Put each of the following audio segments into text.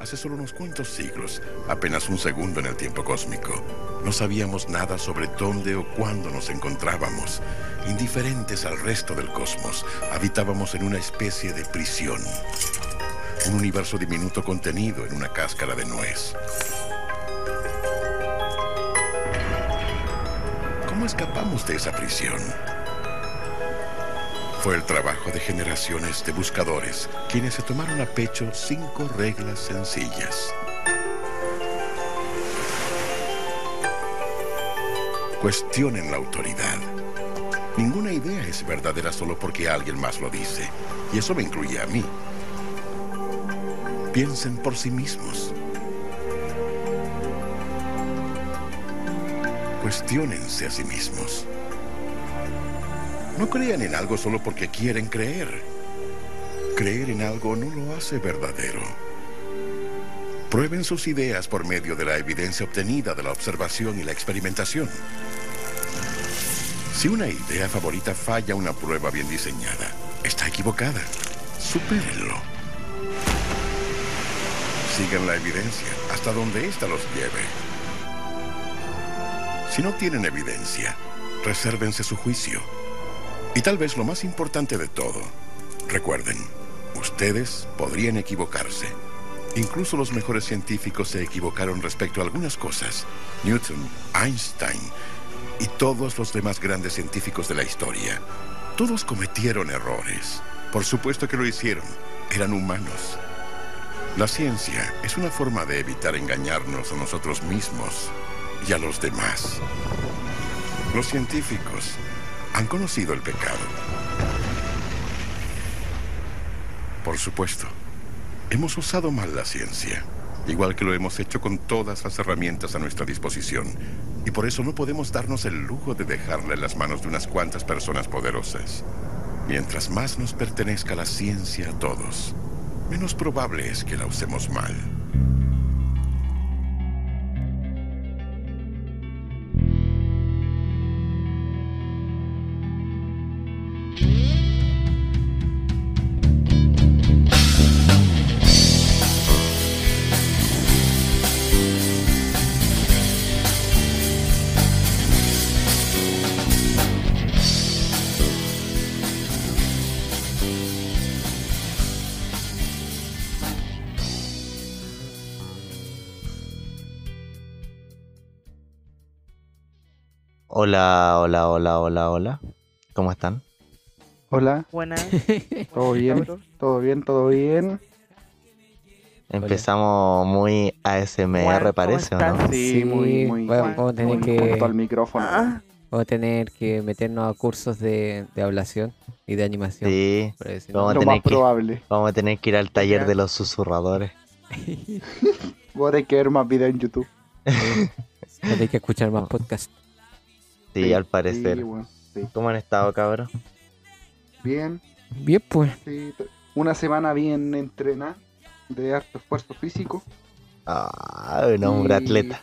Hace solo unos cuantos siglos, apenas un segundo en el tiempo cósmico, no sabíamos nada sobre dónde o cuándo nos encontrábamos. Indiferentes al resto del cosmos, habitábamos en una especie de prisión. Un universo diminuto contenido en una cáscara de nuez. ¿Cómo escapamos de esa prisión? Fue el trabajo de generaciones de buscadores quienes se tomaron a pecho cinco reglas sencillas. Cuestionen la autoridad. Ninguna idea es verdadera solo porque alguien más lo dice. Y eso me incluye a mí. Piensen por sí mismos. Cuestiónense a sí mismos. No crean en algo solo porque quieren creer. Creer en algo no lo hace verdadero. Prueben sus ideas por medio de la evidencia obtenida de la observación y la experimentación. Si una idea favorita falla una prueba bien diseñada, está equivocada. Supérenlo. Sigan la evidencia hasta donde ésta los lleve. Si no tienen evidencia, resérvense su juicio. Y tal vez lo más importante de todo, recuerden, ustedes podrían equivocarse. Incluso los mejores científicos se equivocaron respecto a algunas cosas. Newton, Einstein y todos los demás grandes científicos de la historia. Todos cometieron errores. Por supuesto que lo hicieron. Eran humanos. La ciencia es una forma de evitar engañarnos a nosotros mismos y a los demás. Los científicos han conocido el pecado. Por supuesto, hemos usado mal la ciencia, igual que lo hemos hecho con todas las herramientas a nuestra disposición, y por eso no podemos darnos el lujo de dejarla en las manos de unas cuantas personas poderosas. Mientras más nos pertenezca la ciencia a todos, menos probable es que la usemos mal. Hola, hola, hola, hola, hola. ¿Cómo están? Hola, Buenas. ¿todo bien? ¿Todo bien? ¿Todo bien? Empezamos muy ASMR, Juan, parece, ¿o ¿cómo no? Sí, muy, muy. bueno, vamos a tener muy que- al micrófono. Ah, Vamos a tener que meternos a cursos de, de ablación y de animación. Sí, vamos a Lo tener más que- probable. vamos a tener que ir al taller de los susurradores. Vos hay que ver más videos en YouTube. A tener que escuchar más podcasts. Sí, al parecer. Sí, bueno, sí. ¿Cómo han estado, cabrón? Bien, Bien, pues. Una semana bien entrenada, de harto esfuerzo físico. Ah, un hombre Y- atleta.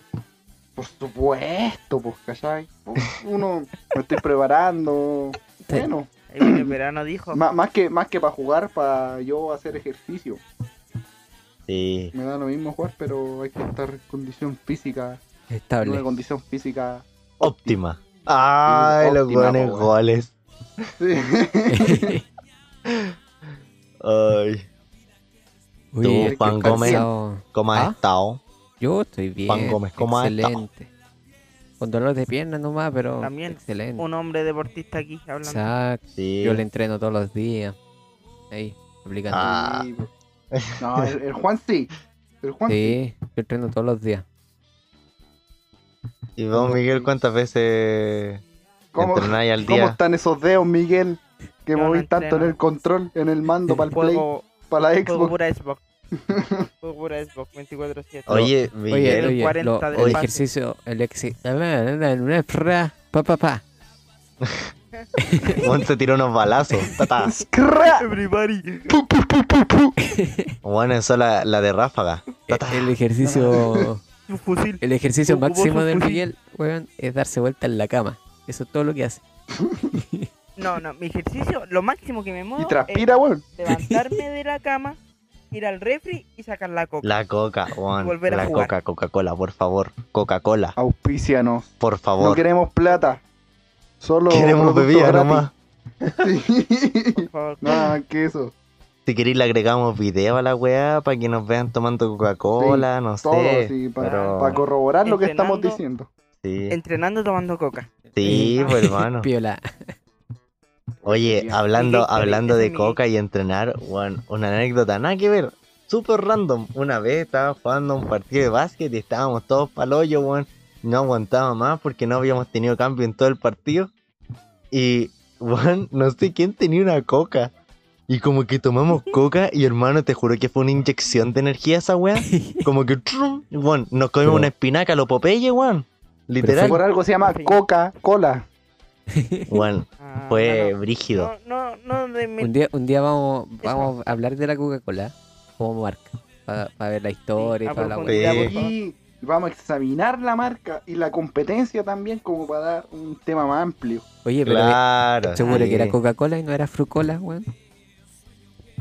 Por supuesto, pues, ¿cachai? Uno me estoy preparando. Sí. Bueno, el verano dijo. má- más que, más que para jugar, para yo hacer ejercicio. Sí. Me da lo mismo jugar, pero hay que estar en condición física. En Estable. una condición física Óptima. Ay, los buenos goles. Sí. Ay, Oye, Tú, Juan Gómez. cansado. ¿cómo has ¿Ah? estado? Yo estoy bien. Juan Gómez, ¿cómo has estado? Excelente. Con dolor de pierna nomás, pero También excelente. Un hombre deportista aquí hablando. Exacto. Sí. Yo le entreno todos los días. Ahí, aplicando. Ah. No, el, el Juan sí. El Juan sí. sí, yo entreno todos los días. ¿Y vos, Miguel, cuántas veces ¿Cómo, entrenáis al ¿Cómo día? están esos dedos, Miguel? Que Yo no moví tanto en el control, en el mando para el Play, para la Xbox. pura Xbox. juego pura Xbox 24-7. Oye, Oye, Miguel, oye, 40 lo- de el pase. ejercicio, el exi... Pa, pa, pa. Juan se tiró unos balazos. Tata. ¡Scra! Everybody. Pu, pu, pu, pu, pu. Bueno, eso es la, la de ráfaga. Tata. El ejercicio, Fusil. el ejercicio máximo del fusil. Miguel, weón, es darse vuelta en la cama. Eso es todo lo que hace. No, no, mi ejercicio, lo máximo que me muevo Y transpira, weón. es levantarme de la cama ir al refri y sacar la coca. La coca, weón. volver a La jugar. coca, Coca-Cola, por favor. Coca-Cola, Auspicianos. por No favor. queremos plata. Solo Queremos bebida nomás. Sí. Por favor. Nada que eso. Si queréis le agregamos video a la weá para que nos vean tomando Coca-Cola, no Todo, sé. sí, para, pero- para corroborar lo que estamos diciendo. Sí, Entrenando tomando coca. sí, pues hermano. Piola. Oye, Sí, hablando, hablando de coca y entrenar, weón, una anécdota, nada que ver, súper random. Una vez estaba jugando un partido de básquet y estábamos todos pa'l hoyo, weón. No aguantaba más porque no habíamos tenido cambio en todo el partido. Y, weón, no sé quién tenía una coca. Y como que tomamos coca y hermano, te juro que fue una inyección de energía esa weá. Como que, trum, weón, nos comimos Pero- una espinaca a lo Popeye, weón. Literal, Por algo se llama Sí. Coca-Cola. weón, Ah, fue no, brígido. No, no, no, de mi- Un día, un día vamos, vamos a hablar de la Coca-Cola como marca. Para ver la historia a y toda la. Sí. Y vamos a examinar la marca y la competencia también como para dar un tema más amplio. Oye, pero Claro. seguro sí. que era Coca-Cola y no era Frucola, weón.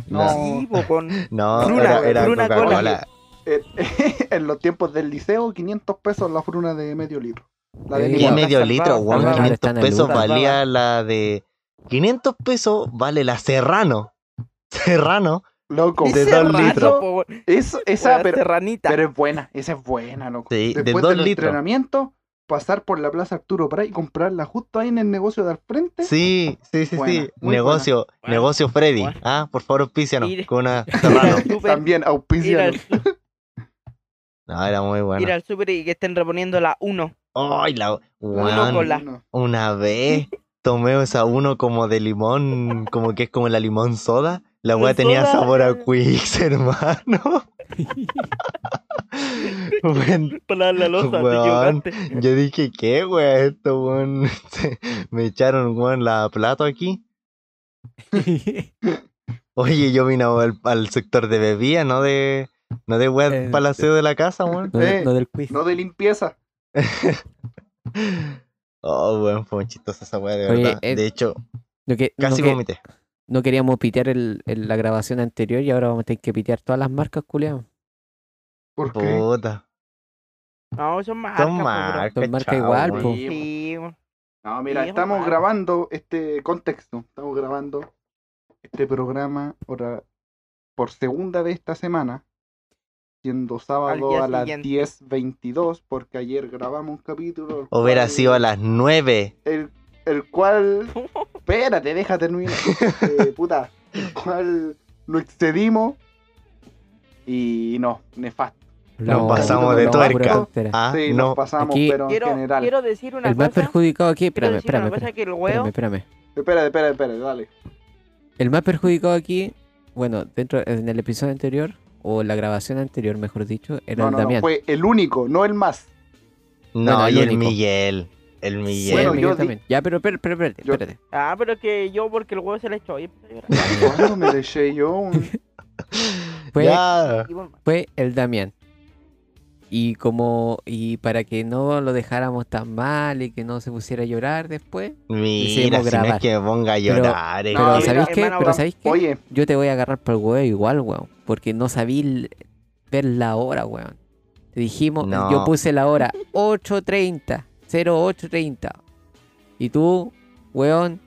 No, Sí, con... No, Fruna, era, era Fruna Coca-Cola. eh, en los tiempos del liceo, 500 pesos la fruna de medio litro. La de ¿Qué limón. medio litro? Weón, salvado. 500 Están a pesos valía la de... 500 pesos vale la Serrano. Serrano. Loco, De Ese dos rato, litros. po, esa, pero, serranita. pero es buena, esa es buena, loco. Sí, de dos del litros. entrenamiento, pasar por la Plaza Arturo Prat y comprarla justo ahí en el negocio de al frente. Sí, sí, sí, Buena, sí. Negocio, buena. negocio Freddy. Buena. Ah, por favor, auspícianos Ir- con una Ir También ir su- No, era muy ir bueno. al súper y que estén reponiendo la 1. Ay, la... Uno Weón, con la- una vez tomé esa uno como de limón, como que es como la limón soda. La weá tenía sabor a Quicks, hermano. Buen Para la losa, te Weón. equivocaste. Yo dije, ¿qué, weón? Esto, weón. Me echaron, weón, la plato aquí. Oye, yo vine al, al sector de bebida, no de. No de weón Eh, para el aseo de la casa, weón. No, Eh, no del quiz. No de limpieza. Oh, weón, fue muy chistosa esa weá, de Oye, verdad. eh, de hecho, que, casi que- vomité. No queríamos pitear el, el- la grabación anterior y ahora vamos a tener que pitear todas las marcas, culiados. ¿Por qué? Puta. No, son marcas. Son marcas, Son marca chao, igual, po. Sí. No, mira, Sí, estamos grabando este contexto. Estamos grabando este programa ahora por segunda vez esta semana. Siendo sábado a las siguiente. 10.22, porque ayer grabamos un capítulo. Hubiera sido a las 9. El, el cual. Espérate, deja terminar. Eh, puta. El cual lo excedimos. Y no, nefasto. Hablamos- pasamos de pura tuerca. Ah, sí, no. nos pasamos, Aquí- pero en Quiero, general. quiero decir una El más cosa. perjudicado aquí, espérame, espérame, espérame, espérame, huevo. espérame. Espérate, espérate, espérate, dale. El más perjudicado aquí, bueno, dentro en el episodio anterior, o la grabación anterior, mejor dicho, era No, el no, no, Damián. fue el único, no el más. No, Bueno, el y el único. Miguel. El Miguel. Bueno, el Miguel yo di- también. Ya, pero espérate, espérate, espérate, Yo- espérate. Ah, pero que yo porque el huevo se le echó y. ¿Cuándo me le eché yo? un- Fue, Ya. Fue el Damián. Y como, y para que no lo dejáramos tan mal y que no se pusiera a llorar después. Mira, si no es que me ponga a Pero- llorar. eh. Pero mira, ¿sabéis qué? hermano, Pero. ¿sabéis qué? Oye, Yo te voy a agarrar por el huevo igual, weón. Porque no sabí ver la hora, weón. Te dijimos, No. yo puse la hora 8.30, 08.30. Y tú, weón,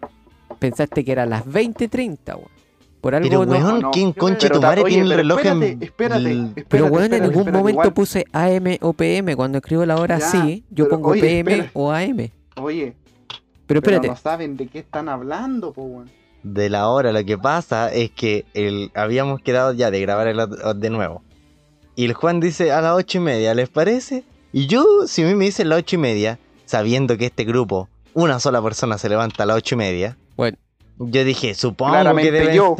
pensaste que era las 20.30, weón. Por algo Pero, no. weón, no. ¿quién conche pero tu madre tiene el pero reloj en. espérate, espérate, el- espérate, Pero weón, en espérate, espérate, momento igual- puse AM o PM. Cuando escribo la hora Ya, sí, yo pero, pongo oye, PM espera. o AM. Oye, Pero pero espérate, no saben de qué están hablando, po, weón. de la hora. Lo que pasa es que el, habíamos quedado ya de grabar el de nuevo. Y el Juan dice a las ocho y media, ¿les parece? Y yo, si a mí me dicen las ocho y media, sabiendo que este grupo, una sola persona se levanta a las ocho y media, Bueno. yo dije, supongo que Claramente deben... yo.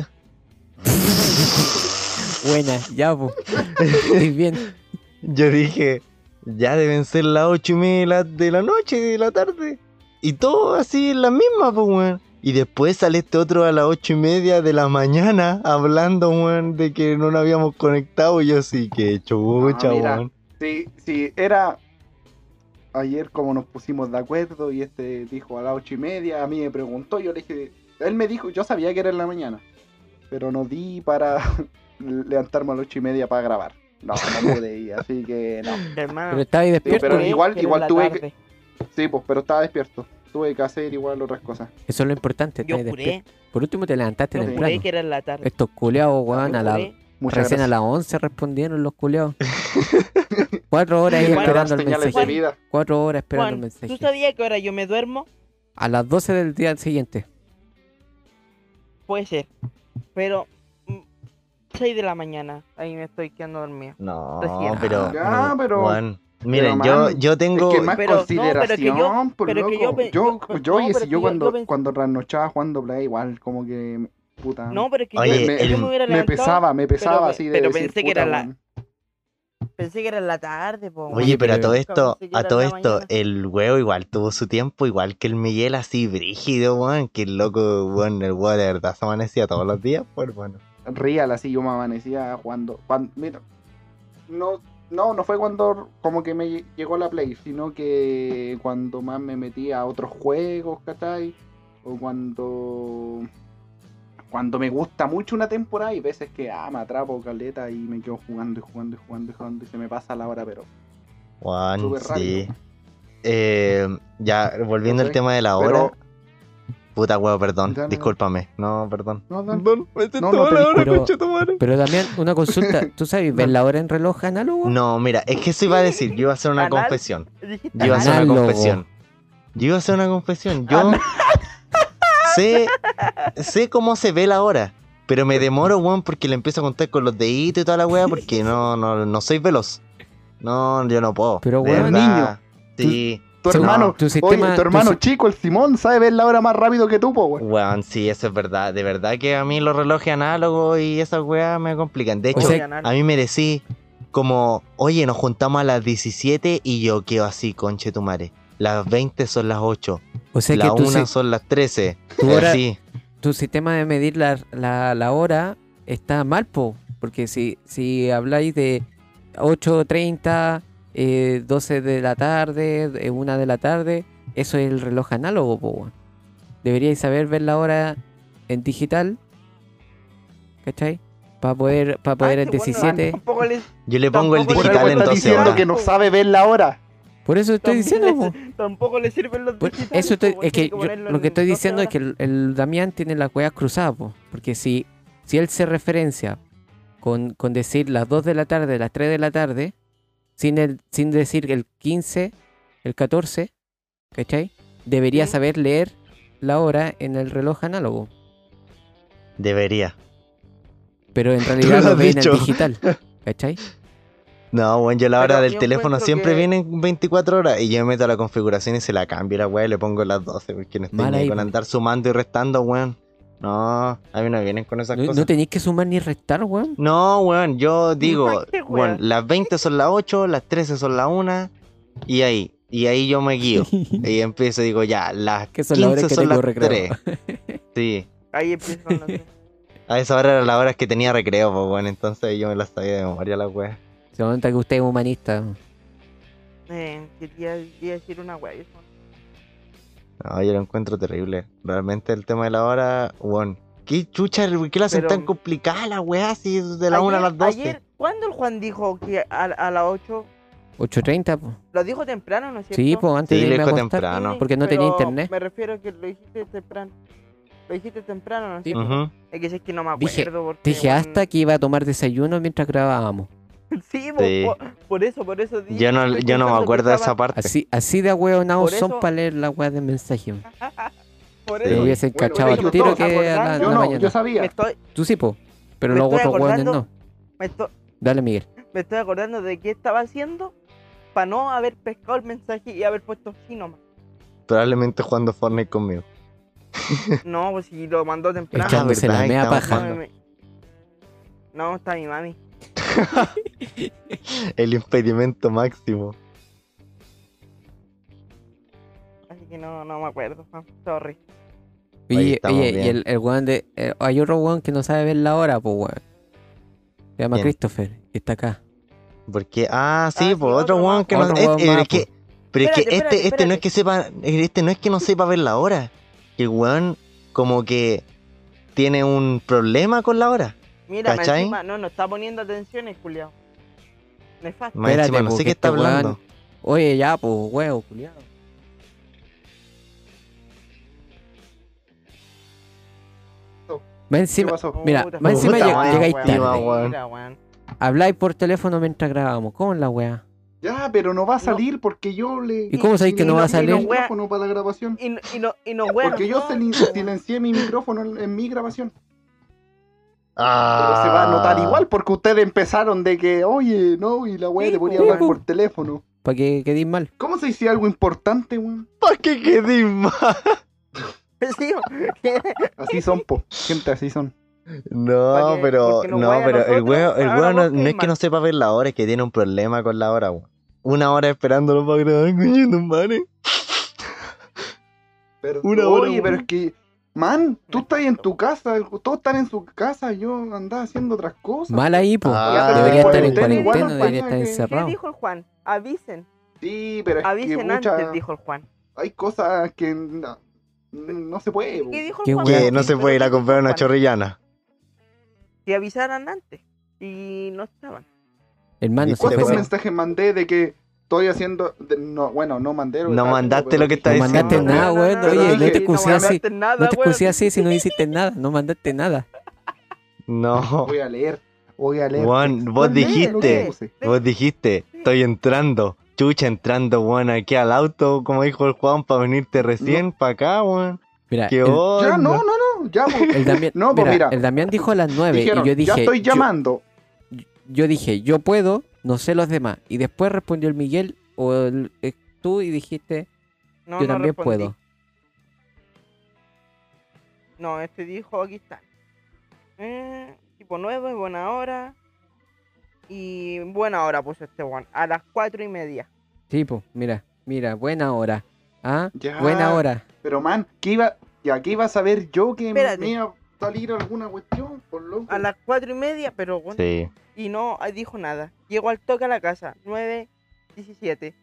buena, ya, pues. Estoy bien. Yo dije, ya deben ser las ocho y media de la, noche, de la tarde. Y todo así en la misma, pues, weón. Y después sale este otro a las ocho y media de la mañana hablando, weón, de que no nos habíamos conectado. Y yo sí, que chucha, Ah, weón. Sí, sí, era ayer como nos pusimos de acuerdo y este dijo a las ocho y media, a mí me preguntó, yo le dije, él me dijo, yo sabía que era en la mañana, pero no di para, levantarme a las ocho y media para grabar. No, no pude ir, así que no. Hermano. Pero estaba ahí despierto. pero igual- igual tuve que-. Sí, pues, pero estaba despierto. Tuve que hacer igual otras cosas. Eso es lo importante. Yo despierto. Por último te levantaste yo temprano. juré que era en la tarde. Estos culeados, weón, a la. Muchas recién a gracias. las 11 respondieron los culeados. Cuatro horas ahí esperando el mensaje. de vida. Cuatro horas esperando el Juan, mensaje. ¿tú sabías que ahora yo me duermo? A las 12 del día siguiente. Puede ser. Pero 6 de la mañana, ahí me estoy quedando dormido. No, Recién. pero. Ya, pero. Juan, miren, pero, yo, man, yo tengo. Es que más Pero- no, consideración, pero que yo- por pero que loco. yo Yo, yo- yo, no, si yo yo- cuando, yo pens- cuando trasnochaba jugando Play, igual como que. Puta. No, pero es que Oye, yo, el- yo me me pesaba, me pesaba pero- así de pero decir, pensé que era la-. Pensé que era en la tarde, po. Oye, pero a todo esto, a todo esto, mañana. el huevo igual tuvo su tiempo, igual que el Miguel así brígido, weón, que el loco, weón, el huevo de verdad se amanecía todos los días, pues bueno. Real, así yo me amanecía jugando. Cuando, mira, no, no, no fue cuando como que me lle- llegó la Play, sino que cuando más me metí a otros juegos, ¿cachai? O cuando cuando me gusta mucho una temporada y veces que ah, me atrapo caleta y me quedo jugando y jugando y jugando y jugando y se me pasa la hora, pero Juan, sí. Eh, ya, volviendo al tema de la pero- hora. Puta huevo, perdón, Dale, discúlpame. No, perdón. no, Perdón, me No, la hora, Pero- Pero también una consulta. ¿Tú sabes ver la hora en reloj análogo? No, mira, es que eso iba a decir, yo iba a hacer una Anal. confesión. Yo iba a hacer una confesión. Yo iba a hacer una confesión. Yo sé, sé cómo se ve la hora. Pero me demoro, weón, porque le empiezo a contar con los deditos y toda la weá, porque no, no, no soy veloz. No, yo no puedo. Pero, weón, verdad. Sí, Tu hermano, tu sistema- oye, tu hermano tu chico, el Simón, sabe ver la hora más rápido que tú, po, weón. weón, sí, eso es verdad. De verdad que a mí los relojes análogos y esas weas me complican. De O hecho, sea, a mí me decís como, oye, nos juntamos a las 17 y yo quedo así, conche tu madre. Las 20 son las 8. O sea que las tu, 1 si- son las 13. tu hora- Así. tu sistema de medir la, la, la hora está mal, po. Porque si, si habláis de 8.30, eh, 12 de la tarde, eh, 1 de la tarde, eso es el reloj análogo, po. Deberíais saber ver la hora en digital. ¿Cachai? Para poder, para poder Ah, en qué bueno, 17. tampoco les- Yo le pongo el digital algo en está 12 diciendo horas. que no sabe ver la hora. Por eso estoy diciendo, les- Tampoco le sirven los Pues, digitales. eso estoy- es que yo- lo que estoy 12 diciendo es que el, el Damián tiene las weas cruzadas, po, porque si, si él se referencia con, con decir las 2 de la tarde, las 3 de la tarde, sin, el, sin decir el 15, el 14, ¿cachai? Debería Sí. saber leer la hora en el reloj análogo, Debería. pero en realidad lo ve en el digital, ¿cachai? No, bueno, yo la hora Pero del teléfono siempre que- viene en 24 horas y yo me meto a la configuración y se la cambio la weá y le pongo las 12 porque no estoy ni con andar sumando y restando, weón. No, a mí no vienen con esas No, cosas. no tenéis que sumar ni restar, weón. No, weón, yo digo, weón, weón? las 20 son las 8, las 13 son las 1 y ahí, y ahí yo me guío. y empiezo, digo, ya, las Que son las 15 horas que son las recreo. 3. Sí, Ahí empiezan los... a esa hora eran las horas que tenía recreo, pues, weón, entonces yo me las sabía de memoria las weas. Se nota que usted es humanista. Eh, quería, quería decir una. No, yo lo encuentro terrible. Realmente el tema de la hora, weón. ¿Qué chucha, qué la hacen Pero- tan complicada la weá si es de la 1 a las 12? Ayer, ¿cuándo el Juan dijo que a, a las 8? 8.30, po. Lo dijo temprano, ¿no es cierto? Sí, pues antes Sí, de lo irme a acostar. temprano. porque no tenía pero internet. Me refiero a que lo dijiste temprano. Lo dijiste temprano, ¿no es Sí, cierto? Ujú. Es que si es que no me Dije- acuerdo. porque, Dije hasta que iba a tomar desayuno mientras grabábamos. Sí, po, Sí. po- por eso, por eso dije. Yo no, yo no me acuerdo de esa parte. Así, así de ahueonados son eso- para leer la weá de mensaje. Por Sí. Lo eso hubiesen Bueno, cachado al tiro que a la. Yo la no, mañana. yo sabía. me estoy, Tú sí, po. Pero Me los otros weones acordando. no. me, estoy, Dale, Miguel. me estoy acordando de qué estaba haciendo para no haber pescado el mensaje y haber puesto sí nomás. Probablemente jugando Fortnite conmigo. No, pues si lo mandó temprano. Echándose la mea estamos paja. No, está mi mami. El impedimento máximo. Así que no, no me acuerdo, Juan. Sorry. Oye, oye, y el, el weón de. eh, hay otro weón que no sabe ver la hora, pues weón. Se llama ¿Quién? Christopher, y está acá. Porque, ah, sí, sí, pues otro otro weón que no. otro es- es que- pero es que Espérate, este, espérate, este no es que sepa. Este no es que no sepa ver la hora. Que el weón, como que tiene un problema con la hora. Mira, encima, no, no está poniendo atención el culiao. Nefasto. Más Espérate, encima, no po, sé que qué está este weón- hablando. Oye, ya, pues, huevo, culiado. Más ¿Qué encima, pasó? Mira, Puta, más encima lleg- weón, llegáis weón, tarde. mira, weón. habláis por teléfono mientras grabamos. ¿Cómo es la weá? Ya, pero no va a salir porque yo le. ¿Y cómo sabéis que no va a el salir? micrófono para la grabación. Y, no- y, no, y no, weón. Porque yo silencié mi micrófono en, en mi grabación. Ah. Pero se va a notar igual porque ustedes empezaron de que, oye, no, y la weá le ponía a hablar por teléfono. Para que quedéis mal. ¿Cómo se dice algo importante, weón? ¿Para qué quedé mal? Así son, po. Gente, así son. No, que- pero, no, pero el weón, el weón no, no es que no sepa ver la hora, es que tiene un problema con la hora, weón. Una hora esperándolo para grabar, coño, madre. Pero, Una hora, oye, pero es que, man, tú estás en tu casa, todos están en su casa, yo andaba haciendo otras cosas. Mal ahí, pues. Ah, debería estar en cuarentena, debería estar que- ¿Qué encerrado. dijo el Juan? Avisen. Sí, pero es que Avisen mucha- antes, dijo el Juan. hay cosas que no, no se puede. po. ¿Qué dijo el Qué Juan? Que no se puede ir a ¿qué dijo comprar una chorrillana. Que avisaran antes. Y no estaban. Hermano, ¿Y ¿Cuántos mensajes mandé de que estoy haciendo... de- no, bueno, no mandé. No mandaste lo que está No mandaste diciendo, no, nada, no, weón. pero Oye, no te excusé así. mandaste nada, No te excusé así si no hiciste nada. No mandaste nada. No. Voy a leer, voy a leer. Juan, vos dijiste, vos dijiste, estoy entrando. Chucha, entrando, weón, aquí al auto, como dijo el Juan, para venirte recién para acá, weón. Mira, ¿Qué el, onda? Ya, no, no, no, ya, el Damián, No, pues mira, mira. el Damián dijo a las 9 Dijeron, y yo dije, ya estoy yo- llamando. yo dije, yo puedo, no sé los demás. Y después respondió el Miguel o el- eh, tú y dijiste, No, yo no también respondí. puedo. No, este dijo, aquí está. Eh, tipo nuevo, es buena hora. Y buena hora puso este one. A las cuatro y media. Sí, pues, mira, mira, buena hora. ¿Ah? Ya. Buena hora. Pero, man, ¿qué iba, ya, ¿qué iba a saber yo que me Espérate. iba a salir alguna cuestión? Por loco. A las cuatro y media, pero bueno. Sí. Y no dijo nada. Llegó al toque a la casa. 9, 17.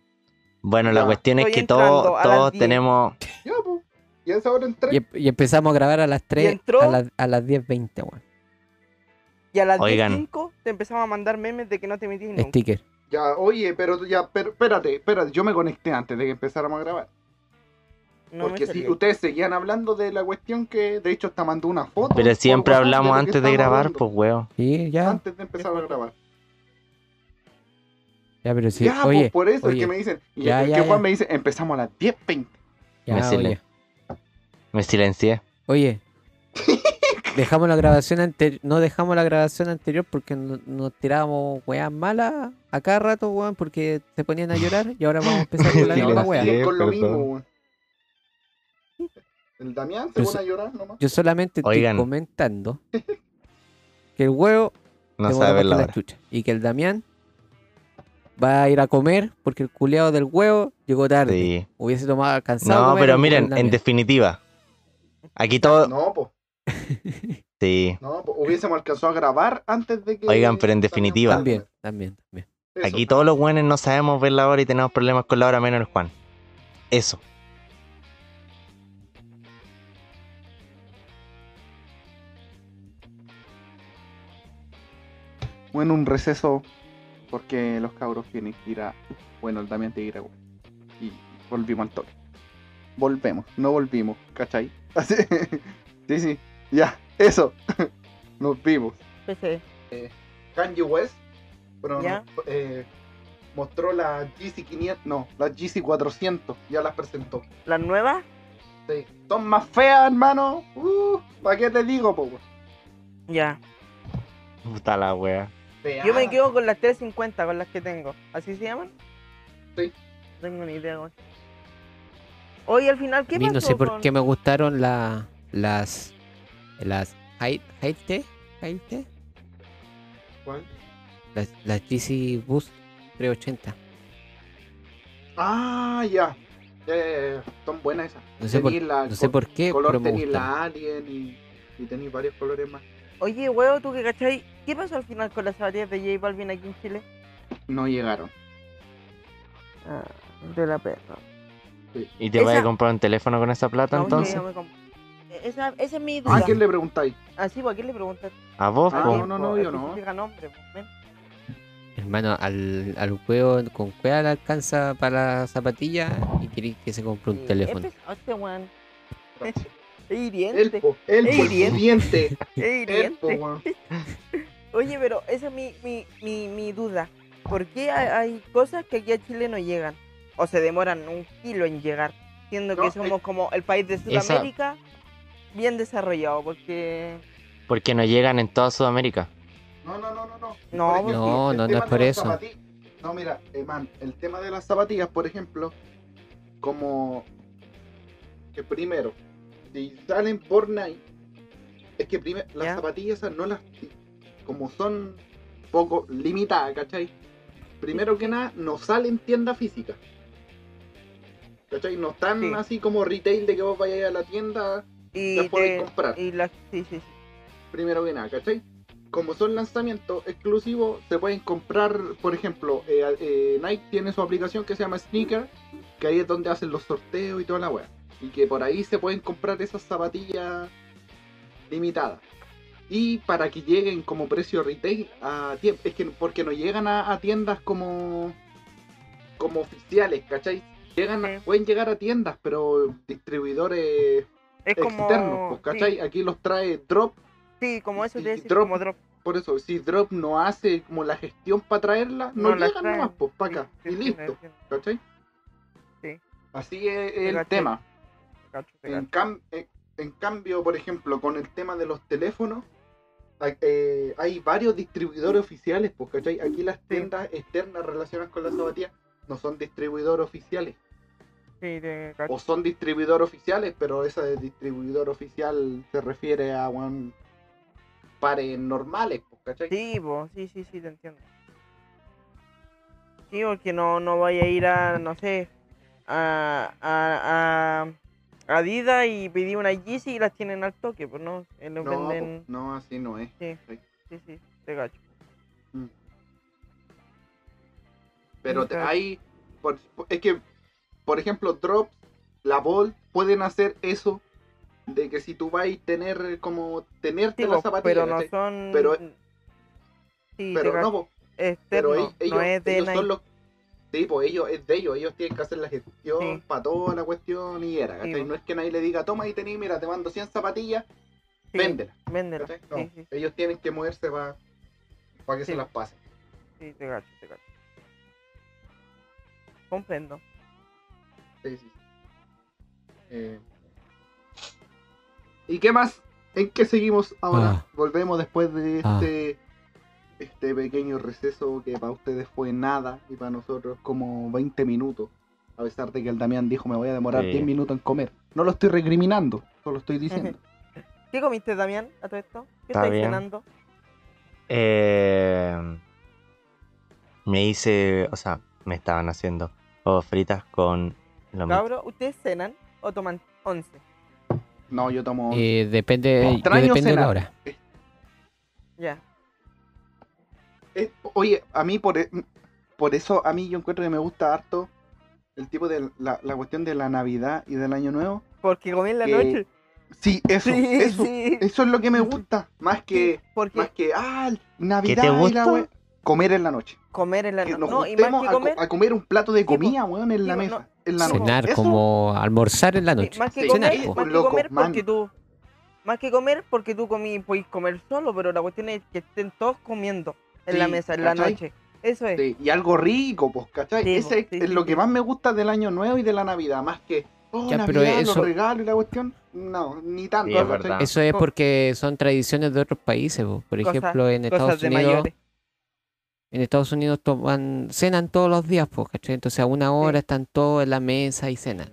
Bueno, la cuestión es que todos, todos 10. tenemos. Ya, pues. Y a esa hora entré. Y, em- y empezamos a grabar a las 3, entró? a, las- a las 10.20, weón. Y a las Oigan. 10.05 te empezamos a mandar memes de que no te metís nunca. Sticker. Ya, oye, pero ya, pero espérate, espérate, yo me conecté antes de que empezáramos a grabar. No porque si ustedes seguían hablando de la cuestión que, de hecho, hasta mandó una foto. Pero siempre hablamos antes de grabar, hablando. pues, weón. Sí, ya. Antes de empezar a grabar. Ya, pero sí. ya, pues, oye, por eso es que me dicen. Y Ya, es ya, que Juan ya. me dice, empezamos a las 10.20. ya, me silen- Me silencié. Oye, dejamos la grabación anterior, no dejamos la grabación anterior porque no- nos tirábamos weas malas a cada rato, weón, porque se ponían a llorar y ahora vamos a empezar con la Sí, misma lo wea. con lo mismo, weón. El Damián se pone so- a llorar nomás. Yo solamente estoy comentando que el huevo No sabe la la hora. chucha y que el Damián va a ir a comer porque el culeado del huevo llegó tarde. Sí. Hubiese tomado cansado. No, comer pero miren, en definitiva. Aquí todo. No, pues. Sí. No, po, hubiésemos alcanzado a grabar antes de que. Oigan, pero en definitiva. También, también, también. Eso. Aquí todos los buenos no sabemos ver la hora y tenemos problemas con la hora, menos el Juan. Eso. Bueno, un receso porque los cabros tienen que ir a. Bueno, el Damián tiene que ir a. Y volvimos al toque. Volvemos, no volvimos, ¿cachai? Así- sí, sí, ya, eso. Nos vimos. PC. Kanye West pero Ya. no, eh, mostró la GC500, no, la GC400, ya las presentó. ¿Las nuevas? Sí. Son más feas, hermano. Uh, ¿Para qué te digo, po? Ya. Puta la wea. Yo me quedo con las 350, con las que tengo. ¿Así se llaman? Sí. No tengo ni idea, güey. Oye, al final, ¿qué pasó no sé por con- qué me gustaron la, las. Las. Haite. Haite. ¿Cuál? Las, las GC Boost 380. Ah, ya. Ya, ya, ya, ya. Son buenas esas. No sé por, la no sé por qué, color pero me la Alien y, y tenéis varios colores más. Oye, huevo, tú que cachai, ¿qué pasó al final con las zapatillas de J Balvin aquí en Chile? No llegaron. Ah, de la perra. ¿Y te vas a comprar un teléfono con esa plata No, entonces? comp- esa, esa es mi duda. ¿A quién le preguntáis? Ah, sí, pues, ¿a quién le preguntas? A vos, Ah, no, no, no, yo no. Nombre, pues, ven. Hermano, al, al huevo con cueva le alcanza para la zapatilla y queréis que se compre un Sí, teléfono. Es este. Es El hiriente. Es hiriente. Oye, pero esa es mi, mi, mi, mi duda. ¿Por qué hay, hay cosas que aquí a Chile no llegan? O se demoran un kilo en llegar. Siendo No, que eh, somos como el país de esa- Sudamérica bien desarrollado. Porque. Porque no llegan en toda Sudamérica. No, no, no, no, no. No, no, el no, no es por eso. No, mira, eh, man, el tema de las zapatillas, por ejemplo, como que primero, si salen por Nike, es que primero las zapatillas esas no las como son poco limitadas, ¿cachai? Primero que nada, no salen tienda física. ¿Cachai? No están Sí. así como retail de que vos vayáis a la tienda, Y, las podéis comprar. y las. Sí, sí, sí. primero que nada, ¿cachai? Como son lanzamientos exclusivos, se pueden comprar, por ejemplo, eh, eh, Nike tiene su aplicación que se llama Sneaker, que ahí es donde hacen los sorteos y toda la weá. Y que por ahí se pueden comprar esas zapatillas limitadas. Y para que lleguen como precio retail a tiempo, es que porque no llegan a, a tiendas como como oficiales, ¿cachai? Llegan a- pueden llegar a tiendas, pero distribuidores Es externos, pues, ¿cachai? Aquí los trae Drop Sí, como eso te drop- como drop. por eso, si Drop no hace como la gestión para traerla, no, No llegan nomás, pues, para acá. Sí, y sí, listo. ¿cachai? Sí. Así es Te el caché. tema. Cacho, te En, cacho. cam- en, en cambio, por ejemplo, con el tema de los teléfonos, eh, hay varios distribuidores oficiales, pues, ¿cachai? Aquí las tiendas externas relacionadas con las zapatillas no son distribuidores oficiales. Sí. O son distribuidores oficiales, pero ese de distribuidor oficial se refiere a weón, pares normales, pues, ¿cachai? Sí, sí, sí, sí, te entiendo. Sí, porque no, no vaya a ir a, no sé, a, a, a Adidas y pedir una Yeezy y las tienen al toque, pues no, eh, No, venden, no, así no es. sí, sí, sí, te gacho. Pero te- hay. por- es que, por ejemplo, Drops, la Volt, pueden hacer eso. De que si tú vas a tener como. Tenerte Sí, la po, zapatilla. pero no son... Pero- sí, Pero no, po, externo, pero ellos, no es de ellos son los. Sí, pues ellos es de ellos, ellos tienen que hacer la gestión Sí. para toda la cuestión y era, Sí, po. No es que nadie le diga, toma y tení, mira, te mando 100 zapatillas, Sí, véndelas. véndelo, ¿cachai? No, sí, sí, ellos tienen que moverse para que Sí. se las pasen. sí, te gacho, te gacho. Comprendo. Sí, sí. Eh, ¿Y qué más? ¿En qué seguimos ahora? Ah. Volvemos después de Ah. Este, pequeño receso que para ustedes fue nada y para nosotros como 20 minutos. A pesar de que el Damián dijo me voy a demorar Sí. 10 minutos en comer. No lo estoy recriminando, solo estoy diciendo. ¿Qué comiste, Damián, a todo esto? ¿Qué Está estáis bien. cenando? Eh, me hice, o sea, me estaban haciendo huevos fritas con lo mismo. Cabro, ¿ustedes cenan o toman once? No, yo tomo... Eh, depende, yo depende de la hora. Ya. Eh, oye, a mí por, e- por eso, a mí yo encuentro que me gusta harto el tipo de la, la cuestión de la Navidad y del Año Nuevo. Porque comí en la Que- noche. Sí, eso, Sí, eso, sí. eso es lo que me gusta. Más que, Porque más que, ah, Navidad te y la we- comer en la noche. comer en la noche. nos No, y más que comer, a comer un plato de comida, weón, en la mesa. no. En la Sí, noche. Cenar Eso- como almorzar en la sí, noche. más que Sí, comer, más que loco, comer man. porque tú. Más que comer porque tú comí, puedes comer solo, pero la cuestión es que estén todos comiendo en la mesa, en la noche. Eso es. Sí, y algo rico, pues, ¿cachai? Sí, Ese sí, es sí, lo sí. que más me gusta del Año Nuevo y de la Navidad. Más que, oh, Ya, pero Navidad, eso- los regalos y la cuestión. No, ni tanto. Eso es porque son tradiciones de otros países. po. Por Cosas- ejemplo, en Estados Unidos, mayores. en Estados Unidos toman, cenan todos los días, po, ¿cachai? Entonces a una hora están todos en la mesa y cenan.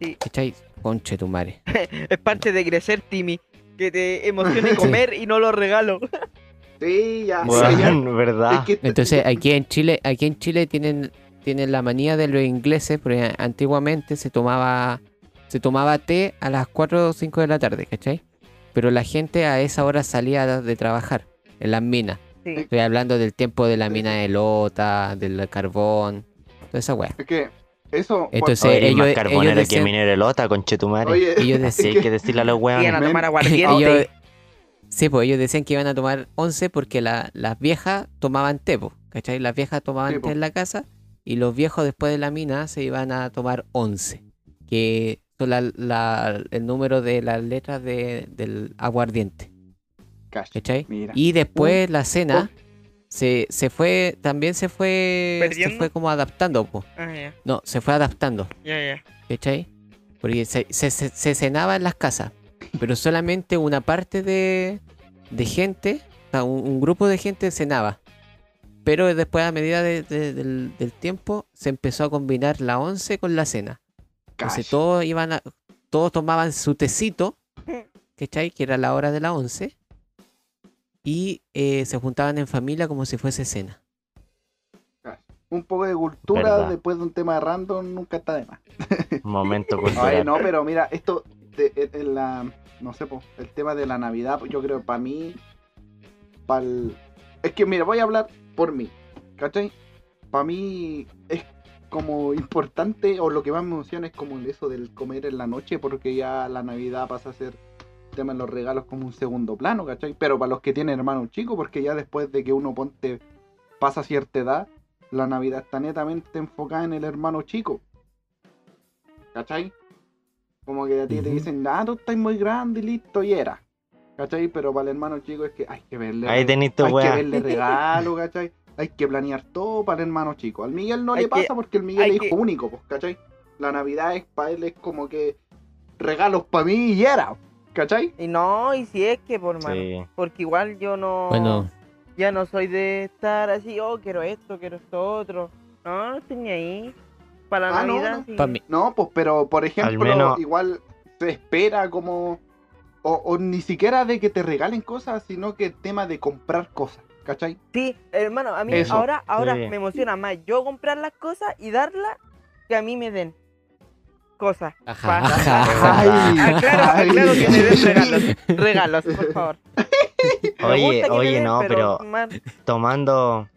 Sí. ¿Cachai? Conche tu madre. Es parte de crecer, Timmy. Que te emocione Sí. comer y no lo regalo. Sí, ya. Bueno, ya. ¿verdad? Es que- Entonces aquí en Chile, aquí en Chile tienen, tienen la manía de los ingleses, porque antiguamente se tomaba, se tomaba té a las 4 o 5 de la tarde, ¿cachai? Pero la gente a esa hora salía de trabajar en las minas. Sí. Estoy hablando del tiempo de la mina de lota, del carbón, toda esa weá. Es que Eso. Entonces, eres más ellos- carbonero ellos que decían- minerelota, conchetumare. Oye, ellos Sí, decían, hay que decirle a los Iban a tomar aguardiente. ellos- sí, pues ellos decían que iban a tomar 11 porque la- las viejas tomaban té, po, ¿cachai? Las viejas tomaban Sí, té en la casa y los viejos después de la mina se iban a tomar 11, que son la- la- el número de las letras de- del aguardiente. ¿cachai? Mira. Y después la cena se, se fue, también se fue, se fue como adaptando, po. Ah, ya, No, se fue adaptando. ya, ya. ¿Cachai? Porque se, se, se- se cenaba en las casas, pero solamente una parte de, de gente, o sea, un, un grupo de gente cenaba. Pero después, a medida de- de- del, del tiempo, se empezó a combinar la once con la cena. Entonces todos iban a, todos tomaban su tecito, ¿cachai? Que era la hora de la once. Y eh, se juntaban en familia como si fuese cena. Un poco de cultura Verdad. después de un tema random nunca está de más. Momento Ay, cultural. no, pero mira, esto de, en- la no sé, po, el tema de la Navidad, yo creo para mí pa'l- es que mira, voy a hablar por mí, ¿cachai? Para mí es como importante o lo que más me emociona es como eso del comer en la noche porque ya la Navidad pasa a ser tema de los regalos como un segundo plano, ¿cachai? Pero para los que tienen hermanos chicos, porque ya después de que uno ponte pasa cierta edad, la Navidad está netamente enfocada en el hermano chico. ¿Cachai? Como que a ti te dicen, ah, tú estás muy grande y listo, y era. ¿Cachai? Pero para el hermano chico es que hay que verle, Ahí tenés tu hay que verle regalo, ¿cachai? Hay que planear todo para el hermano chico. Al Miguel no Hay le que- pasa porque el Miguel es hijo que- único, pues, ¿cachai? La Navidad es para él es como que regalos para mí y era, ¿cachai? Y no, y si es que, por mano. Sí. Porque igual yo no. Bueno, Ya no soy de estar así, oh, quiero esto, quiero esto otro. No, no estoy ni ahí. Para la Ah, no, Navidad, no. sí. pues, pero por ejemplo, menos- igual se espera como. O, o ni siquiera de que te regalen cosas, sino que el tema de comprar cosas, ¿cachai? Sí, hermano, a mí Eso. ahora, ahora Sí. me emociona más yo comprar las cosas y darlas que a mí me den cosas. Ajá, ajá, Ay, Aclaro, ay. aclaro que me den regalos. Regalos, por favor. Oye, oye, den, no, pero tomando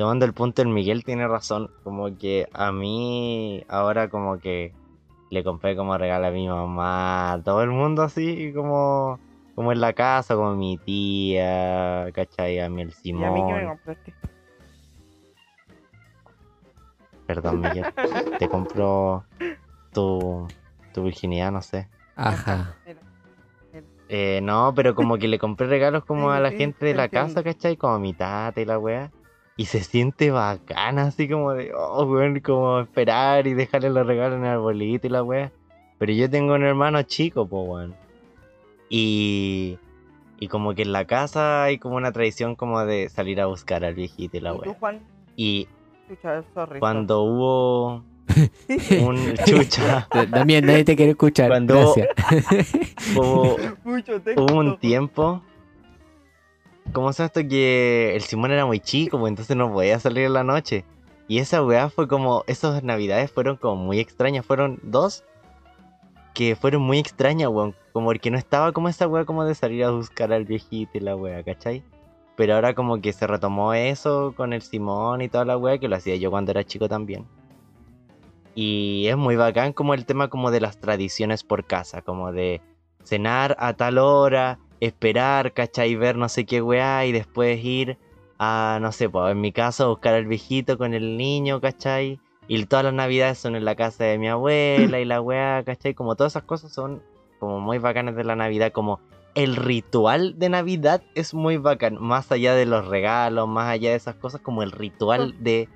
tomando el punto el Miguel tiene razón como que a mí ahora como que le compré como regalo a mi mamá a todo el mundo así como como en la casa como mi tía ¿cachai? a mí el ¿Y a mí que me Simón compraste? perdón Miguel te compró tu tu virginidad no sé ajá. Eh, no, pero como que le compré regalos como a la gente de la casa, ¿cachai? Como a mi tata y la weá. Y se siente bacana, así como de, oh, weón, como esperar y dejarle los regalos en el arbolito y la weá. Pero yo tengo un hermano chico, po, weón. Y, y como que en la casa hay como una tradición como de salir a buscar al viejito y la ¿Y tú, weá. Y Chucha, sorry. cuando hubo un chucha, También nadie te quiere escuchar. Cuando- Gracias. hubo, sorry. Mucho texto. Hubo un tiempo. ¿Cómo se esto? Que el Simón era muy chico, pues entonces no podía salir en la noche. Y esa weá fue como. Esas navidades fueron como muy extrañas. Fueron dos que fueron muy extrañas, weón. Como porque no estaba como esa weá como de salir a buscar al viejito y la weá, ¿cachai? Pero ahora como que se retomó eso con el Simón y toda la weá, que lo hacía yo cuando era chico también. Y es muy bacán como el tema como de las tradiciones por casa, como de cenar a tal hora, esperar, ¿cachai? Ver no sé qué weá y después ir a, no sé, pues en mi caso buscar al viejito con el niño, ¿cachai? Y todas las navidades son en la casa de mi abuela y la weá, ¿cachai? Como todas esas cosas son como muy bacanas de la Navidad, como el ritual de Navidad es muy bacán, más allá de los regalos, más allá de esas cosas, como el ritual de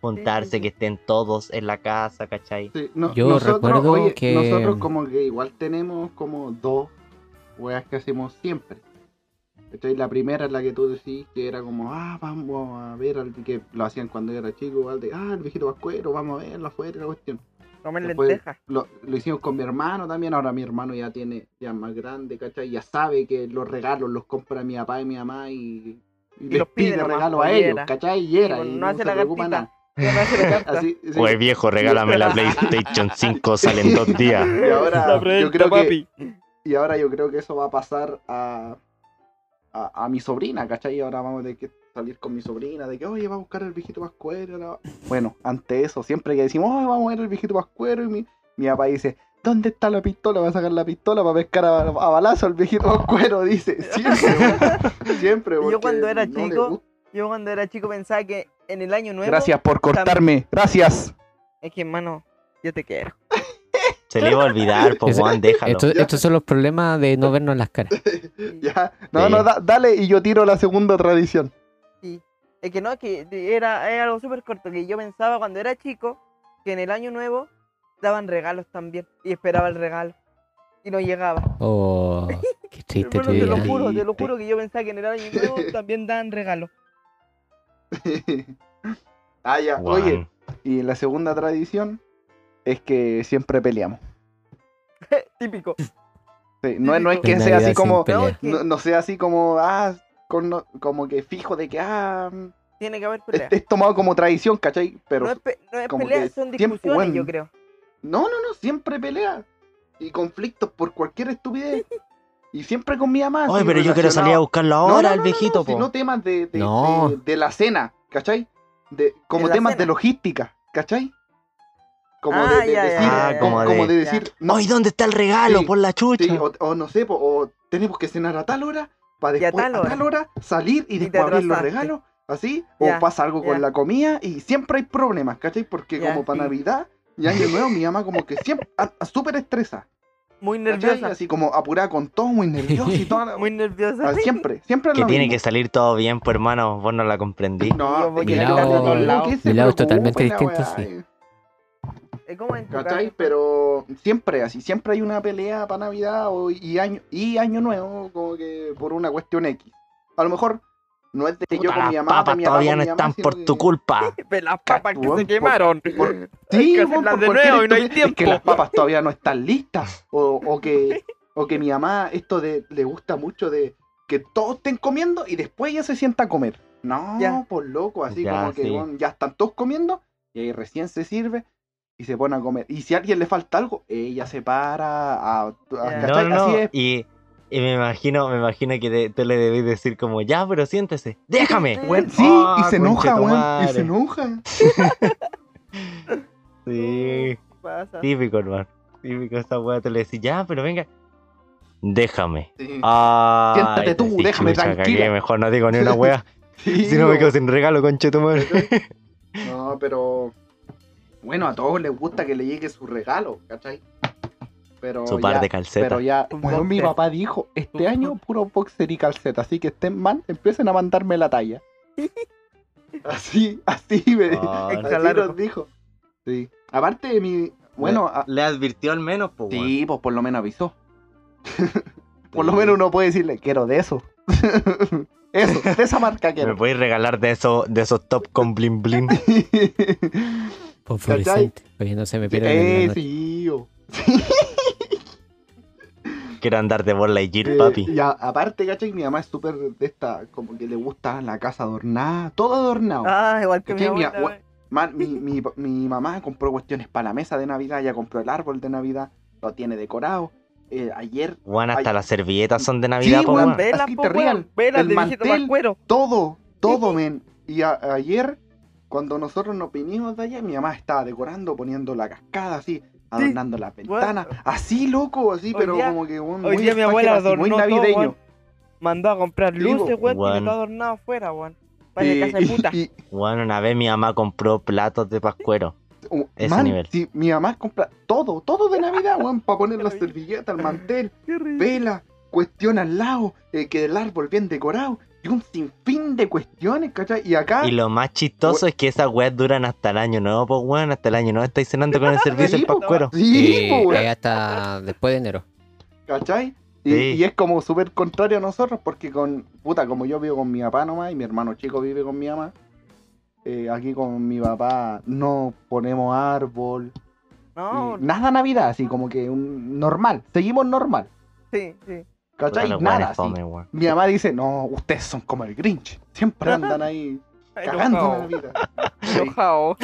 juntarse, que estén todos en la casa, ¿cachai? Sí, no- Yo nosotros, recuerdo oye, que- nosotros como que igual tenemos como dos weas que hacemos siempre. ¿Cachai? La primera es la que tú decís que era como, ah, vamos a ver, al que lo hacían cuando yo era chico, igual de, ah, el viejito vascuero, vamos a verlo afuera, la cuestión. Comer Después lentejas. Lo, lo hicimos con mi hermano también, ahora mi hermano ya tiene, ya es más grande, ¿cachai? Ya sabe que los regalos los compra mi papá y mi mamá y, y les los pide pide regalos pues, a ellos, era. ¿cachai? Y era, pues, y no hace se la preocupa nada. No. Así, sí. Oye viejo, regálame la PlayStation 5, salen dos días. Y ahora yo creo que papi. Y ahora yo creo que eso va a pasar a a, a mi sobrina, ¿cachai? Ahora vamos de que salir con mi sobrina, de que, oye, va a buscar el viejito pascuero. Bueno, ante eso, siempre que decimos, oye, vamos a ver el viejito pascuero, y mi, mi papá dice, ¿dónde está la pistola? Va a sacar la pistola para pescar a, a balazo al viejito pascuero, dice. Siempre. Siempre, Y yo cuando era no chico. Yo cuando era chico pensaba que en el año nuevo. Gracias por cortarme, gracias. Es que, hermano, yo te quiero. Se le iba a olvidar, pues Juan, déjalo. Esto- estos son los problemas de no vernos las caras. Ya. No, Sí. no, da- dale y yo tiro la segunda tradición. Es que no, es que era, era algo súper corto. Que yo pensaba cuando era chico que en el año nuevo daban regalos también. Y esperaba el regalo. Y no llegaba. Oh, qué triste tu te lo juro, te lo juro que yo pensaba que en el año nuevo también daban regalos. ah, ya. Oye, y la segunda tradición es que siempre peleamos. Típico. Sí, no, es- no es que En sea así como. No, sea así como. Ah, con, no- como que fijo de que. Ah, Tiene que haber pelea. es tomado como tradición, ¿cachai? Pero. no es, pe- no es pelea, son siempre, discusiones, bueno. yo creo. No, no, no, siempre pelea. Y conflictos por cualquier estupidez. Y siempre con mi mamá. Oye, pero yo quiero salir a buscarlo ahora no, viejito, no, po. sino temas de, de, No. de, de la cena, ¿cachai? De, como ¿De la temas cena? de logística, ¿cachai? Como Ah, de, de ya, ya, decir, ya, ya, como, ya. como de decir, no, Oye, ¿dónde está el regalo? Sí, por la chucha. sí, o, o no sé, po, o tenemos que cenar a tal hora, para Y a después a tal hora. salir y Y te después abrir los regalos, así, Ya, o pasa algo ya. con la comida y siempre hay problemas, ¿cachai? Porque Ya, como para sí. Navidad y Año Nuevo, mi mamá como que siempre, súper estresa, Muy ¿cachai? nerviosa. Así como apurada con todo, muy nerviosa y toda la- Muy nerviosa. Ah, Siempre, siempre Que tiene mismo. que salir todo bien, pues hermano, vos no la comprendí. No, Mi lado es totalmente distinto, sí. Es como en tu ¿Cachai? casa. Pero siempre así, siempre hay una pelea para Navidad o- y, año, y Año Nuevo, como que por una cuestión X. A lo mejor no es de yo Puta, con las mi mamá, papas de mi papá todavía con no mamá, están por que- tu culpa. Las papas que se quemaron. por- Sí, que por de cualquier nuevo y no hay. Es que tiempo. las papas todavía no están listas. O, o que, o que mi mamá, esto de le gusta mucho de que todos estén comiendo y después ella se sienta a comer. No, Ya. por loco, así Ya, como que sí. ya están todos comiendo y ahí recién se sirve y se pone a comer. Y si a alguien le falta algo, ella se para a, a-. No, no, Así es. y, y me imagino, me imagino que te- tú le debes decir como, ya, pero siéntese, déjame. Sí, Ah, y se enoja, weón, y se enoja. Sí, Pasa. típico, hermano. Típico esa weá, te le decís, ya, pero venga. Déjame. Sí. Ah, Siéntate tú, déjame tranquila. mejor no digo ni una wea. Sí, si no me quedo sin regalo, conche tu madre. No, pero. Bueno, a todos les gusta que le llegue su regalo, ¿cachai? Pero Su par ya, de calcetas. Pero ya, bueno, mi papá dijo, este año puro boxer y calceta, así que estén mal, empiecen a mandarme la talla. Así, así me Ah, así nos dijo. Sí. Aparte de mi. Bueno, a- le advirtió al menos, pues, sí, pues por lo menos avisó. por lo menos uno puede decirle, quiero de eso. eso, de esa marca Me quiero. podéis regalar de esos, de esos top con blin blin. Fosforescente. Oye, no se me la eh, sí. Quiero andar de bola y Eh, papi. Y a- aparte, ¿cachai? Mi mamá es súper de esta, como que le gusta la casa adornada, todo adornado. Ah, igual que mi ¿Cachai? Mi Man, mi, mi, mi mamá compró cuestiones para la mesa de Navidad, ya compró el árbol de Navidad, lo tiene decorado. Eh, ayer, Weón, hasta las servilletas son de Navidad, Sí, po, weón. Velas, así po, te El mantel. pascuero. todo, todo, men. Y a- ayer, cuando nosotros nos vinimos de allá, mi mamá estaba decorando, poniendo la cascada así, adornando las ventanas, así loco, así, Hoy pero día- como que un Hoy día mi abuela así, muy todo, navideño. Mandó a comprar luces, weón. Tiene Weón. todo adornado afuera, weón. Vaya Y- casa de puta. y- Bueno, una vez mi mamá compró platos de pascuero. Oh, Ese man, nivel. sí, mi mamá compra todo, todo de Navidad, weón, para poner las servilletas, el mantel, vela, cuestión al lado, eh, que el árbol bien decorado, y un sinfín de cuestiones, ¿cachai? Y acá, Y lo más chistoso es que esas weas duran hasta el año nuevo, pues weón. Hasta el año nuevo estáis cenando con el servicio Sí, del po. pascuero. sí, Eh, po, weón, eh, hasta después de enero. ¿cachai? Y, Sí. y es como súper contrario a nosotros, porque con, puta, como yo vivo con mi papá nomás, y mi hermano chico vive con mi mamá, eh, aquí con mi papá no ponemos árbol, No, nada Navidad, así como que un normal, seguimos normal, sí, sí. ¿Cachai? Nada, así. Mi mamá dice, no, ustedes son como el Grinch. Siempre andan ahí cagando la Enojado. vida. Enojado.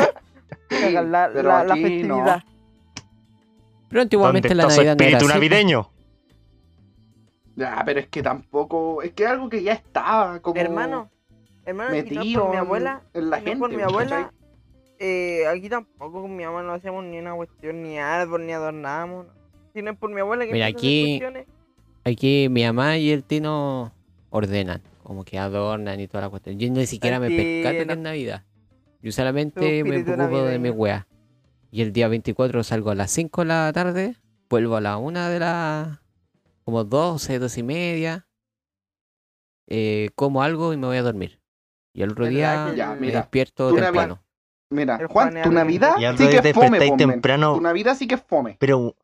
Cagan la, pero la, la aquí festividad. Pero antiguamente ¿Dónde la Navidad no era espíritu navideño? Ya, pero es que tampoco. Es que es algo que ya estaba como. Hermano, hermano, Metido por mi en- abuela, en la gente. por mi abuela, eh, aquí tampoco con mi mamá no hacíamos ni una cuestión, ni árbol, ni adornamos. Si no es por mi abuela que Mira, aquí- cuestiones, Aquí mi mamá y el Tino ordenan, como que adornan y toda la cuestión. Yo ni siquiera me percato que es Navidad. Yo solamente me preocupo de mi wea. Y el día 24 salgo a las 5 de la tarde, vuelvo a la 1 de la... como 12, 12 y media. eh, como algo y me voy a dormir. Y el otro ¿Verdad día Ya, me mira, despierto Navidad- temprano. Mira, Juan, tu Navidad al sí que es fome, temprano. Tu Navidad sí que es fome. Pero,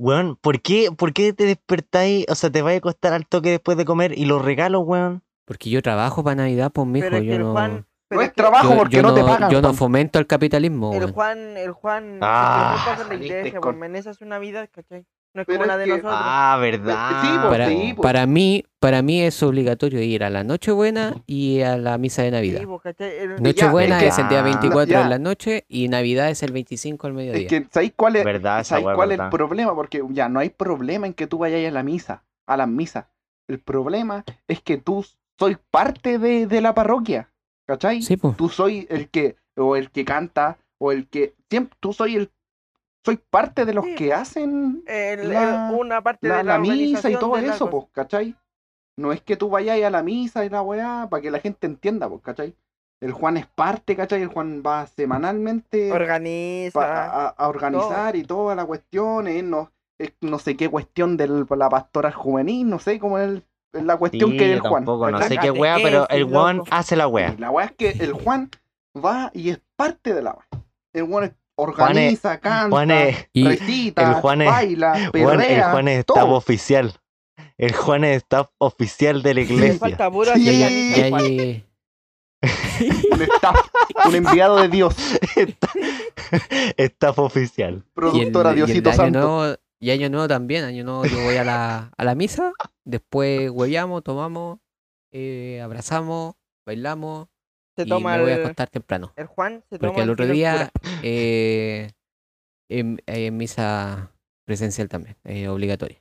weón, ¿por qué, ¿por qué te despertáis? O sea, te vas a acostar al toque después de comer y los regalos, weón. Porque yo trabajo para Navidad, pues mijo, yo el no... Juan. pero No es es que trabajo yo, porque yo no te pagan. Yo no Juan. fomento el capitalismo. El weón. Juan, el Juan Ah, se la iglesia, con- por esa es su Navidad, ¿cachai? No es Pero como la es de que- nosotros. Ah, verdad. Sí, pues, para, sí, pues. para mí, para mí es obligatorio ir a la Nochebuena y a la misa de Navidad. Sí, pues, Nochebuena ya, es el día ya. 24 Ya. en la noche y Navidad es el 25 al mediodía. Es que, ¿sabéis cuál es, Verdad, esa ¿sabéis weá, cuál es el problema? Porque ya no hay problema en que tú vayas a la misa, a las misas. El problema es que tú soy parte de, de la parroquia, ¿cachai? Sí, pues. Tú soy el que, o el que canta, o el que, siempre, tú soy el, soy parte de los Sí. que hacen el- la- el- una parte la, de la, la misa y todo eso, pues, ¿cachai? No es que tú vayas a la misa y la weá, para que la gente entienda, pues, ¿cachai? El Juan es parte, ¿cachai? El Juan va semanalmente Organiza. pa- a, a organizar y toda la cuestión, eh, no, es no sé qué cuestión de la pastoral juvenil, no sé cómo es el- es la cuestión Sí, que es el Juan. tampoco, no ¿cachai? sé qué weá, pero el loco. hace la weá. Y la weá es que el Juan va y es parte de la weá. El Juan organiza, canta, Juan es, Y recita, el Juan es- baila, Juan- el perrea, Juan es todo. staff oficial. El Juan es staff oficial de la Le iglesia. falta puro Sí. hay, un staff, un enviado de Dios, staff oficial. productora el Diosito Santo. nuevo, y año nuevo también, año nuevo yo voy a la, a la misa, después huellamos, tomamos, eh, abrazamos, bailamos Se y toma me voy a acostar temprano. el Juan, se toma Porque el el otro día cura. eh, en, en misa presencial también, eh, obligatoria.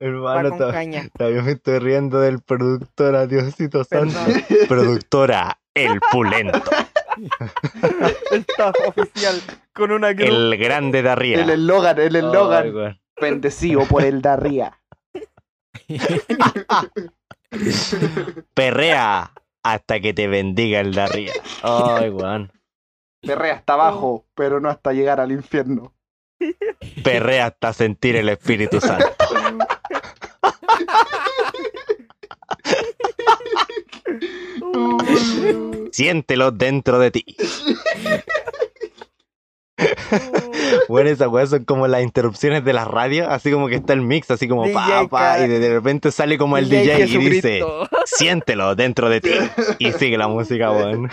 Hermano, todavía me estoy riendo del productora Diosito Santo. Productora El Pulento. El staff oficial con una cruz. El grande de arriba. El eslogan, el eslogan, weón. bendecido por el de arriba. Perrea hasta que te bendiga el de arriba. Ay, weón. Perrea hasta abajo, pero no hasta llegar al infierno. Perrea hasta sentir el Espíritu Santo. Siéntelo dentro de ti. Bueno, esas weas son como las interrupciones de la radio, así como que está el mix, así como pa, pa, y de, repente sale como el DJ DJ, y dice, siéntelo dentro de ti. Y sigue la música, weón.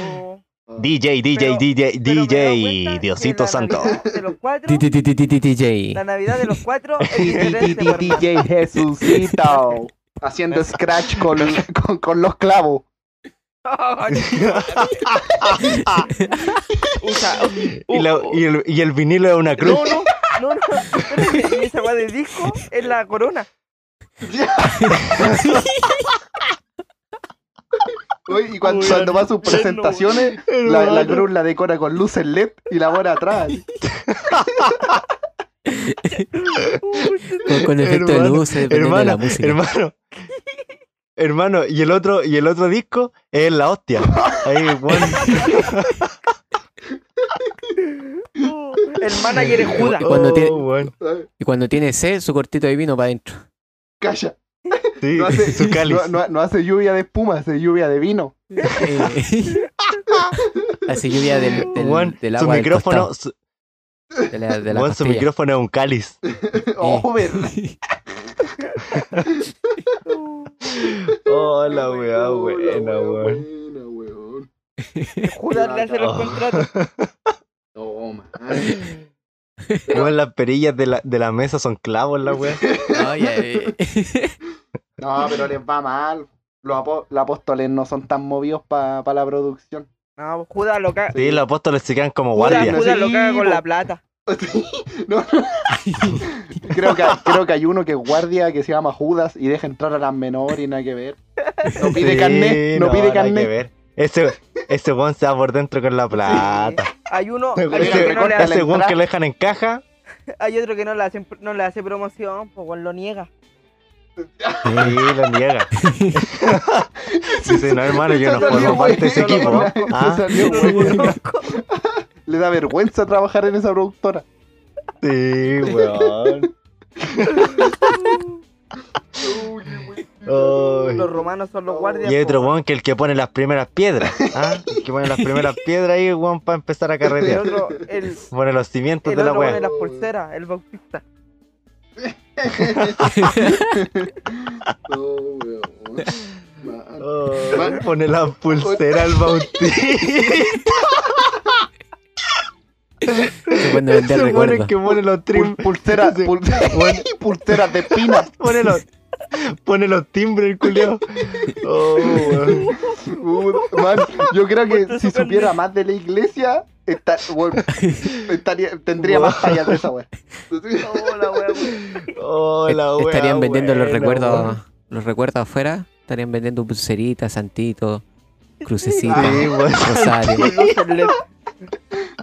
Oh. DJ, DJ, DJ, DJ, Diosito Santo. Navidad De los cuatro, DJ. la Navidad de los cuatro. DJ Jesucito. Haciendo scratch con los clavos. Usa, Y, la- y el, y el vinilo es una cruz. no, no, no, no. esa weá de disco es la corona. Uy, y cuando, va a sus presentaciones, la, la Hermano. cruz la decora con luces LED y la pone atrás. Con, con efecto de Hermano, luces, dependiendo de la hermano, música. hermano. Hermano, y el otro, y el otro disco es la hostia. Ahí. Uh, el manager es Judas. Y cuando Oh, tiene- weón. Y cuando tiene sed, su cortito de vino para adentro. Calla. Sí, No hace, su cáliz. no, no- no hace lluvia de espuma, hace lluvia de vino. Eh, Hace lluvia del, del, Weón, del su agua del micrófono, su, de la, de la weón, su micrófono es un cáliz. Oh, verdad. Oh, la weá, buena, weón. buena, weón. Judas le hace los Oh. contratos. Oh, man. Weón, las perillas de la, de la mesa son clavos, la weá. No, ya. No, pero les va mal. Los, apóstoles no son tan movidos para la producción. No, Judas lo caga. Sí, los apóstoles se quedan como Judas, guardias. Judas lo Sí, caga con la plata. Sí, no, no. creo, que, creo que hay uno que es guardia que se llama Judas y deja entrar a las menores y nada que ver. No pide Sí, carnet, no, pide nada que carnet. ver. Ese, ese se va por dentro con la plata. Hay uno, hay Ese uno que no le recorta hace, Ese weón entrada. que lo dejan en caja. hay otro que no le hace, no le hace promoción, pues lo niega. Sí, lo niega. Dice, no, hermano, yo no formo parte de ese equipo. Ah. Le da vergüenza trabajar en esa productora. sí, weón. Los romanos son los guardias. Y hay otro weón que el que pone las primeras piedras. ¿ah? El que pone las primeras piedras ahí, weón, para empezar a El carretear. otro, el, Pone los cimientos el de la pone las pulseras, el bautista. Weón. Oh, pone la pulsera al bautista. Se pueden vender pone recuerdos. que pone los pulseras, pulseras de espinas. pone los, pone los timbres el culiao. Oh, weón. Uh, man, yo creo que si su supiera más de la iglesia, bueno, estaría- tendría más tallas de esa wea. Hola, weón. La wea Estarían vendiendo los recuerdos, los recuerdos afuera. Estarían vendiendo pulseritas, santitos, crucecitas, Sí, rosarios,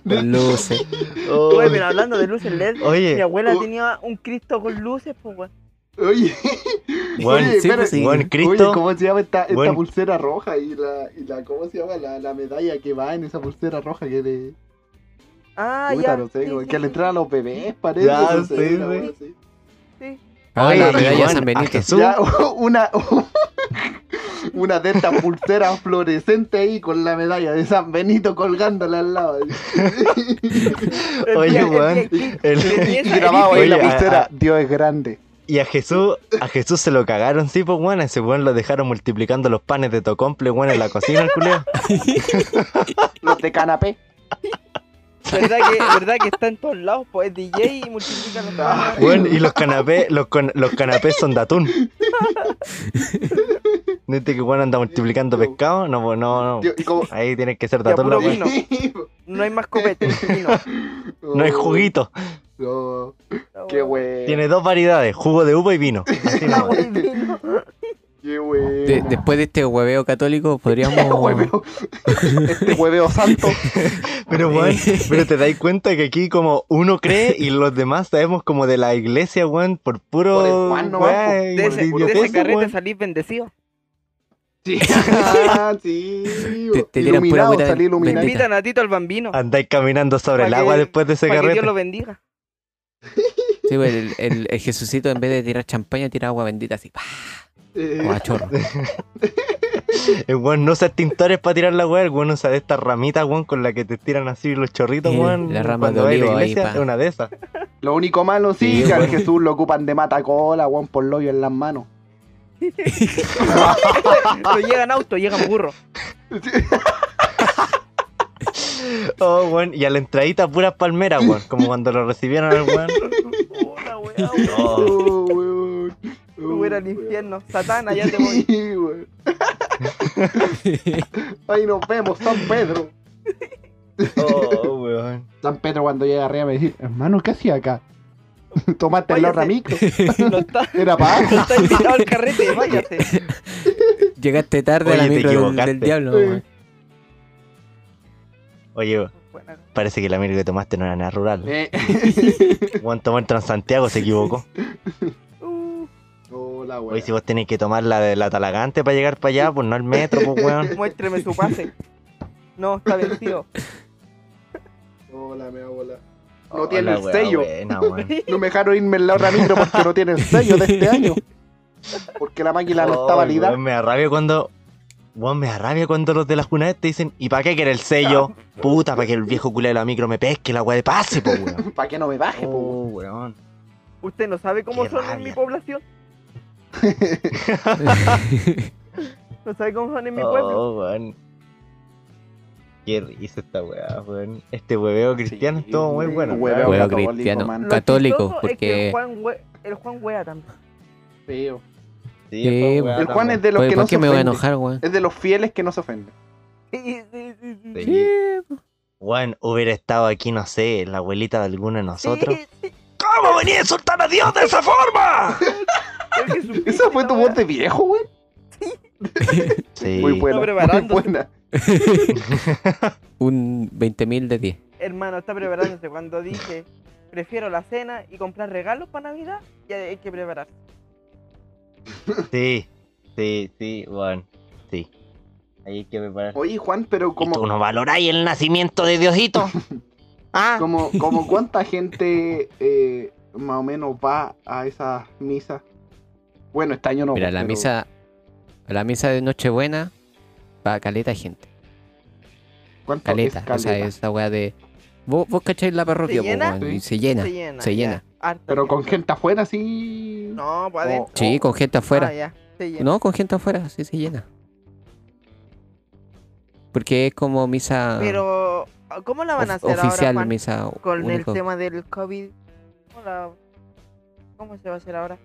Con luces. Oh, Oye, pero hablando de luces LED, mi Oye, abuela oh. tenía un Cristo con luces, pues weón. Oye, Weón, oye, sí, espera, pues sí. weón, oye, Cristo. ¿cómo se llama esta, esta pulsera roja y la, y la, ¿cómo se llama? La, la medalla que va en esa pulsera roja que de... Ah, Puta, ya. no sé, sí, como que le entran a los bebés, parece. Ya, no sé, sí, una sí. Ah, Oye, la y medalla San Benito. Jesús. Ya, una, una de estas pulseras fluorescentes ahí con la medalla de San Benito colgándola al lado. El Oye, weón, el- el- el grabado ahí la a- pulsera, a- Dios es grande. Y a Jesús, a Jesús se lo cagaron, sí, pues weón, a ese weón lo dejaron multiplicando los panes de tocomple, weón, en la cocina, el culeo. Los de canapé. ¿Verdad que, verdad que está en todos lados? Pues es DJ y multiplica los Ah, Weón, y los canapés, los, con- los canapés son de atún. ¿No viste que weón anda multiplicando pescado? No, pues no, no. Ahí tienen que ser de atún vino. No hay más copete. vino. No hay juguito. No, qué wey. Tiene dos variedades, jugo de uva y vino. Así. Qué wey. De- después de este hueveo católico, podríamos. Hueveo. Este hueveo santo. Pero weón, pero te dais cuenta que aquí como uno cree y los demás sabemos como de la iglesia, weón, por puro Por el Juan nomás, weá, po. y De por de ese carrete salís bendecido. Sí, ah, sí. Te- iluminado, salí iluminado. bendita. Invitan a Tito al bambino. Andáis caminando sobre el que- agua después de ese Para que carrete. Dios lo bendiga. Sí, pues, el, el, el Jesucito en vez de tirar champaña, tira agua bendita así. ¡pah! Eh, Como a chorro. El weón no usa extintores para tirar la weá, el weón usa de estas ramitas, weón, con la que te tiran así los chorritos, weón. la rama cuando de la olivo ahí, iglesia, pa. es una de esas. Lo único malo sí, Sí, que al. Jesús lo ocupan de matacola, weón, por lo en las manos. Pero llegan auto, llegan burro. Oh, weón, y a la entradita puras palmeras, weón, como cuando lo recibieron al weón. Hola, weón. Oh. Weón. A Oh, infierno. Satán, allá te voy. Sí, weón. Ahí nos vemos, San Pedro. Oh, weón. San Pedro cuando llega arriba me dice, hermano, ¿qué hacía acá? Tomaste el Váyase. horra micro. No está, Era para no está invitado al carrete, váyase. Llegaste tarde a Oye, la te micro del, del diablo. Weón. Oye, parece que la mierda que tomaste no era nada rural. Eh. Juan tomó el Transantiago, se equivocó. Hola, weón. Oye, si vos tenés que tomar la de la Talagante para llegar para allá, pues no al metro, pues weón. muéstreme su pase. No, está vencido. Hola, mi abuela. Oh, No tiene el sello. buena. No me dejaron irme en la otra micro porque no tiene el sello de este año. Porque la máquina no está validada. me da rabia cuando. Weón, me da rabia cuando los de las Junadet te dicen, ¿y para qué quiere el sello? Puta, para que el viejo culé de la micro me pesque la weá de pase, pues weón. ¿Para que no me baje, po? Oh, weón. ¿Usted no sabe cómo Qué son en mi población? ¿No sabe cómo son en mi Oh, pueblo? weón. Qué risa esta weá, weón. Este hueveo cristiano Sí, estuvo muy bueno. hueveo católico, cristiano. man. Católico, chistoso es que el porque- Juan, hue- el Juan wea también. Feo. Sí, Sí, esta weá El Juan es de los Oye, que ¿Por no qué se me voy a ofende. enojar, weón? Es de los fieles que no se ofenden. Sí, Bueno, hubiera estado aquí, no sé, la abuelita de alguno de nosotros. ¿Cómo venía a insultar a Dios de esa forma? ¿Esa fue tu voz de viejo, güey? Sí. Muy buena. Muy buena. Un 20.000 de 10. Hermano, está preparándose. Cuando dije, prefiero la cena y comprar regalos para Navidad, ya hay que prepararse. Sí, sí, sí, bueno, sí. Hay que preparar. Oye, Juan, pero ¿Y tú como, no valoráis el nacimiento de Diosito? ¿Ah? como, como cuánta gente eh, más o menos va a esas misas. Bueno, este año no. Mira, la pero misa, a la misa de Nochebuena va caleta gente. ¿cuánto Caleta. es O sea, caleta? esa weá de. Vos, vos cacháis la parroquia, llena? Sí. se llena. Se llena. se llena. Pero con gente. afuera, sí. No, para adentro. Sí, con gente afuera. Ah, ya, se llena. No, con gente afuera, sí se llena. Porque es como misa Pero, ¿cómo la van a hacer oficial, ahora, Juan? misa Con el tema del COVID. ¿Cómo, la- ¿Cómo se va a hacer ahora?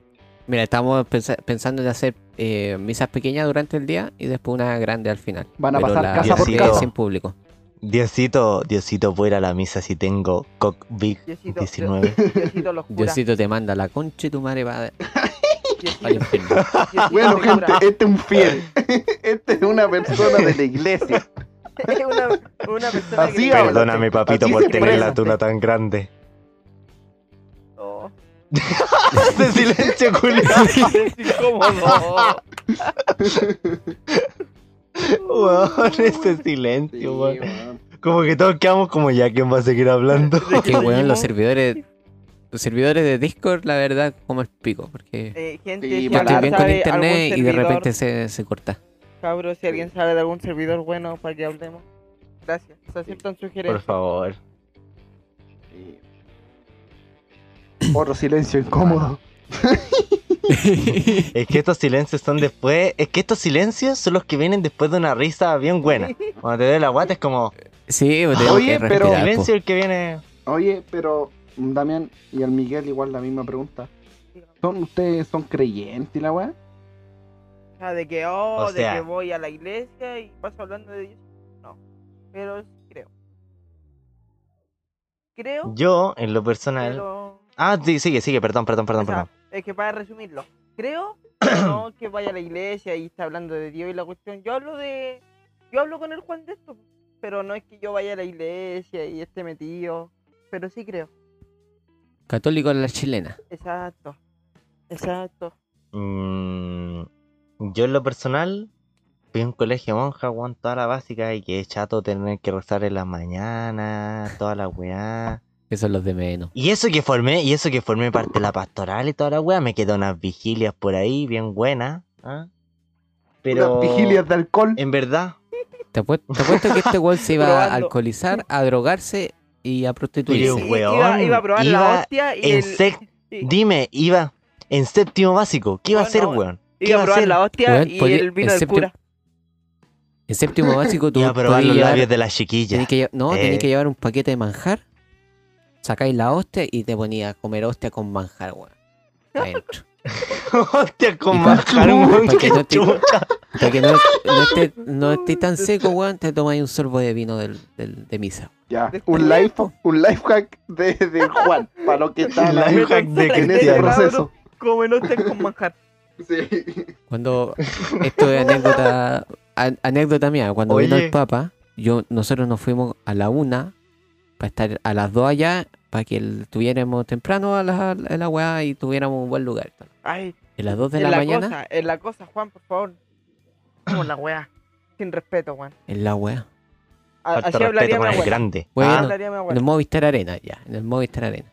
Mira, estamos pensa- pensando en hacer eh, misas pequeñas durante el día y después una grande al final. Van a Pero pasar la casa por casa. es sin público. Diosito, Diosito, voy a ir a la misa si tengo Cock Big Diosito, 19. Diosito los cura. Diosito te manda la concha y tu madre va. Diosito Bueno, gente, este es un fiel. Este es una persona de la iglesia. Es una, una persona Así que... Perdóname, papito, Así por tener la tuna tan grande. Oh, silencio, culiao. es incómodo. Weón, ese silencio, weón. Como que todos quedamos como ya, ¿quién va a seguir hablando? ¿De qué Que weón, los servidores. Los servidores de Discord, la verdad, como el pico. Porque Eh, gente, Sí, si yo estoy bien con internet y de repente se, se corta. Cabros, si alguien sabe de algún servidor bueno para que hablemos. Gracias. Se aceptan Por sugerencias. favor. Otro silencio incómodo. Es que estos silencios son después. Es que estos silencios son los que vienen después de una risa bien buena. Cuando te dé la guata es como. Sí, Oye, que pero-. Silencio el que viene. Oye, pero Damián y al Miguel igual la misma pregunta. ¿Son ustedes son creyentes y la weá? O sea, de que, oh, O sea- de que voy a la iglesia y paso hablando de Dios. No. Pero sí creo. Creo, Yo, en lo personal. pero... Ah, sí, sigue, sigue, perdón, perdón, o perdón, sea, perdón. Es que para resumirlo, creo que no que vaya a la iglesia y está hablando de Dios y la cuestión. Yo hablo de... Yo hablo con el Juan de esto, pero no es que yo vaya a la iglesia y esté metido. Pero sí creo. Católico en la chilena. Exacto. Exacto. Mm, yo, en lo personal, fui a un colegio monja, weón, toda la básica. Y que es chato tener que rezar en las mañanas, toda la weá. Que son los de menos. Y eso que formé, y eso que formé parte de la pastoral y toda la weá, me quedó unas vigilias por ahí bien buenas. ¿ah? Pero Unas vigilias de alcohol. en verdad, Te apuesto, te apuesto que este weón se iba a alcoholizar, a drogarse y a prostituirse. Pero, weón, iba, iba a probar iba la hostia y en el... sec- sí, dime, iba en séptimo básico, ¿qué iba a hacer, no, weón? ¿Qué iba a probar hacer? la hostia Weón, y podía- el vino en del séptimo- cura. En séptimo básico tú Iba a probar los llevar- labios de la chiquilla. que no, Eh. tenías que llevar un paquete de manjar, sacáis la hostia y te ponías a comer hostia con manjar, weón. Adentro. Hostia, con manjar, weón, que no te-. Para que no, no estés tan seco, weón, te tomáis un sorbo de vino del, del- de misa. Ya, un este life, un life hack de, de Juan, para los que están Life ahí hack de en ese cristiano. proceso. Como no estén con manjar. Sí. Cuando esto es anécdota, an- anécdota mía, cuando vino Oye. el Papa, yo, nosotros nos fuimos a la una para estar a las dos allá, para que el- estuviéramos temprano a la, a la weá y tuviéramos un buen lugar. Ay, A las dos de en la, la, mañana, cosa, en la cosa, Juan, por favor. Como la weá. Sin respeto, Juan. en la weá. Falta así respeto hablaría mi con el grande. Bueno, Ah, hablaría mi En el. Movistar Arena, ya, en el Movistar Arena.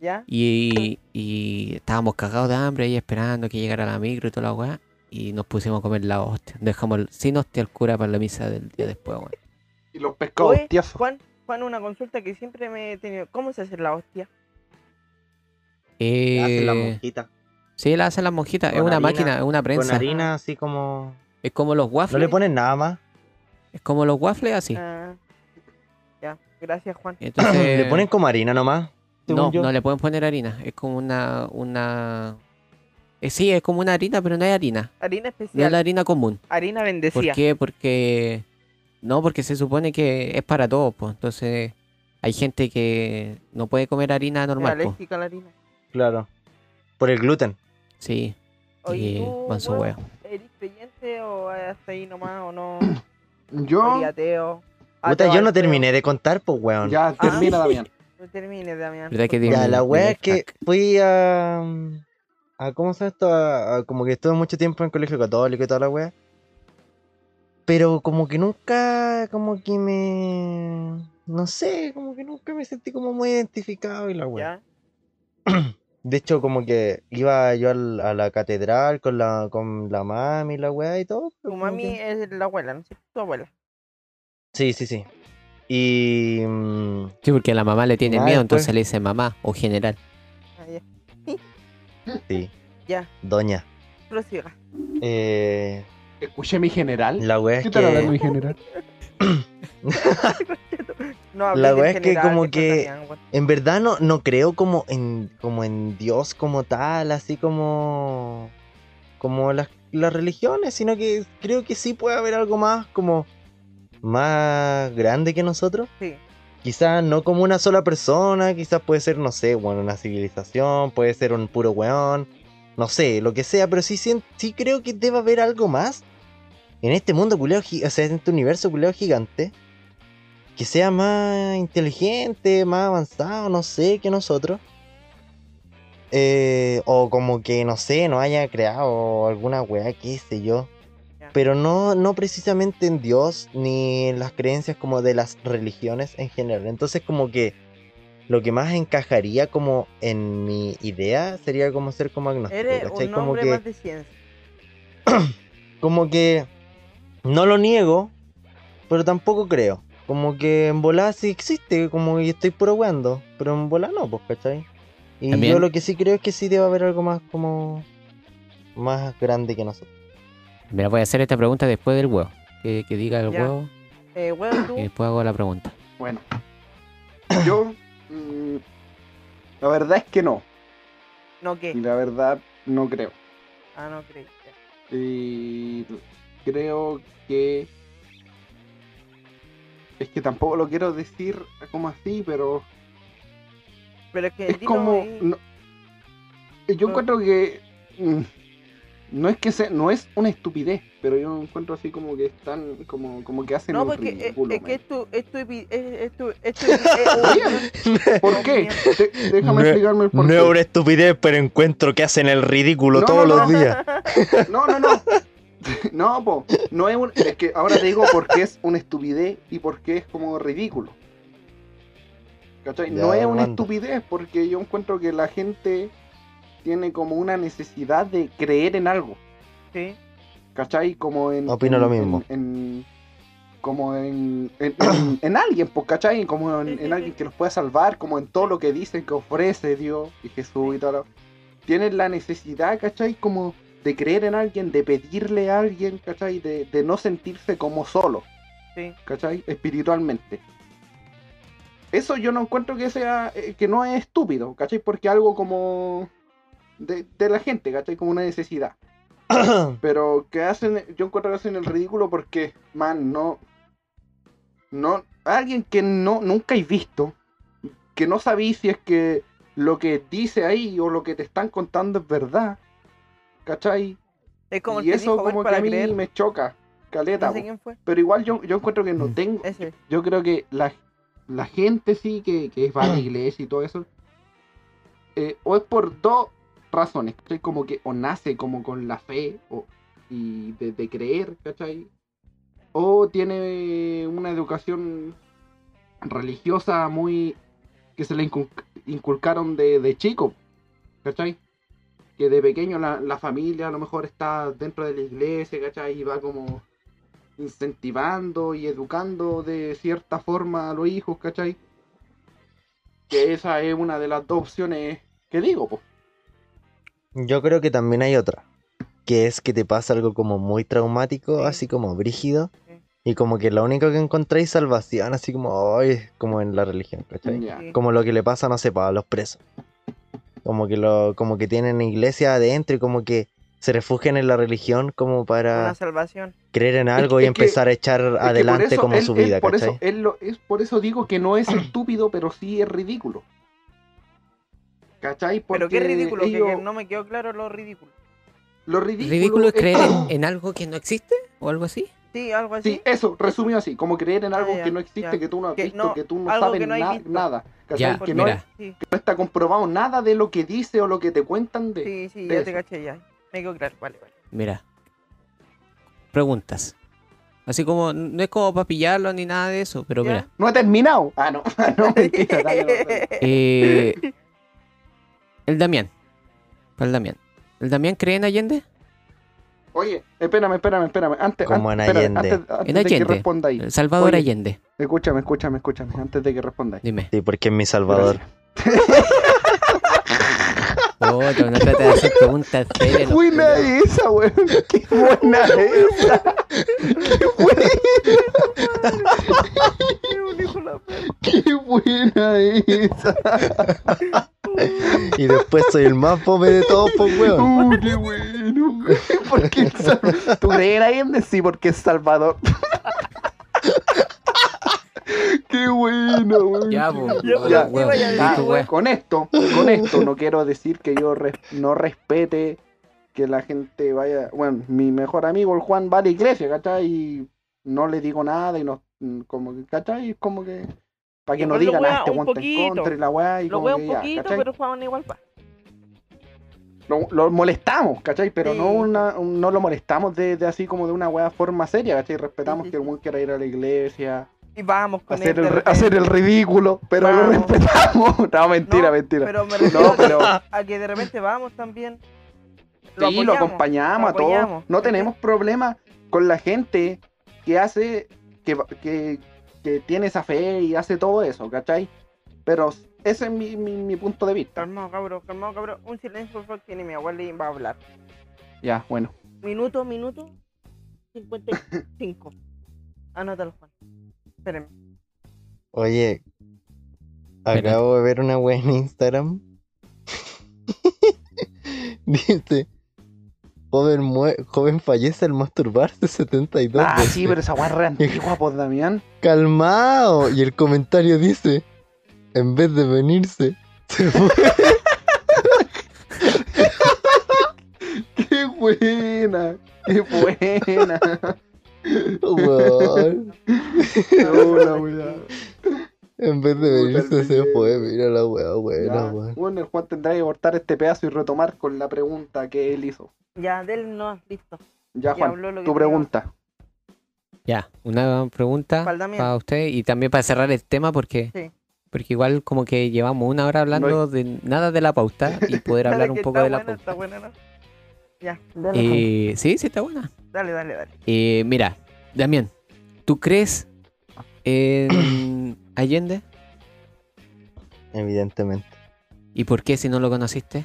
¿Ya? Y, y estábamos cagados de hambre ahí esperando que llegara la micro y toda la weá. Y nos pusimos a comer la hostia. Dejamos el- sin hostia el cura para la misa del día después, weón. Y los pescados Oye. Juan, Juan, una consulta que siempre me he tenido. ¿Cómo se hace la hostia? hacen la Eh, monjita. sí, la hacen las monjitas. Es Con una harina, máquina, es una Con prensa. harina así como... Es como los No waffles. le ponen nada más. Es como los waffles así. Ah, ya, gracias, Juan. Entonces, Le ponen como harina nomás. no, yo. no le pueden poner harina. Es como una. una... eh, sí, es como una harina, pero no es harina. Harina No es especial. la harina común. Harina ¿Por bendecida. qué? Porque No, porque se supone que es para todos, pues. Entonces, hay gente que no puede comer harina normal, alérgica a la harina. Claro. Por el gluten. Sí. Oye, Y ¿tú, manso weón, wea. ¿Eres creyente o hasta ahí nomás o no? Yo. ¿Eres ateo? Puta, Ateo, yo no ateo. terminé de contar, pues, weón. Ya, termina, Damián. No termines, Damián. ¿Verdad que por Ya, la el es que fui a. a ¿Cómo se llama esto? A- a- como que estuve mucho tiempo en colegio católico y toda la wea. Pero como que nunca. Como que me. No sé, como que nunca me sentí como muy identificado y la. ¿Ya? De hecho, como que iba yo al- a la catedral con la, con la mami y la weá y todo. Tu mami que- es la abuela, ¿no? Tu abuela. Sí, sí, sí. Y. mm, Sí, porque la mamá le tiene Ah, miedo, después- entonces le dice mamá o general. Ah, ya. sí, Ya, doña. prosiga. Eh, Escuché mi general. la weá es ¿Qué tal hablando mi que. general? No La wea es que general, como que-. En verdad no, no creo como en, como en Dios como tal, así como. como las, las religiones, sino que creo que sí puede haber algo más como. más grande que nosotros. Sí. Quizás no como una sola persona, quizás puede ser, no sé, bueno, una civilización, puede ser un puro weón, no sé, lo que sea, pero sí, sí, sí creo que debe haber algo más en este mundo culeado, gi- o sea, en este universo culeado gigante, que sea más inteligente, más avanzado, no sé, que nosotros. Eh, o como que, no sé, no haya creado alguna weá, qué sé yo. Pero no, no precisamente en Dios ni en las creencias como de las religiones en general. Entonces como que lo que más encajaría como en mi idea sería como ser como agnóstico. Eres ¿cachai? un Como hombre que, más de ciencia. como que no lo niego, pero tampoco creo. Como que en volá sí existe, como que estoy puro weando, pero en volá no, pues, ¿cachai? Y También- yo lo que sí creo es que sí debe haber algo más como más grande que nosotros. Mira, voy a hacer esta pregunta después del huevo. Que, que diga el Ya. huevo Eh, weón, tú. y después hago la pregunta. Bueno. Yo. mm, la verdad es que no. No, Y ¿qué? la verdad no creo. Ah, no creí. ya. Y creo que. Es que tampoco lo quiero decir como así, pero Pero es que es como. no- yo encuentro que. mm, No es que sea, no es una estupidez, pero yo encuentro así como que están, como, como que hacen No, porque ridículo. es que es tu, es tu, es, es tu, es tu, ¿Por qué? De- déjame No- explicarme el por No qué. es una estupidez, pero encuentro que hacen el ridículo No, todos no, los días. No, no, no. No, po. No es, un- es que ahora te digo por qué es una estupidez y por qué es como ridículo. ¿Cachai? Ya, no es una manda. estupidez porque yo encuentro que la gente tiene como una necesidad de creer en algo. Sí. ¿Cachai? Como en. Opino en- lo mismo. en- en- como en, en, en- en alguien, pues, ¿cachai? Como en, alguien que los pueda salvar, como en todo lo que dicen que ofrece Dios y Jesús y todo. lo- Tienen la necesidad, ¿cachai? Como de creer en alguien, de pedirle a alguien, ¿cachai? De, de no sentirse como solo, Sí. ¿cachai? Espiritualmente. Eso yo no encuentro que sea, eh, que no es estúpido, ¿cachai? Porque algo como de, de la gente, ¿cachai? Como una necesidad. Pero que hacen, yo encuentro que hacen el ridículo porque, man, no. No. Alguien que no nunca he visto, que no sabéis si es que lo que dice ahí o lo que te están contando es verdad. ¿Cachai? Es como y eso dijo, como que a mí creer. me choca, caleta. No sé po. quién fue. Pero igual yo, yo encuentro que no Mm. tengo. Ese. Yo creo que la, la gente sí que, que va a la iglesia y todo eso. eh, o es por dos razones. ¿cachai? Como que o nace como con la fe o, y de, de creer, ¿cachai? O tiene una educación religiosa muy. que se le incul- inculcaron de, de chico, ¿cachai? Que de pequeño la, la familia a lo mejor está dentro de la iglesia, ¿cachai? Y va como incentivando y educando de cierta forma a los hijos, ¿cachai? Que esa es una de las dos opciones que digo, pues. Yo creo que también hay otra, que es que te pasa algo como muy traumático, Sí. así como brígido, Sí. y como que lo único que encontráis salvación, así como, como en la religión, ¿cachai? Como lo que le pasa, no sé, a los presos. Como que lo, como que tienen iglesia adentro y como que se refugian en la religión como para Una salvación. creer en algo y es que- empezar a echar adelante eso como él- su él vida, por eso, ¿cachai? él lo- es por eso digo que no es estúpido, pero sí es ridículo. ¿Cachai? Pero qué Porque ridículo, que- que, ellos- no me quedó claro lo ridículo. Lo ridículo, ¿Ridículo es creer en, algo que no existe? ¿O algo así? Sí, algo así. Sí, eso, resumido así, como creer en Ah, algo ya, que no existe, ya. que tú no has Que visto, no- que tú no sabes que no hay na- visto. nada. ¿Cachai? Ya, que no, es- Sí, que no está comprobado nada de lo que dice o lo que te cuentan de... sí, sí, de ya te eso. caché, ya. Me quedó claro, vale, vale. Mira. Preguntas. Así como, no es como para pillarlo ni nada de eso, pero Ya. mira. No he terminado. Ah, no, no, mentira. dale. Eh, el Damián. Para el Damián. ¿El Damián cree en Allende? Oye, espérame, espérame, espérame. Antes, Como antes, en espérame, Allende. antes, antes En de que Allende. responda ahí. Salvador Oye. Allende. Escúchame, escúchame, escúchame, antes de que responda ahí. Dime. Sí, porque es mi salvador. Oh, no trata de hacer preguntas ¡Qué serias. los buena esa, weón! ¡Qué buena esa! ¡Qué buena! ¡Qué buena esa! Y después soy el más fome de todos, pues, weón. ¡Uh, qué bueno! Porque ¿Tú crees en Allende? Sí, porque es Salvador. ¡Qué bueno, weón! Ya, bueno. ya, wea. con esto, con esto no quiero decir que yo res- no respete que la gente vaya. Bueno, mi mejor amigo, el Juan, va a la iglesia, ¿cachai? Y no le digo nada y no. Como que, ¿cachai? Es como que. Para que no digan, ah, este Juan está en contra y la weá. Y Lo como que un ya, poquito, ¿cachai? pero juegan igual pa. Lo, lo molestamos, ¿cachai? Pero Sí. no una, un- no lo molestamos de, de así como de una weá forma seria, ¿cachai? Respetamos Sí, sí, que el. Juan quiera ir a la iglesia, Y vamos con hacer de el, hacer el ridículo, pero lo Vamos. respetamos. No, mentira, No, mentira. Pero me refiero No, pero. a que de repente vamos también. Sí, lo acompañamos a todos. No tenemos problema con la gente que hace, que, que, que tiene esa fe y hace todo eso, ¿cachai? Pero ese es mi, mi, mi punto de vista. Calmado, cabrón, calmado, cabrón. Un silencio, por favor, tiene mi abuela y va a hablar. Ya, bueno. Minuto, minuto. 55. Anótalo, Juan. Espérenme. Oye, Espérate. acabo de ver una wea en Instagram. Dice, joven, mue- joven fallece al masturbarse 72 Ah, veces. sí, pero esa weá es re antigua, pues, Damián. Calmao. Y el comentario dice, en vez de venirse, se fue. ¡Qué buena! ¡Qué buena! Weón. Weá. En vez de venirse se fue. Mira la wea buena, weón. Bueno, el Juan tendrá que cortar este pedazo y retomar con la pregunta que él hizo. Ya, del no, listo. Ya, Ya Juan, habló lo tu pregunta. Ya, una pregunta Para usted y también para cerrar el tema porque Sí. porque igual como que llevamos una hora hablando de nada de la pauta y poder hablar un poco está de la buena, pauta. Está buena, ¿no? Ya. Eh, sí, sí está buena. Dale, dale, dale. Eh, mira, Damián, ¿tú crees en Allende? Evidentemente. ¿Y por qué si no lo conociste?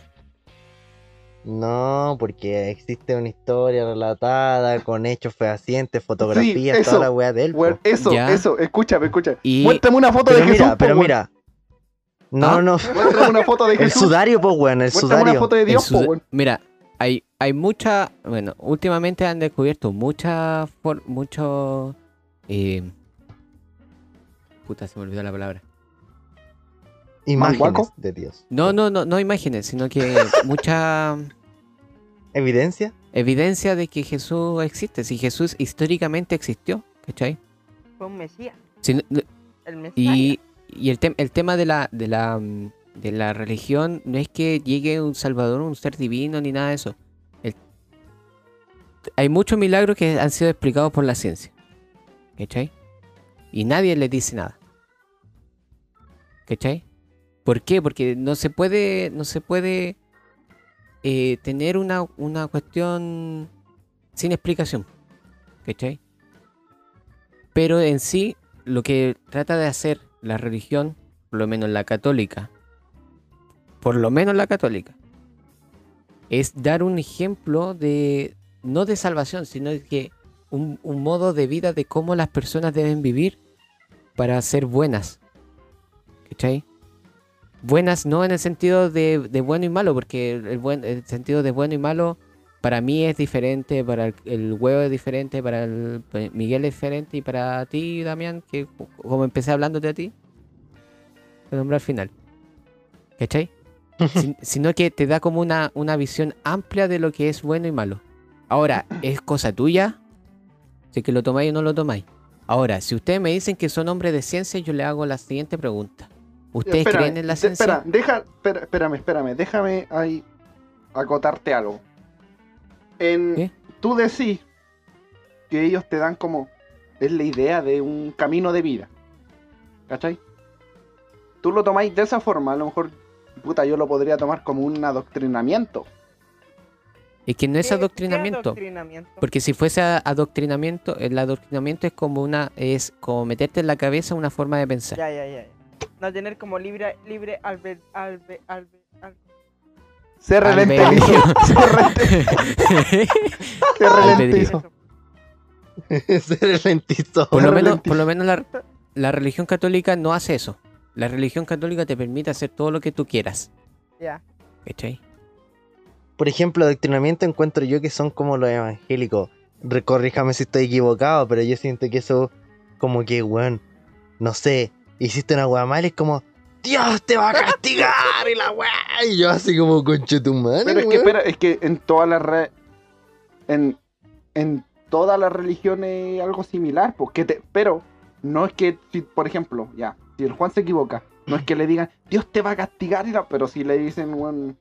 No, porque existe una historia relatada con hechos fehacientes, fotografías, eso. toda la wea de él. eso, Ya. eso, escúchame, escúchame. Y- Muéstrame una foto Pero de Jesús. mira, po, pero mira. No, ¿Ah? no. Muéstrame una foto de El Jesús. sudario, pues, weón, el Muéstrame una sudario. foto de El Dios, po, weón. Mira, hay, hay mucha, bueno, últimamente han descubierto mucha, for- mucho, eh, puta, se me olvidó la palabra. Imágenes de Dios. No, no, no, no imágenes, sino que mucha ¿Evidencia? evidencia de que Jesús existe, si Jesús históricamente existió, ¿cachai? Fue un mesías. Si El mesías. y y el, tem- el tema de la, de, la, mm, de la religión no es que llegue un salvador, un ser divino, ni nada de eso. Hay muchos milagros que han sido explicados por la ciencia. ¿Cachai? Y nadie le dice nada. ¿Cachai? ¿Por qué? Porque no se puede, no se puede eh, tener una, una cuestión sin explicación. ¿Cachai? Pero en sí, lo que trata de hacer la religión, por lo menos la católica, por lo menos la católica, es dar un ejemplo de, no de salvación, sino de que un, modo de vida de cómo las personas deben vivir para ser buenas. ¿Cachai? Buenas no en el sentido de, bueno y malo, porque el, buen, el sentido de bueno y malo para mí es diferente, para el, huevo es diferente, para el para Miguel es diferente y para ti, Damián, que co- como empecé hablándote a ti, te nombré al final. ¿Cachai? Sin- sino que te da como una, una visión amplia de lo que es bueno y malo. Ahora, es cosa tuya si que lo tomáis o no lo tomáis. Ahora, si ustedes me dicen que son hombres de ciencia, yo le hago la siguiente pregunta. ¿Ustedes Espérame, creen en la ciencia? Espera, deja, espera, espérame, espérame, déjame ahí acotarte algo. En, ¿Qué? Tú decís que ellos te dan como, es la idea de un camino de vida. ¿Cachai? Tú lo tomáis de esa forma, a lo mejor, puta, yo lo podría tomar como un adoctrinamiento. Es que no es ¿Qué- qué adoctrinamiento. adoctrinamiento? Porque si fuese adoctrinamiento, el adoctrinamiento es como una, es como meterte en la cabeza una forma de pensar. Ya, ya, ya. No tener como libre, libre albert, albert, albert- Se relentizo. Se rente- se ralentizó. por lo menos, Ralentizo. por lo menos la, la religión católica no hace eso. La religión católica te permite hacer todo lo que tú quieras. Ya. ¿Cachai? Por ejemplo, adoctrinamiento encuentro yo que son como los evangélicos. Re- Corríjame si estoy equivocado, pero yo siento que eso, como que, weón, no sé, hiciste una weá mal, es como, Dios te va a castigar y la weá. Y yo así como, conche tu madre. Pero es que, weón". espera, es que en todas las re- en, en todas las religiones algo similar, porque te, pero no es que, si, por ejemplo, ya, si el Juan se equivoca, no es que le digan, Dios te va a castigar, pero si le dicen, weón,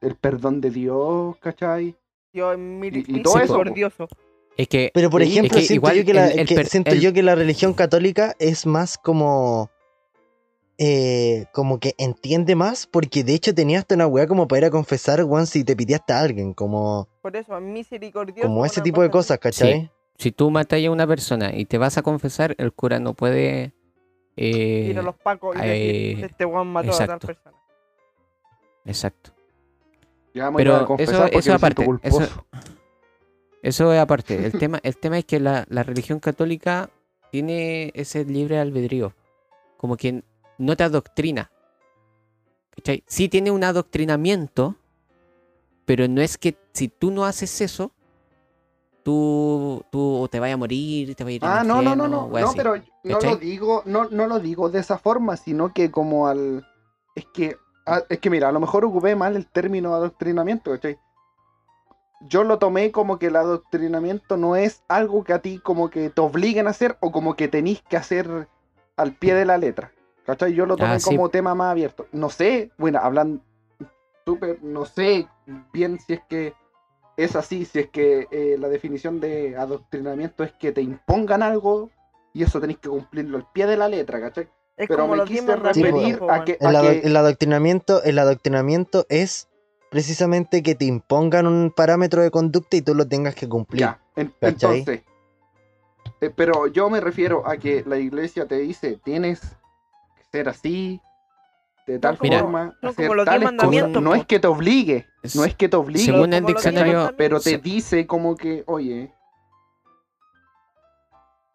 el perdón de Dios, ¿cachai? Yo, Y- y todo eso, misericordioso. Es que Pero por ejemplo, es que siento, yo que, la, el- el que- per- siento el- yo que la religión católica es más como. eh, como que entiende más, porque de hecho tenía hasta una weá como para ir a confesar, weón, si te piteaste a alguien, como, Por eso, misericordioso. como ese tipo de cosa cosas, ¿cachai? si tú matas a una persona y te vas a confesar, el cura no puede... eh, Ir a los pacos y eh, decir, este weón mató a tal exacto. persona. Exacto. Ya me Pero voy a eso- eso me aparte, eso- culposo. Eso es aparte. El tema, el tema es que la, la religión católica tiene ese libre albedrío. Como que no te adoctrina. ¿Cachai? Sí tiene un adoctrinamiento, pero no es que si tú no haces eso, tú, tú te vayas a morir, te vayas a ir Ah, no, no, no, no, no, así. pero no ¿Cachai? lo digo, no, no lo digo de esa forma, sino que como al, es que, ah, es que mira, a lo mejor ocupé mal el término adoctrinamiento, ¿cachai? Yo lo tomé como que el adoctrinamiento no es algo que a ti como que te obliguen a hacer o como que tenís que hacer al pie de la letra, ¿cachai? Yo lo tomé Ah, sí. como tema más abierto. No sé, bueno, hablan súper, no sé bien si es que es así, si es que eh, la definición de adoctrinamiento es que te impongan algo y eso tenéis que cumplirlo al pie de la letra, ¿cachai? Es Pero como me quise referir po, a que, El, a ado- que- el adoctrinamiento, el adoctrinamiento es precisamente que te impongan un parámetro de conducta y tú lo tengas que cumplir. ya, en- ¿cachai? entonces, eh, pero yo me refiero a que la iglesia te dice, tienes que ser así, de tal forma, son hacer como tales cosas. No es que te obligue, no es que te obligue, Según el diccionario, pero te se- dice como que, oye,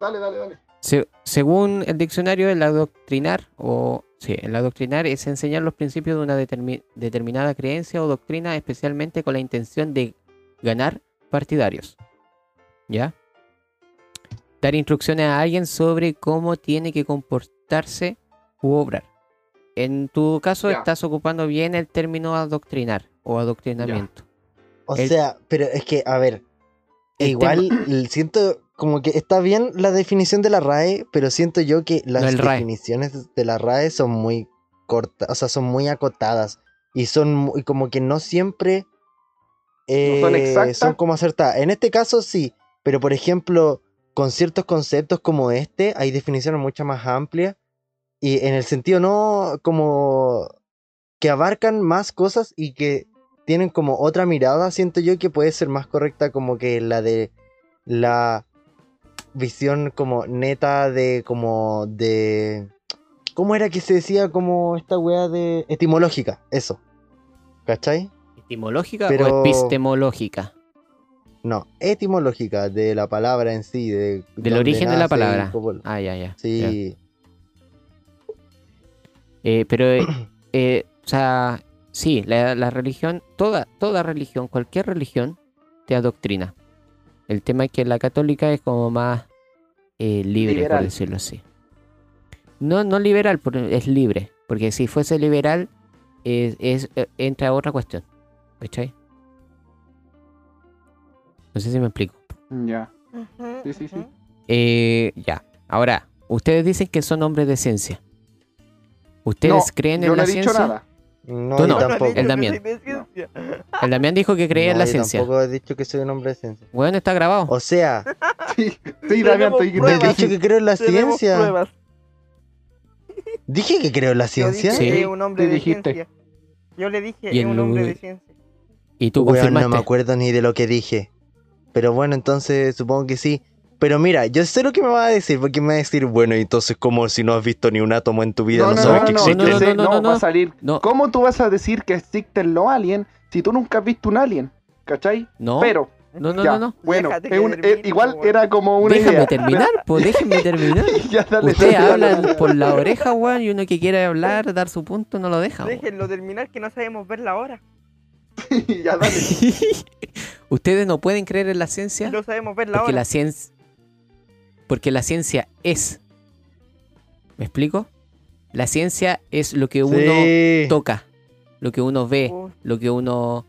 dale, dale, dale. Se- según el diccionario, el adoctrinar, o sí, el adoctrinar es enseñar los principios de una determi- determinada creencia o doctrina, especialmente con la intención de ganar partidarios. ¿Ya? Dar instrucciones a alguien sobre cómo tiene que comportarse u obrar. En tu caso, Ya. estás ocupando bien el término adoctrinar o adoctrinamiento. O El- sea, pero es que, a ver, igual siento como que está bien la definición de la RAE, pero siento yo que las RAE. definiciones de la RAE son muy cortas, o sea, son muy acotadas y son muy, como que no siempre ¿No son eh, exactas? son como acertadas. En este caso sí, pero por ejemplo, con ciertos conceptos como este, hay definiciones mucho más amplias y en el sentido no como que abarcan más cosas y que tienen como otra mirada, siento yo que puede ser más correcta como que la de la visión como neta de como de ¿cómo era que se decía como esta wea de etimológica? Eso. ¿Cachai? ¿Etimológica Pero- o epistemológica? No, etimológica de la palabra en sí, de Del origen de la palabra. cómo- Ah, ya, ya. ya. Eh, pero, eh, eh, o sea, sí, la, la religión, toda, toda religión, cualquier religión, te adoctrina. El tema es que la católica es como más eh, libre, por decirlo así. No, no liberal, pero es libre. Porque si fuese liberal, es, es- entra otra cuestión. ¿Cachai? No sé si me explico. Ya. Sí, sí, sí. Eh, ya. Ahora, ustedes dicen que son hombres de ciencia. ¿Ustedes No, creen Yo en no la he dicho ciencia? nada. No, Tú no, tampoco. dicho El que Damián. soy de ciencia. El Damián dijo que creía en la yo ciencia. tampoco he dicho que soy un hombre de ciencia. Bueno, está grabado. O sea, Sí, sí, Damián, estoy no he dicho que creo en la ciencia. pruebas. Dije que creo en la Yo ciencia. dije Sí. que un hombre de dijiste. ciencia. Yo le dije Y es un hombre de ciencia. Y tú Weón, no me acuerdo ni de lo que dije. Pero bueno, entonces supongo que sí. Pero mira, yo sé lo que me va a decir, porque me va a decir, bueno, entonces como si no has visto ni un átomo en tu vida, no, No, no, sabes no, que no, existe. yo no, no, no, no, no. va a salir. No, ¿Cómo tú vas a decir que existen los aliens si tú nunca has visto un alien? ¿Cachai? no, Pero, no, no, ya, no, no. bueno, Déjate es que un- termine, eh, igual po, era como una Déjame idea. terminar, pues déjenme terminar. ya, dale, Ustedes dale, hablan dale. por la oreja, weón, y uno que quiere hablar, dar su punto, no lo deja. Déjenlo terminar que no sabemos ver la hora. ya, dale. Ustedes no pueden creer en la ciencia No sabemos ver la porque hora. la ciencia porque la ciencia es. ¿Me explico? La ciencia es lo que uno Sí. toca, lo que uno ve, lo que uno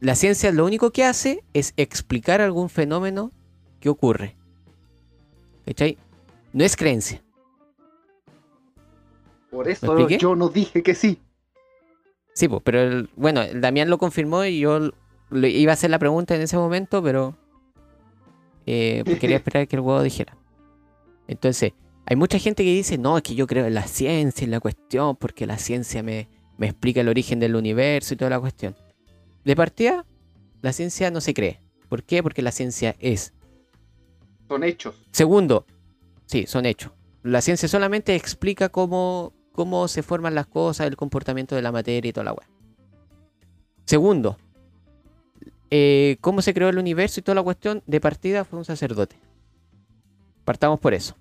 la ciencia lo único que hace es explicar algún fenómeno que ocurre. ¿Cachai? No es creencia. Por ¿Me eso yo no dije que sí. Sí, pues, pero el- bueno, el Damián lo confirmó y yo le iba a hacer la pregunta en ese momento, pero eh, quería esperar que el huevo dijera. Entonces, hay mucha gente que dice, no, es que yo creo en la ciencia, en la cuestión, porque la ciencia me, me explica el origen del universo y toda la cuestión. De partida, la ciencia no se cree. ¿Por qué? Porque la ciencia es. Son hechos. Segundo, sí, son hechos. La ciencia solamente explica cómo, cómo se forman las cosas, el comportamiento de la materia y toda la weá. Segundo, eh, cómo se creó el universo y toda la cuestión de partida fue un sacerdote. Partamos por eso.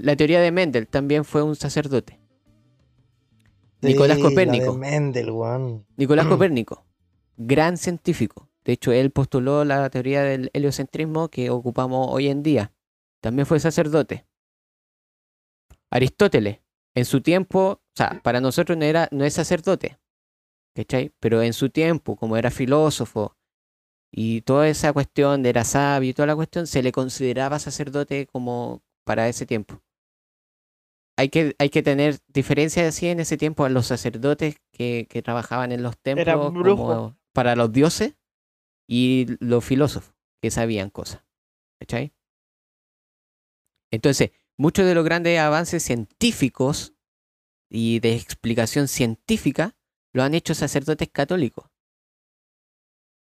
La teoría de Mendel también fue un sacerdote. Nicolás Sí, Copérnico. de Mendel, weón. Nicolás Copérnico, gran científico. De hecho, él postuló la teoría del heliocentrismo que ocupamos hoy en día. También fue sacerdote. Aristóteles, en su tiempo, o sea, para nosotros no, era, no es sacerdote, ¿cachai? Pero en su tiempo, como era filósofo y toda esa cuestión de era sabio y toda la cuestión, se le consideraba sacerdote como para ese tiempo. Hay que, hay que tener diferencias así en ese tiempo a los sacerdotes que, que trabajaban en los templos como para los dioses y los filósofos que sabían cosas. ¿Cachai? Entonces, muchos de los grandes avances científicos y de explicación científica lo han hecho sacerdotes católicos.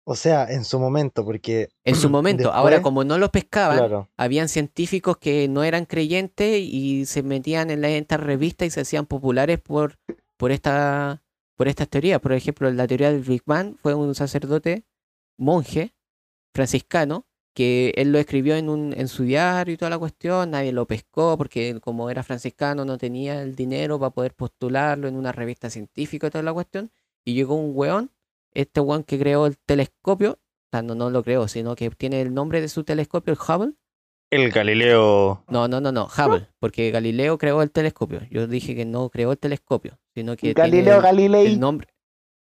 O sea, en su momento, porque. En su momento, ahora como no los pescaban, Claro. habían científicos que no eran creyentes y se metían en la- estas revistas y se hacían populares por, por, esta, por estas teorías. Por ejemplo, la teoría del Big Bang fue un sacerdote, monje, franciscano, que él lo escribió en, un, en su diario y toda la cuestión, nadie lo pescó porque como era franciscano no tenía el dinero para poder postularlo en una revista científica y toda la cuestión. Y llegó un weón, este weón que creó el telescopio, o sea, no, no lo creó, sino que tiene el nombre de su telescopio, el Hubble, El Galileo. no, no, no, no, Hubble, porque Galileo creó el telescopio. Yo dije que no creó el telescopio, sino que Galileo tiene el, Galilei. el nombre,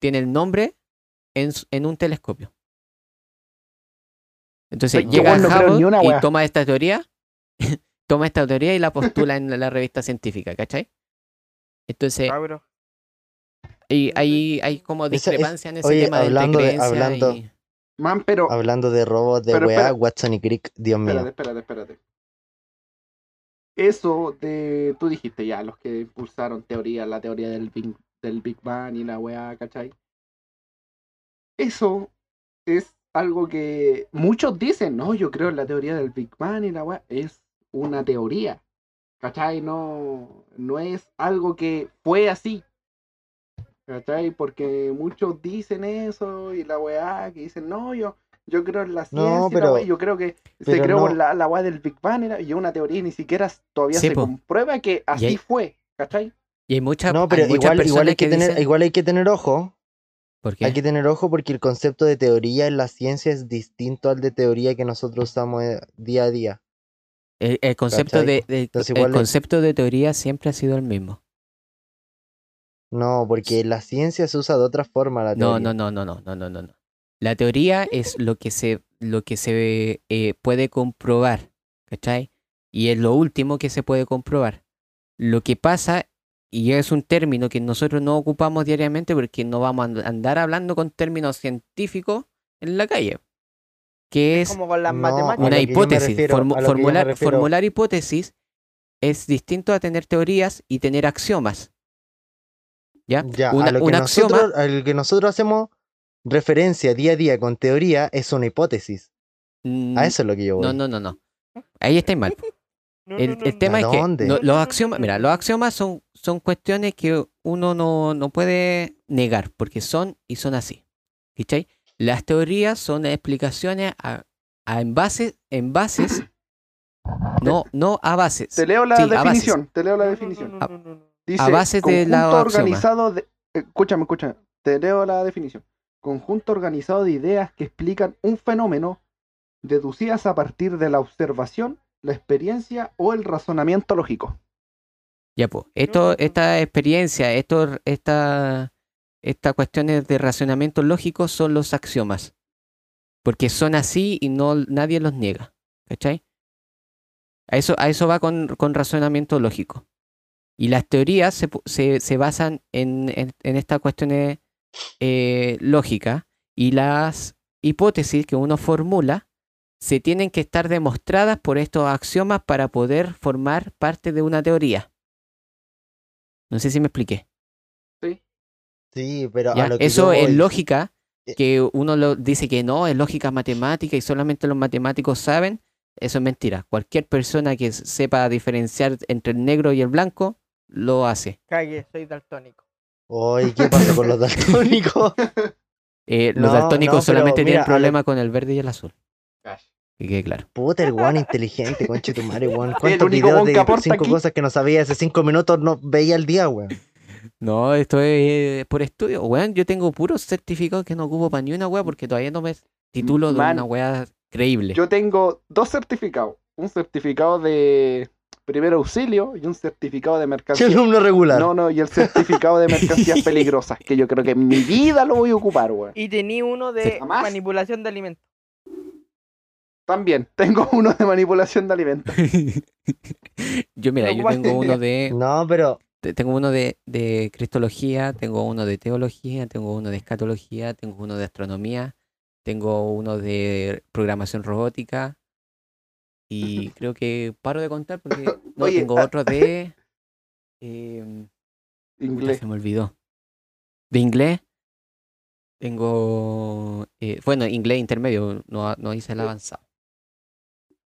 tiene el nombre en, en un telescopio. Entonces Yo, llega no Hubble una y toma esta teoría, toma esta teoría y la postula en la, la revista científica, ¿cachai? Entonces, Cabro. Y hay, hay como es- discrepancia en ese oye, tema de- hablando de de- creencia hablando- y- Man, pero. Hablando de robots de Pero weá, espera. Watson y Crick, Dios Espérate, mío. espérate, espérate. Eso de. Tú dijiste ya, los que impulsaron teoría, la teoría del Big, del Big Bang y la weá, ¿cachai? Eso es algo que muchos dicen, no, yo creo en la teoría del Big Bang y la weá. Es una teoría, ¿cachai? No, no es algo que fue así. ¿Cachai? Porque muchos dicen eso y la weá que dicen, no, yo, yo creo en la No, ciencia, la weá, yo creo que se creó no. por la, la weá del Big Bang y es una teoría y ni siquiera todavía Sí, se po. comprueba que así hay- fue, ¿cachai? y hay muchas, No, hay pero muchas igual, igual, hay que tener, dicen- igual hay que tener ojo. ¿Por qué? Hay que tener ojo porque el concepto de teoría en la ciencia es distinto al de teoría que nosotros usamos eh, día a día. El, el concepto ¿Cachai? de, de- Entonces el concepto de teoría siempre ha sido el mismo. No, porque la ciencia se usa de otra forma la No, teoría. no, no, no, no, no, no, no. no. La teoría es lo que se, lo que se eh, puede comprobar, ¿cachai? Y es lo último que se puede comprobar. Lo que pasa, y es un término que nosotros no ocupamos diariamente porque no vamos a and- andar hablando con términos científicos en la calle, que es Como con las No, una hipótesis. refiero- formular hipótesis es distinto a tener teorías y tener axiomas. ¿Ya? Ya, Una- a lo que un axioma, nosotros, al que nosotros hacemos referencia día a día con teoría es una hipótesis. mm, A eso es lo que yo voy. no, no, no, no. Ahí estáis mal. No, El, no, no, el no. tema ¿A es que dónde? no, los axiomas, mira, los axiomas son, son cuestiones que uno no, no puede negar porque son y son así. ¿Cachai? Las teorías son explicaciones a, a en, bases, en bases, no, no a bases. Te leo la Sí, definición, te leo la No, no, definición. no, no, no, Dice, base de la organizado de... eh, Escúchame, escúchame. Te leo la definición. Conjunto organizado de ideas que explican un fenómeno deducidas a partir de la observación, la experiencia o el razonamiento lógico. Ya, pues, esto, esta experiencia, esto, esta, estas cuestiones de racionamiento lógico son los axiomas. Porque son así y no nadie los niega. ¿Cachai? A eso, a eso va con, con razonamiento lógico. Y las teorías se, pu- se, se basan en, en, en estas cuestiones eh, lógicas y las hipótesis que uno formula se tienen que estar demostradas por estos axiomas para poder formar parte de una teoría. No sé si me expliqué. Sí, pero ¿ya? a lo que Eso es voy- lógica, Eh. que uno lo dice que no, es lógica matemática y solamente los matemáticos saben. Eso es mentira. Cualquier persona que sepa diferenciar entre el negro y el blanco, lo hace. Cague, soy daltónico. Oye, ¿qué pasa con los daltónicos? Eh, los No, daltónicos no, solamente mira, tienen a lo- problema con el verde y el azul. Que quede claro. Puta, el weón inteligente, conche tu madre. El ¿Cuántos videos de cinco aquí. cosas que no sabía hace cinco minutos no veía al día, weón? No, esto es por estudio. Weón, yo tengo puros certificados que no ocupo para ni una weá porque todavía no me titulo de Man, una weá creíble. Yo tengo dos certificados. Un certificado de primer auxilio y un certificado de Che, mercancía. alumno regular. No, no, y el certificado de mercancías peligrosas, que yo creo que en mi vida lo voy a ocupar, weón. Y tení uno de ¿Jamás? manipulación de alimentos. También, tengo uno de manipulación de alimentos. yo mira, yo tengo uno de No, pero te- tengo uno de, de cristología, tengo uno de teología, tengo uno de escatología, tengo uno de astronomía, tengo uno de programación robótica y creo que paro de contar porque no Oye, tengo ah. otro de em, Inglés. se me olvidó. De inglés tengo eh, bueno, inglés intermedio, no, no hice el avanzado.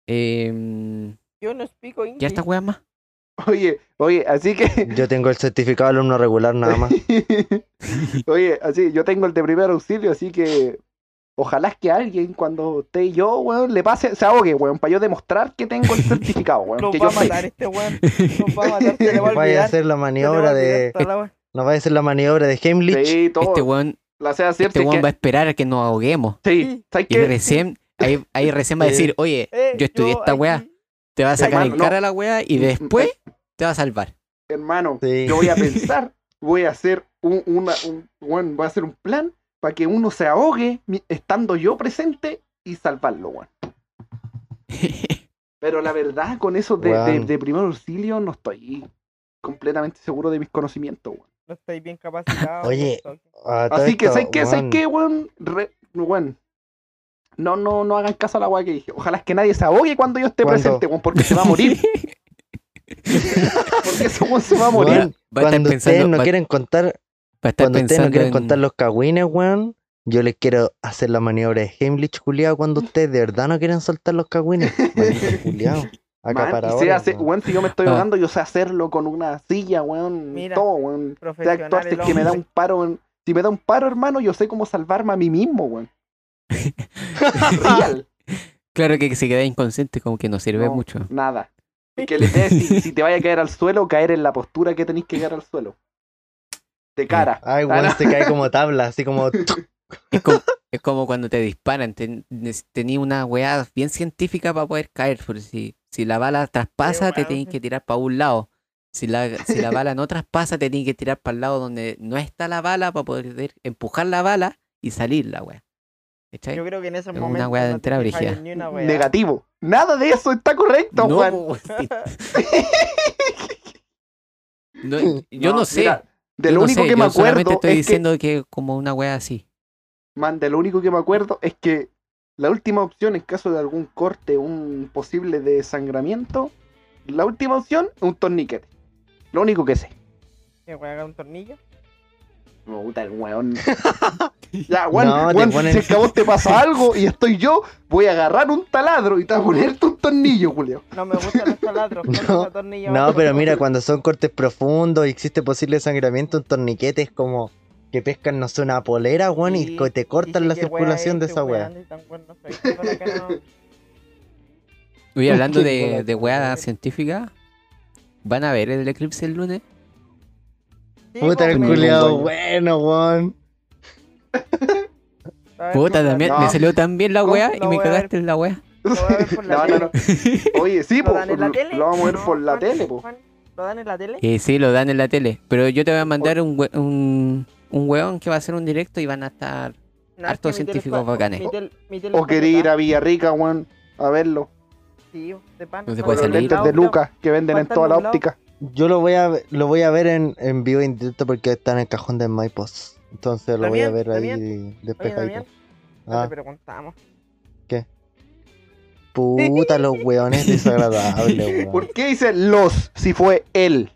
Em, Yo no explico inglés. ¿Ya esta wea más? Oye, oye, así que. yo tengo el certificado de alumno regular nada más. Oye, así, yo tengo el de primer auxilio, así que. Ojalá es que alguien cuando esté yo, weón, le pase, se ahogue, weón, para yo demostrar que tengo el certificado, weón. Nos que va yo a soy. matar este weón. Nos va a matar, se le va a Vaya a hacer la maniobra de. No vaya a hacer la maniobra de Heimlich. Sí, todo. Este weón, la sea cierta este es weón que- va a esperar a que nos ahoguemos. Sí, ¿sabes Y qué? recién, ahí, ahí recién va a Sí. decir, oye, Eh, yo estudié esta aquí- weá, te va a sacar en Hermano, no. cara la weá y Mm, después te va a salvar. Hermano, Sí. yo voy a pensar, voy a hacer un, una, un, weón, voy a hacer un plan para que uno se ahogue estando yo presente y salvarlo, weón. Pero la verdad, con eso de, de, primer auxilio, no estoy completamente seguro de mis conocimientos, weón. No estoy bien capacitado. Oye, Ah, Así que, esto, ¿sabes qué? ¿Sabes weón. qué, weón? Re- weón. No, no, no hagan caso a la weá que dije. Ojalá es que nadie se ahogue cuando yo esté ¿Cuándo? presente, weón, porque se va a morir. porque ese weón se va a morir. Weón, Va a estar cuando pensando- ustedes no va- quieren contar, Estar cuando ustedes no quieren en- contar los cagüines, weón, yo les quiero hacer la maniobra de Heimlich, culiado, cuando ustedes de verdad no quieren soltar los cagüines. Culiado. Weón. weón, si yo me estoy Ah. ahogando, yo sé hacerlo con una silla, weón. Mira, todo, weón. Si el es que me da un paro, weón. Si me da un paro, hermano, yo sé cómo salvarme a mí mismo, weón. Real. Claro que si queda inconsciente como que no sirve No, mucho. Nada. Que le des, si, si te vaya a caer al suelo, caer en la postura que tenéis que caer al suelo. De cara. Ay, Ah, weón, no. se cae como tabla, así como. Es como, es como cuando te disparan, ten- tenía una weá bien científica para poder caer, porque si, si la bala traspasa, te tenés que tirar para un lado. Si la, si la bala no traspasa, te tenés que tirar para el lado donde no está la bala para poder empujar la bala y salir la weá. ¿Cachai? Yo creo que en esos Es una momentos weá no te entera brígida. Negativo. Nada de eso está correcto, No, Juan. sí. No, yo no, No, sé. mira, de yo lo no único sé, que me solamente acuerdo estoy es que, diciendo que... como una weá así. man, de lo único que me acuerdo es que la última opción en caso de algún corte, un posible desangramiento, la última opción es un torniquete. Lo único que sé. ¿Que weá haga un tornillo? Me gusta el weón. ya, Juan, No, te Juan, ponen- si es que a vos te pasa algo y estoy yo, voy a agarrar un taladro y te voy a ponerte un tornillo, Julio. No me gustan los taladros. No, tornillo No, pero mira, cuando son cortes profundos y existe posible sangramiento, un torniquete es como que pescan, no sé, una polera, weón, y Sí, co- te cortan la circulación de es, esa weá. Oye, hablando de, de weá. científica, ¿van a ver el eclipse el lunes? Sí, Puta, el culiado bueno. weón. Puta, también no. me salió tan bien la weá y me cagaste en la weá. Lo voy a ver por la No, no, tele. no. Oye, sí, ¿Lo po, dan en la lo, tele? lo vamos a ver No, por la Juan, tele, po. Juan, ¿Lo dan en la tele? Eh, sí, lo dan en la tele. Pero yo te voy a mandar un, we- un, un weón que va a hacer un directo y van a estar. No, hartos científicos bacanes. O quería ir a Villarrica, weón, a verlo. Sí, de pan. No se puede salir. de Lucas que venden en toda la óptica. Yo lo voy a lo voy a ver en, en vivo en directo porque está en el cajón de Maipos. Entonces lo voy a ver ahí despejadito. No Ah, te preguntamos. puta, los weones desagradables, weón. ¿Por qué dice los si fue él?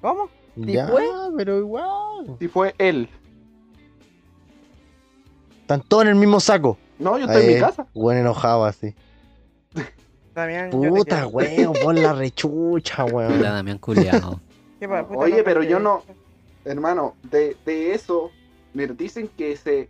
¿Cómo? ¿Sí Ya, fue? pero igual. Si fue él. Están todos en el mismo saco. No, yo estoy en Eh, mi casa. Weón enojado así. Damián, te Puta, weón, pon la rechucha, weón. Puta, Damián culiao. ¿Qué pa- puta, Oye, pero te- yo no- Hermano, de, de eso, mira, dicen que se.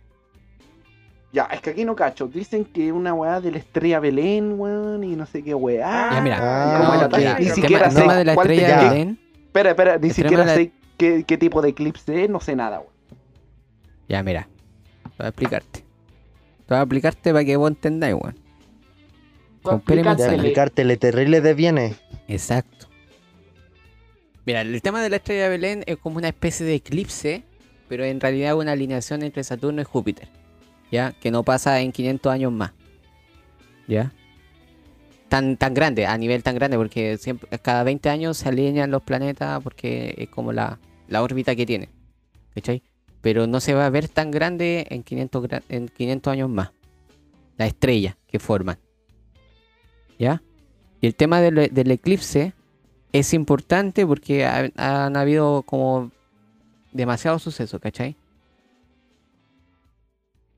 Ya, es que aquí no cacho. Dicen que una weá de la estrella Belén, weón, y no sé qué weá. Ya, mira. Ah, mira, Ni el siquiera tema, sé de la te estrella. Belén. Espera, espera, ni siquiera la- sé qué, qué tipo de eclipse es, no sé nada, weón. Ya, mira. Voy a explicarte. Voy a explicarte para que vos entendáis, weón. De aplicártele terrible de bienes. Exacto. Mira, el tema de la estrella de Belén es como una especie de eclipse, pero en realidad una alineación entre Saturno y Júpiter. ¿Ya? Que no pasa en 500 años más. ¿Ya? Tan, tan grande, a nivel tan grande, porque siempre, cada 20 años se alinean los planetas porque es como la, la órbita que tiene. ¿Cachai? Pero no se va a ver tan grande en 500, gra- en 500 años más. La estrella que forman. ¿Ya? Y el tema del, del eclipse es importante porque ha- han habido como demasiados sucesos, ¿cachai?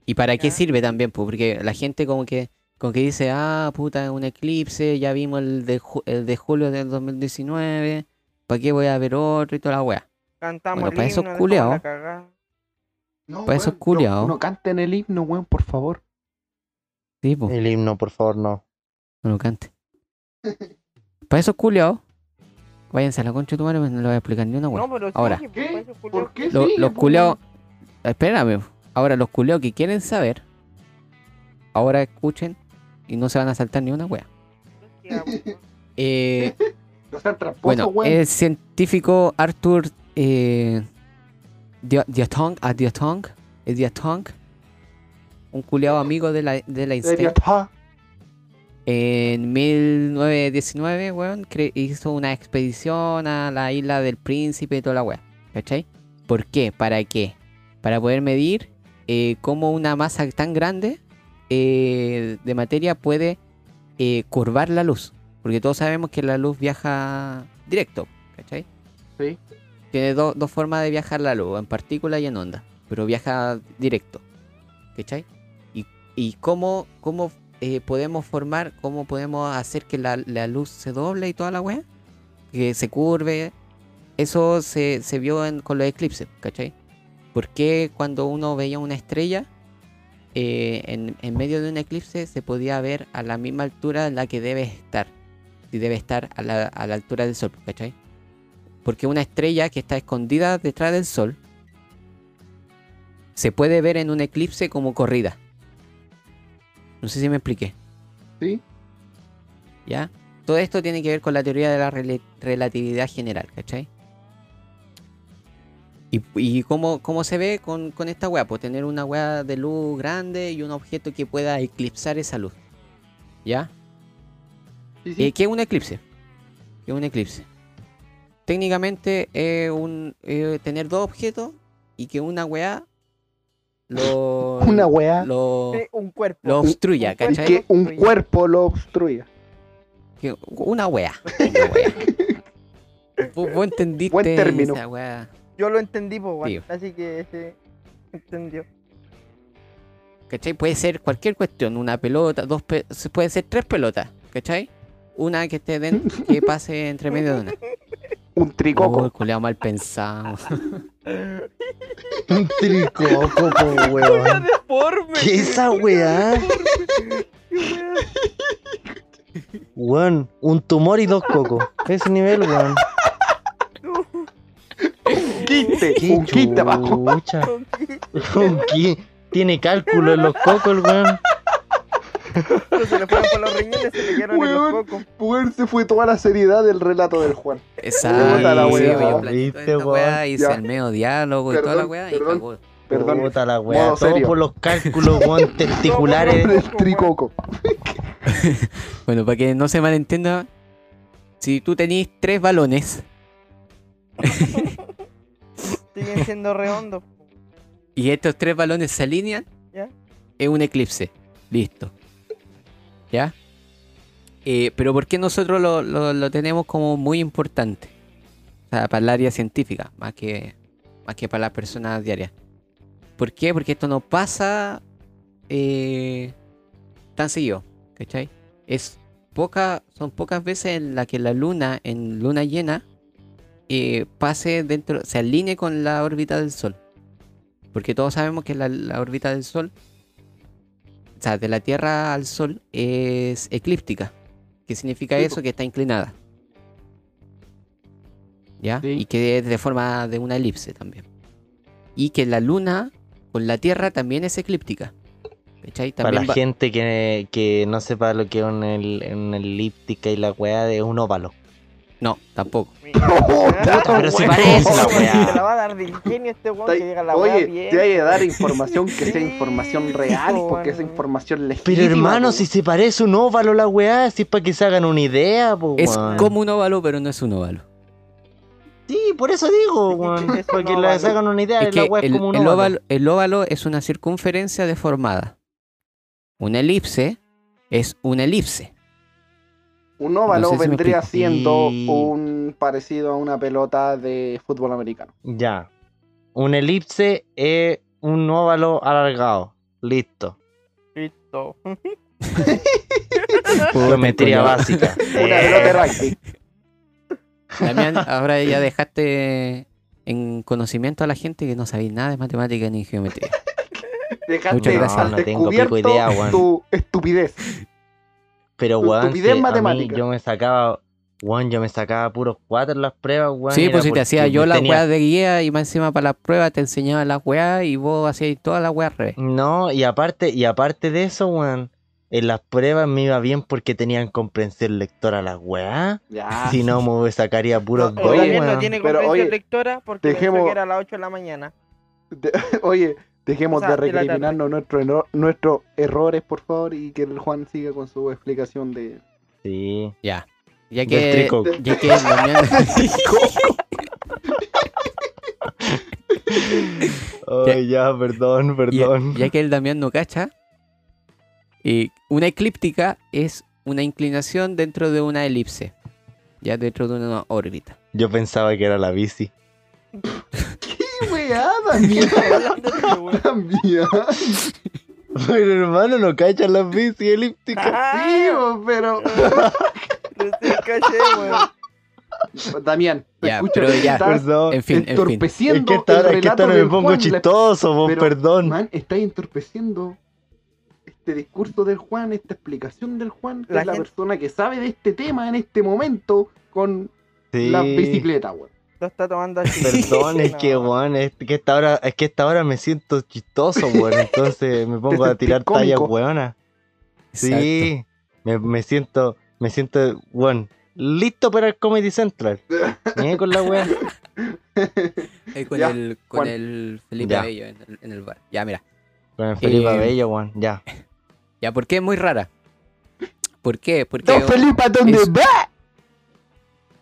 ¿Y para qué sirve también? pues? Porque la gente como que, como que dice, ah, puta, un eclipse, ya vimos el de, ju- el de julio del 2019, ¿para qué voy a ver otro y toda la wea? Cantamos Bueno, el para esos cagada. No, Para esos culiaos. No, no canten el himno, weón, por favor. Sí, pues, El himno, por favor, no. No lo cante. Para esos culiados, váyanse a la concha de tu madre, pues no le voy a explicar ni una wea. No, pero Ahora. pues, ¿Qué? ¿Por qué? que- Lo- Sí, los pues, culeados. Espérame. Ahora, los culeados que quieren saber. Ahora escuchen. Y no se van a saltar ni una wea. Eh, bueno, el científico Arthur eh, Dia- Diatong. A Diatong. Es Diatong. Un culeado amigo de la, de la Einstein. En 1919, weón, hizo una expedición a la isla del príncipe y toda la weá. ¿Cachai? ¿Por qué? ¿Para qué? Para poder medir eh, cómo una masa tan grande eh, de materia puede eh, curvar la luz. Porque todos sabemos que la luz viaja directo, ¿cachai? Sí. Tiene do- dos formas de viajar la luz, en partícula y en onda. Pero viaja directo, ¿cachai? Y, y cómo, cómo eh, podemos formar, cómo podemos hacer que la, luz se doble y toda la weá, que se curve. Eso se, se vio con los eclipses, ¿cachai? Porque cuando uno veía una estrella, eh, en, en medio de un eclipse se podía ver a la misma altura en la que debe estar. Si debe estar a la, a la altura del sol, ¿cachai? Porque una estrella que está escondida detrás del Sol se puede ver en un eclipse como corrida. No sé si me expliqué. ¿Sí? ¿Ya? Todo esto tiene que ver con la teoría de la rela- relatividad general, ¿cachai? ¿Y, y cómo, cómo se ve con, con esta weá? Pues tener una weá de luz grande y un objeto que pueda eclipsar esa luz. ¿Ya? Sí, sí. Eh, ¿Qué es un eclipse? ¿Qué es un eclipse? Técnicamente es un, eh, tener dos objetos y que una weá lo, Una weá. lo, Sí, un cuerpo. lo obstruya, un ¿cachai? que un cuerpo lo obstruya. Que- una wea. Una wea. vos, vos entendiste Buen término. esa wea. Yo lo entendí, weón. Tío. Así que sí, entendió. ¿Cachai? Puede ser cualquier cuestión. Una pelota, dos pe- se- puede ser tres pelotas. ¿Cachai? Una que esté dentro, que pase entre medio de una. Un tricoco. Oh, culeado mal pensado. Un tricoco, weón. deforme. ¿Qué es esa weá? Weón, un tumor y dos cocos. Ese nivel, weón. Quiste, Qué un abajo. Un qui- Tiene cálculo en los cocos, el weón. Cuando se le fueron por los riñones, se le quedaron en los Weón. cocos. Weón, se fue toda la seriedad del relato del Juan. Exacto. La planteé Viste, weón. hice el medio diálogo y toda la Perdón, wea y cagó. Perdón. Puta la weá. Todo serio. por los cálculos, weón, testiculares. El tricoco. Bueno, para que no se malentienda, si tú tenés tres balones Siguen siendo redondos. y estos tres balones se alinean, ¿Ya? es un eclipse. Listo. Eh, pero ¿por qué nosotros lo, tenemos como muy importante? Para el área científica, más que, más que para las personas diarias. ¿Por qué? Porque esto no pasa eh, tan seguido, ¿cachai? Es poca, son pocas veces en las que la luna, en luna llena, eh, pase dentro, se alinee con la órbita del Sol. Porque todos sabemos que la órbita del Sol, o sea, de la Tierra al Sol, es eclíptica. ¿Qué significa Sí, eso? Que está inclinada. ¿Ya? Sí. Y que es de forma de una elipse también. Y que la Luna con la Tierra también es eclíptica. ¿Cachai? Para También la va- gente que, que no sepa lo que es una, el- una elíptica y la weá de un óvalo. No, tampoco. Pero se parece la weá. Se la va a dar de ingenio este weón que llega a la weá Oye, bien. te hay que dar información que sea información real, porque es información legítima. Pero hermano, si se parece un óvalo la weá, si es para que se hagan una idea, po, Es como un óvalo, pero no es un óvalo. Sí, por eso digo, weón. Es Para que les hagan una idea, la weá es el, como un óvalo, el óvalo es una circunferencia deformada. Una elipse es una elipse. Un óvalo No sé si me vendría siendo un parecido a una pelota de fútbol americano. Ya. Un elipse es un óvalo alargado. Listo. Listo. Geometría básica. Una Eh, pelota de rugby. Damián, ahora ya dejaste en conocimiento a la gente que no sabéis nada de matemática ni geometría. Dejaste Muchas gracias. No tengo pico idea, weón. tu estupidez. Pero weón, estupidez si a mí matemática. yo me sacaba, weón, yo me sacaba puros cuatro en las pruebas, weón. sí, pues si te hacía yo la tenía- weá de guía y más encima para las pruebas te enseñaba las weas y vos hacías todas las weas al revés. No, y aparte, y aparte de eso, weón, en las pruebas me iba bien porque tenían comprensión lectora las weá. Ya. Si no, me sacaría puros No, dos, oye, no tiene pero, comprensión oye, lectora porque pensó dejemos- que era a las 8 de la mañana. De- Oye, dejemos O sea, de recriminarnos nuestro nuestros errores, por favor, y que el Juan siga con su explicación de. Sí. Ya. Ya que, ya que Damián- Ay, ya, perdón, ya, perdón. ya que el Damián no cacha, eh, una eclíptica es una inclinación dentro de una elipse. Ya dentro de una órbita. Yo pensaba que era la bici. ¡Qué weá, Damián! Pero hermano, no cachan las bici elípticas. Sí, bo, pero. Recién caché, weón. Damián, Ya, escucha, pero ya. estás Perdón. En fin, en fin. Es entorpeciendo que esta, el es que me pongo Juan. Chistoso, vos, pero, perdón. Man, estás entorpeciendo este discurso del Juan, esta explicación del Juan, que La es la gente- persona que sabe de este tema en este momento con Sí. la bicicleta, weón. Lo está tomando así. Perdón, es que, weón, es que esta hora, es que esta hora me siento chistoso, weón. Entonces me pongo a tirar tallas, weona. Sí, me, me siento, me siento, weón, listo para el Comedy Central. Ni con la. Ahí con Ya, el, con Juan. el Felipe Ya. Bello en el, en el bar. Ya, mira. Con el Felipe Eh, Bello, weón, ya. Ya, ¿por qué es muy rara? ¿Por qué? Porque Don Felipe, ¿a dónde es- va?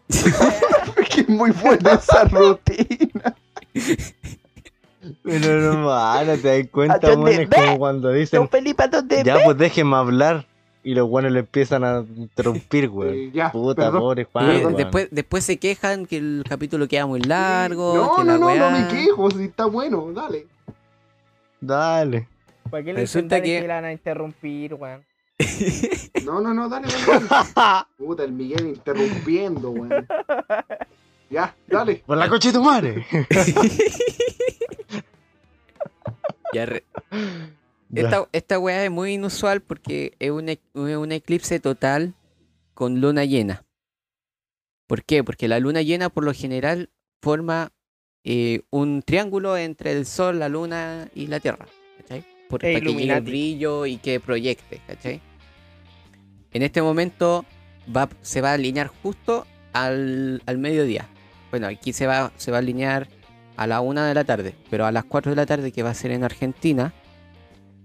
Que es muy buena esa rutina. Pero hermano, te das ¿A cuenta, weón, es como cuando dicen, Don Felipe, ¿a dónde ya pues déjenme hablar. Y los buenos le empiezan a interrumpir. Eh, ya, Puta, perdón. pobre eh, Juan, después, después se quejan que el capítulo queda muy largo. No, que no, la no, no me quejo, si está bueno, dale. Dale. ¿Para qué le Resulta que... van a interrumpir, weón? No, no, no, dale, dale. dale. Puta, el Miguel interrumpiendo, weón. Ya, dale. Por la coche de tu madre. Ya re- Esta, esta weá es muy inusual porque es un, e- es un eclipse total con luna llena. ¿Por qué? Porque la luna llena por lo general forma eh, un triángulo entre el sol, la luna y la tierra. ¿Cachai? Por, E para que llegue el brillo y que proyecte. ¿Cachai? En este momento se va a alinear justo al, al mediodía. Bueno, aquí se va, se va a alinear a la una de la tarde, pero a las 4 de la tarde, que va a ser en Argentina,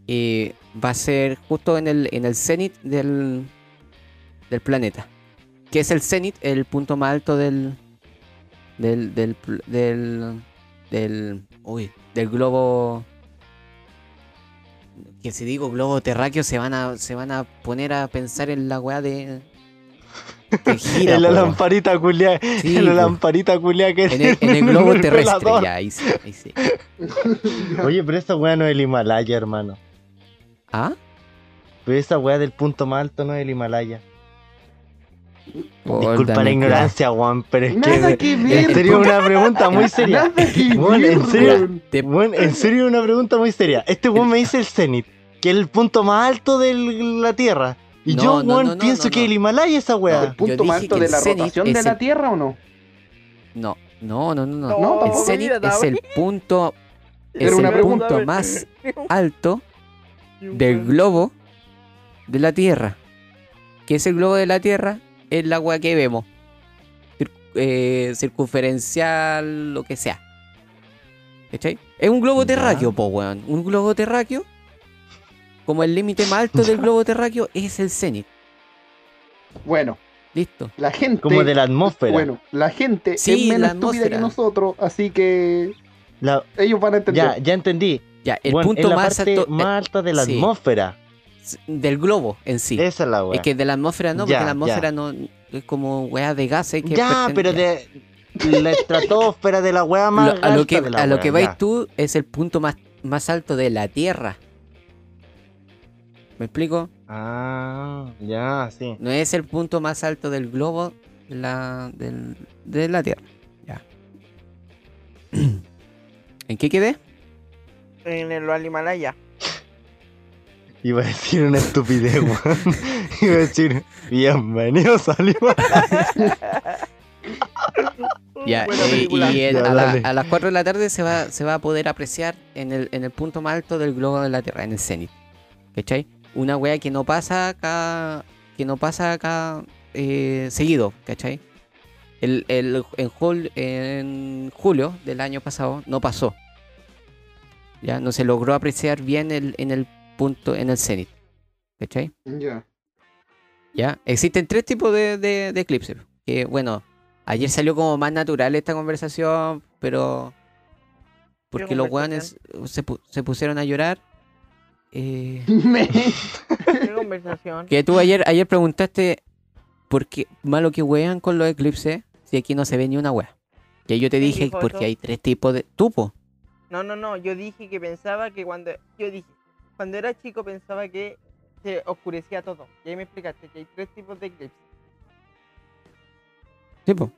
eh, va a ser justo en el, en el cenit del, del planeta. Que es el cenit, el punto más alto del. del. del. del. del, uy, del globo. Que si digo globo terráqueo se van a. se van a poner a pensar en la weá de. Que gira, en la po, lamparita culia, Sí, en la po. lamparita culia que En el, en el globo terrestre, velador. ya, ahí sí, ahí sí. Oye, pero esa weá no es el Himalaya, hermano. ¿Ah? Pero esa weá del punto más alto no es el Himalaya. Oh, Disculpa la ignorancia, Juan, pero es Nada que. que En serio, una pregunta muy seria. Nada que Bueno, ver, en serio. en serio, una pregunta muy seria. Este weón me dice el cenit, que es el punto más alto de la Tierra. Y No, yo, no, weón, no, no, pienso no, que no. el Himalaya esa ¿El weá. Yo punto más alto que de el la rotación de la el- Tierra o no? No, no, no, no, no. No, el mira, es el punto, es el pregunta, punto más alto del globo de la Tierra. ¿Qué es el globo de la Tierra? Es la agua que vemos. Cir- eh, circunferencial, lo que sea. ¿Cachai? Es un globo terráqueo, po, weón. Un globo terráqueo. Como el límite más alto del globo terráqueo es el cenit. Bueno, Listo. la gente. Como de la atmósfera. Bueno, la gente Sí, es menos estúpida que nosotros, así que La- ellos van a entender. ya, ya entendí. Ya, el punto es la más parte alto eh, más alta de la sí. atmósfera. del globo en sí. Esa es la weá. Es que de la atmósfera no, porque la atmósfera ya. no es como weá de gases que Ya, pero ya. de la estratosfera de la weá más Lo- a lo que, alta de la a lo que vais tú es el punto más, más alto de la Tierra. ¿Me explico? Ah, ya, sí. No es el punto más alto del globo de la, del- de la Tierra. Ya. ¿En qué quedé? En el al Himalaya. Iba a decir una estupidez, weón. Iba a decir, bienvenidos al Himalaya. Ya, y, Ya, a, la- a las 4 de la tarde se va, se va a poder apreciar en el, en el punto más alto del globo de la Tierra, en el cenit. ¿Cachai? Una wea que no pasa acá, que no pasa acá eh, seguido, ¿cachai? El, el- en, jul- en julio del año pasado no pasó. Ya no se logró apreciar bien el, en el punto, en el cenit. ¿Cachai? Ya. ¿Ya? Existen tres tipos de, de, de eclipses. Que bueno, ayer salió como más natural esta conversación, pero. Porque los weones se, se pusieron a llorar. Eh, ¿Qué conversación? que tú ayer, ayer preguntaste por qué malo que wean con los eclipses si aquí no se ve ni una wea. Y ahí yo te ¿Quién dije porque eso? hay tres tipos de. Tupo. No, no, no. Yo dije que pensaba que cuando. Yo dije. Cuando era chico pensaba que se oscurecía todo. Y ahí me explicaste que hay tres tipos de eclipses. Tipo.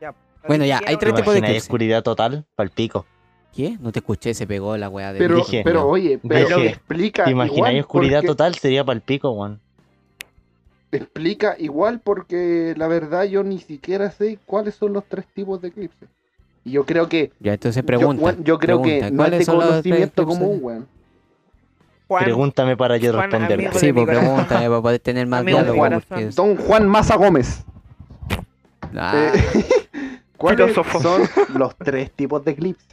Ya. Bueno, ya, que hay tres ¿Te tipos de imaginas eclipse. oscuridad total? Palpico. ¿Qué? No te escuché, se pegó la wea de. Pero, Dije, pero no. oye, pero Dije, explica. ¿Te imaginas igual, oscuridad porque- total? Sería palpico, weón. explica igual porque la verdad yo ni siquiera sé cuáles son los tres tipos de eclipse. Y yo creo que Ya, entonces yo, pregunta. weón, yo creo que pregunta, no es de ¿cuáles son los tres conocimiento eclipses? común, weón. Juan, Pregúntame para yo amigo Sí, pues pregúntame para poder tener más diálogo. Don Juan Maza Gómez. Ah, Eh, ¿Cuáles Filósofo. son los tres tipos de eclipse?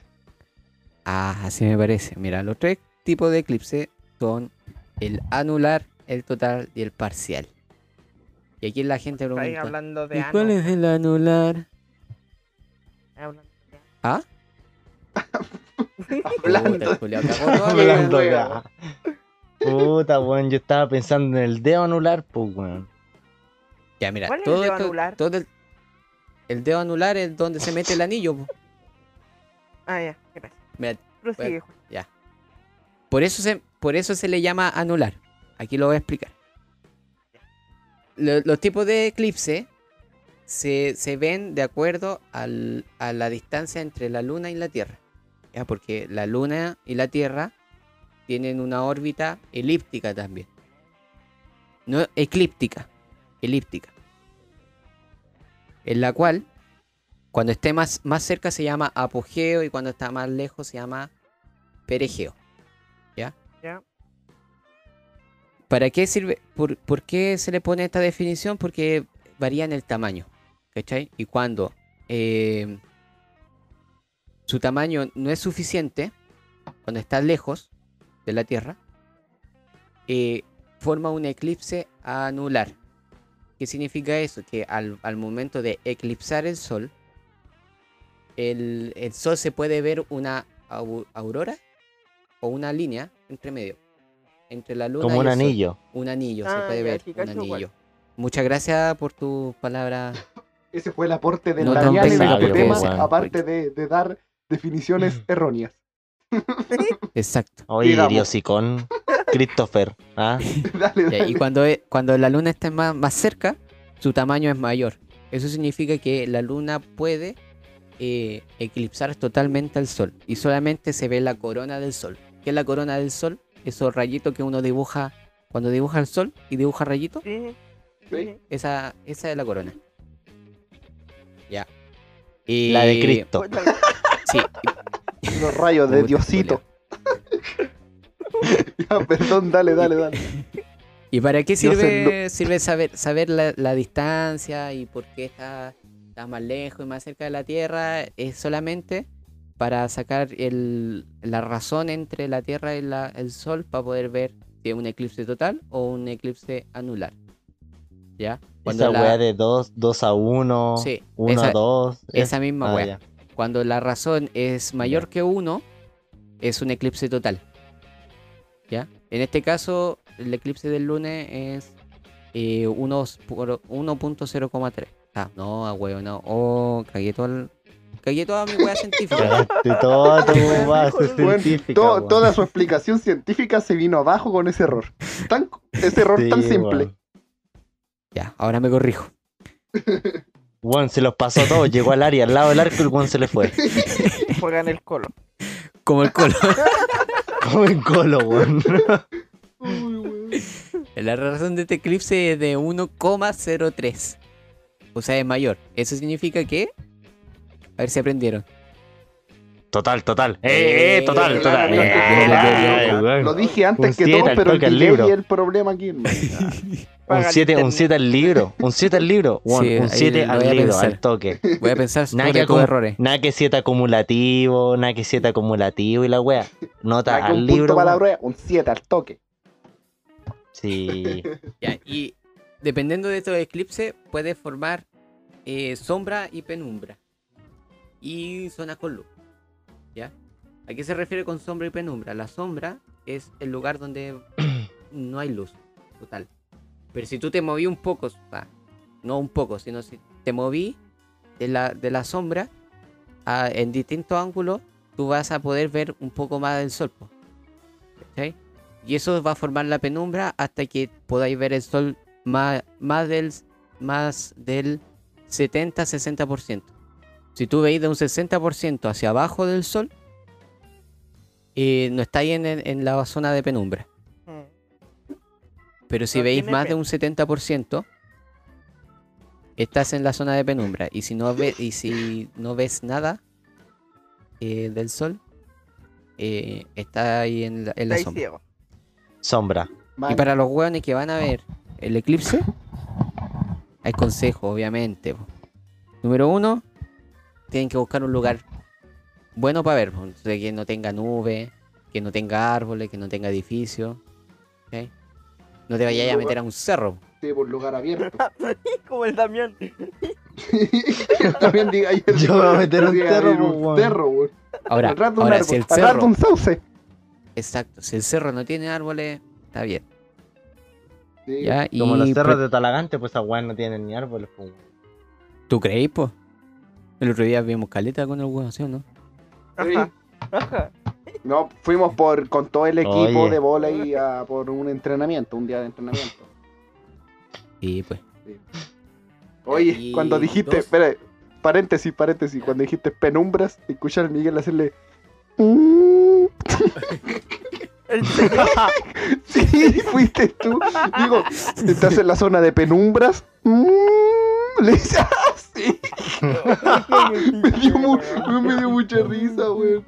Ah, así me parece. Mira, los tres tipos de eclipse son el anular, el total y el parcial. Y aquí la gente pregunta, hablando de ¿y ano. cuál es el anular? ¿Ah? Hablando. Puta, Hablando de- Puta, weón, yo estaba pensando en el dedo anular, pues, weón. Ya, mira, ¿Cuál es el todo dedo esto- anular? todo el, el dedo anular es donde se mete el anillo. po. Ah, ya, gracias. Prosigue, Juan. Por eso se, por eso se le llama anular. Aquí lo voy a explicar. Lo- los tipos de eclipse se, se ven de acuerdo al- a la distancia entre la Luna y la Tierra. ¿ya? Porque la Luna y la Tierra tienen una órbita elíptica también. No eclíptica, elíptica. En la cual, cuando esté más, más cerca se llama apogeo y cuando está más lejos se llama perigeo. ¿Ya? Ya. ¿Para qué sirve? Por, por qué se le pone esta definición? Porque varía en el tamaño. ¿Cachai? Y cuando eh, su tamaño no es suficiente, cuando está lejos de la Tierra, eh, forma un eclipse anular. ¿Qué significa eso? Que al, al momento de eclipsar el Sol, el, el Sol se puede ver una au- aurora o una línea entre medio. Entre la luna Como y un el Sol. anillo. Un anillo, se Ah, puede ver. Un igual. anillo. Muchas gracias por tus palabras. Ese fue el aporte del No en este tema, weón. aparte de, de dar definiciones erróneas. Exacto. Oye. Diosicón, Christopher, ¿ah? dale, dale. y cuando, e- cuando la luna está más, más cerca, su tamaño es mayor. Eso significa que la luna puede eh, eclipsar totalmente al sol. Y solamente se ve la corona del sol. ¿Qué es la corona del sol? Esos rayitos que uno dibuja cuando dibuja el sol y dibuja rayitos. Sí, Sí. sí. Esa, esa es la corona. Ya. Y- La de Cristo. Cuéntalo. Sí. Los rayos de Diosito. Ya, perdón, dale, dale, dale. ¿Y para qué sirve, sirve saber, saber la, la distancia y por qué está, está más lejos y más cerca de la Tierra? Es solamente para sacar el- la razón entre la Tierra y la- el Sol para poder ver si es un eclipse total o un eclipse anular. ¿Ya? Esa la- weá de 2, 2 a 1, Sí, 1 a esa- 2. esa misma Ah, weá. ya. Cuando la razón es mayor que 1, es un eclipse total. ¿Ya? En este caso, el eclipse del lunes es eh, unos por- 1.0,3. Ah, no, a huevo, no. Oh, cagué todo el- Cagué toda mi weá científica. Cagaste todo tu científica. to- weón. toda su explicación científica se vino abajo con ese error. Tan, ese error tan simple. weón. Ya, ahora me corrijo. Weón, se los pasó todos. Llegó al área, al lado del arco y el weón se le fue. Juega en el colo. Como el colo. Como en colo, weón. La razón de este eclipse es de 1,03. O sea, es mayor. Eso significa que. A ver si aprendieron. Total, total. Eh, eh, total, Eh, total. bien, Eh, eh. Lo dije antes que todo, pero el delay libro. el problema aquí. Un Paga el 7 un siete al libro. Un 7 al libro. Sí, un ahí 7 lo al libro, pensar. al toque. Voy a pensar Nada que, tus acum- errores. nada que 7 acumulativo, nada que 7 acumulativo y la wea. Nota al libro. un 7 al toque. Sí. Ya, y dependiendo de estos eclipses, puede formar eh, sombra y penumbra. Y zonas con luz. ¿Ya? ¿A qué se refiere con sombra y penumbra? La sombra es el lugar donde no hay luz total. Pero si tú te moví un poco, no un poco, sino si te moví de la, de la sombra a- en distintos ángulos, tú vas a poder ver un poco más del sol. ¿Cachai? Y eso va a formar la penumbra hasta que podáis ver el sol más, más del, más del 70-60%. Si tú veis de un 60% hacia abajo del sol, eh, no estáis en, en la zona de penumbra. Mm. Pero si No veis más de un 70%, estás en la zona de penumbra. Y si no, ve, y si no ves nada eh, del sol, eh, está ahí en la, en la sombra. ciego. Sombra. Vale. Y para los hueones que van a ver el eclipse, hay consejos, obviamente. Número uno, tienen que buscar un lugar bueno para ver, que no tenga nube, que no tenga árboles, que no tenga edificios. ¿ok? No te vayas a meter a un cerro. Sí, por lugar abierto. Como el Damián. También diga ayer. Yo me voy a meter un diga, cerro, un cerro. Ahora, Atrás de un ahora árbol, si el atrás de cerro, un sauce. exacto, si el cerro no tiene árboles, está bien. Sí. ¿ya? Como los Y cerros pre- de Talagante, pues esas weas no tienen ni árboles. pues. ¿Tú creís, po? El otro día vimos caleta con el huevo, ¿sí o no? Sí. Ajá. Ajá. No, fuimos por con todo el equipo Oye. de bola y a, por un entrenamiento, un día de entrenamiento. Y pues. Oye, Y cuando dijiste, dos. espera, paréntesis, paréntesis, cuando dijiste penumbras, escuchar a Miguel hacerle. ¿En serio? Sí, fuiste tú. Digo, estás en la zona de penumbras. "Mm". Le dice así. Me dio, mu- me dio mucha risa, weón.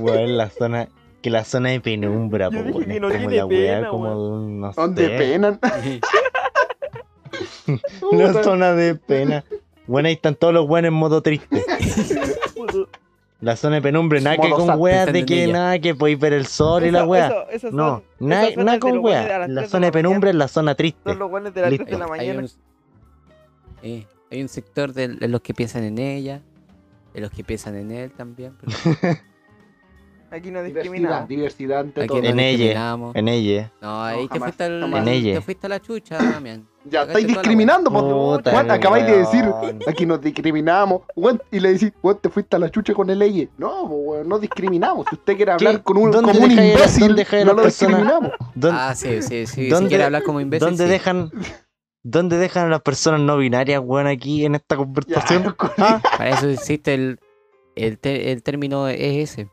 Weón, la zona. Que la zona de penumbra, Yo pues, dije que no como tiene la wea, pena, como weón. de un, no ¿Dónde sé, penan? Una zona de pena. Bueno, ahí están todos los buenos en modo triste. La zona de penumbra, nada que con weas de que nada que podéis ver el sol y la Eso- wea. eso- esas No, son- nada, esas son nada de con wea. La 3 de zona de penumbra mañana. es la zona triste. Son los buenos de las Listo. 3 de la Hay, hay mañana. un, eh, hay un sector de, de los que piensan en ella, de los que piensan en él también. pero Aquí no Diversidad, discriminamos. diversidad ante aquí todo. no En ella. En ella. No, ahí te, jamás, fuiste al- te fuiste a la chucha, Damián. Ya estáis discriminando, po. Puta, Juan, el acabáis de decir, aquí nos discriminamos. Juan, y le decís, Juan, te fuiste a la chucha con el ley. No, weón, no discriminamos. Si usted quiere hablar ¿Qué? con un, ¿Dónde como un imbécil, a no las lo personas? discriminamos. ¿Dónde, Ah, sí, sí, sí. Si ¿Dónde- quiere hablar como imbécil, dónde sí. dejan, ¿Dónde dejan a las personas no binarias, weón, aquí en esta conversación? Ya, Ah, Para eso existe el, el, te- el término es ese.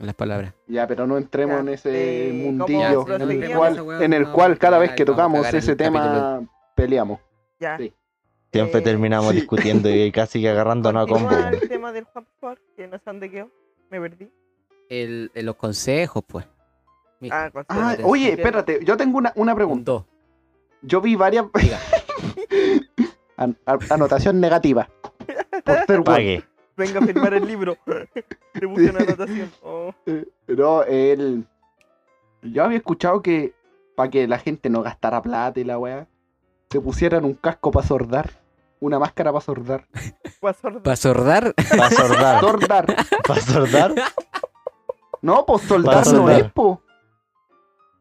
En las palabras. Ya, pero no entremos Ya, en ese eh, mundillo ¿cómo en el cual, en el no, cual cada vez que tocamos ese tema capítulo. peleamos. Ya. Sí. Siempre Eh, terminamos sí. discutiendo y casi que agarrándonos a combo. El tema del que no sé dónde quedó. Me perdí. El, el- los consejos, pues. Ah, Ah, oye, espérate, yo tengo una, una un pregunta. Yo vi varias. An- anotación negativa. Por. Pague. Venga a firmar el libro. Le puse una anotación. Oh. No, él. Yo había escuchado que para que la gente no gastara plata y la weá, se pusieran un casco para sordar. Una máscara para sordar. Fue a sordo. Para sordar, Para sordar. Sordar. Para sordar. No, pues soldar no soldar. es, po.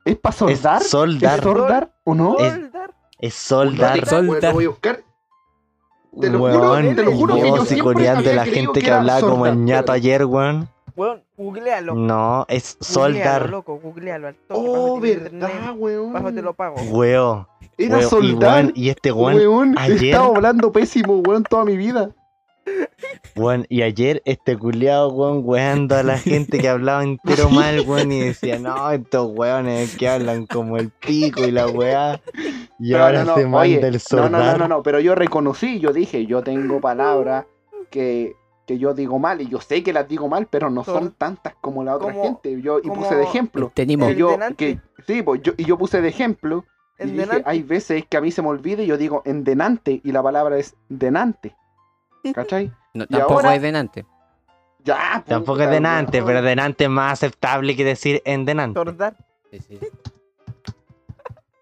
¿Es para soldar? Es ¿Es soldar. sordar o no? Es- Soldar. Es soldar. Sol- Bueno, lo voy a buscar. Te lo juro, Weón, te lo juro que yo siempre la gente que que hablaba como el ñato ayer, weón. Weón, googlealo. No, es Googlealo, soldar. loco, googlealo al toque. Oh, verdad, internet, weón. Bájate lo pago. Weón. Era weón, y, soldar. weón, y este weón, Weón, ayer- estaba hablando pésimo, weón, toda mi vida. Y ayer este culiado, weón, weando a la gente que hablaba entero mal, weón, y decía, no, estos weones que hablan como el pico y la weá. Y Pero ahora no, no, se manda oye, el No, no, no, no, no, pero yo reconocí, yo dije, yo tengo palabras que, que yo digo mal, y yo sé que las digo mal, pero no son tantas como la otra como- gente. Yo, y puse de ejemplo. tenemos. Yo, que, sí, pues yo, y yo puse de ejemplo, y dije, hay veces que a mí se me olvida y yo digo en denante, y la palabra es denante. ¿Cachai? No, y tampoco ahora- es delante. Ya, Tampoco puta, es denante, pero denante es más aceptable que decir en denante. Sordar. Sí, sí.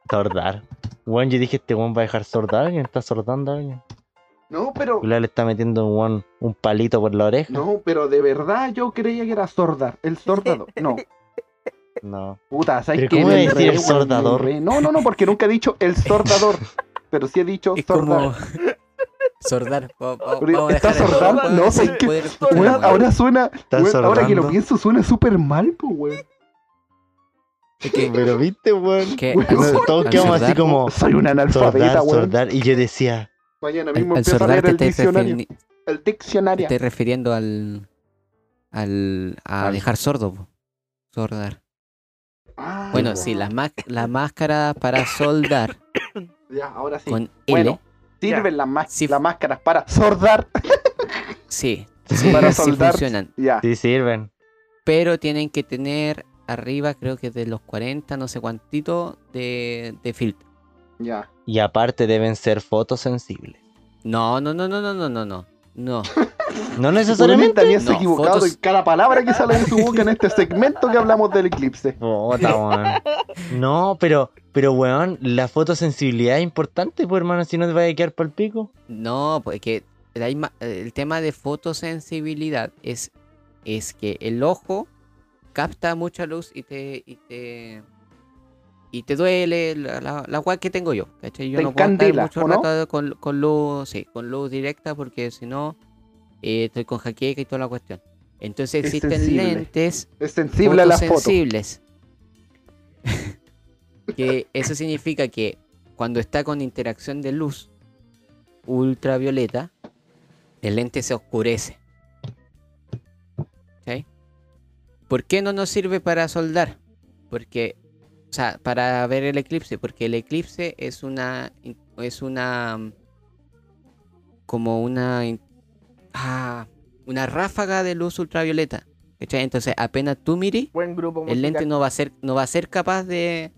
Sordar. Weón, yo dije, este weón va a dejar sordar a alguien, está sordando a alguien. No, pero, le está metiendo un, un palito por la oreja. no, pero de verdad yo creía que era sordar, el sordador. No, No. Puta, ¿sabes ¿Pero qué? cómo Me decir el sordador? No, no, no, porque nunca he dicho el sordador. pero sí he dicho Es sordar. como. Sordar. Vamos ¿está para No, sé poder weón. ahora suena. Ahora que lo pienso, suena súper mal, pues, weón. Es que- Pero viste, weón. que todos quedamos así sordar- como Soy un analfabeta, sordar, weón. sordar. Y yo decía, Mañana mismo al empiezo a sordar leer te el diccionario. El te diccionario. estáis refiriendo al. al a Al- dejar sordo. po. Sordar. Ah, Bueno, po. sí, las, las máscaras para soldar Ya, ahora sí. con L, Sirven las, más- Sí. las máscaras para sordar. sí, Sí, sí, para sí soldar. funcionan. Ya. Sí sirven. Pero tienen que tener arriba, creo que de los 40, no sé cuántito, de, de filtro. Ya. Y aparte deben ser fotosensibles. No, no, no, no, no, no, no, no. No. Necesariamente. también se ha No, equivocado fotos- en cada palabra que sale de su boca en este segmento que hablamos del eclipse. Weón. No, pero, pero weón, la fotosensibilidad es importante, pues hermano, si no te vaya a quedar pa'l pico. No, pues que la el tema de fotosensibilidad es, es que el ojo capta mucha luz y te y te y te duele la, la, la weá que tengo yo, ¿cachai? Yo Te no puedo estar encandila, mucho rato con, con luz, sí, con luz directa porque si no eh, estoy con jaqueca y toda la cuestión. Entonces Es existen sensible. lentes Es sensible a las fotos. fotosensibles. que eso significa que cuando está con interacción de luz ultravioleta, el lente se oscurece. ¿Por qué no nos sirve para soldar? Porque, o sea, para ver el eclipse, porque el eclipse es una, es una, como una, ah, una ráfaga de luz ultravioleta. ¿cachai? Entonces, apenas tú mires, Buen grupo el lente no va a ser, no va a ser capaz de,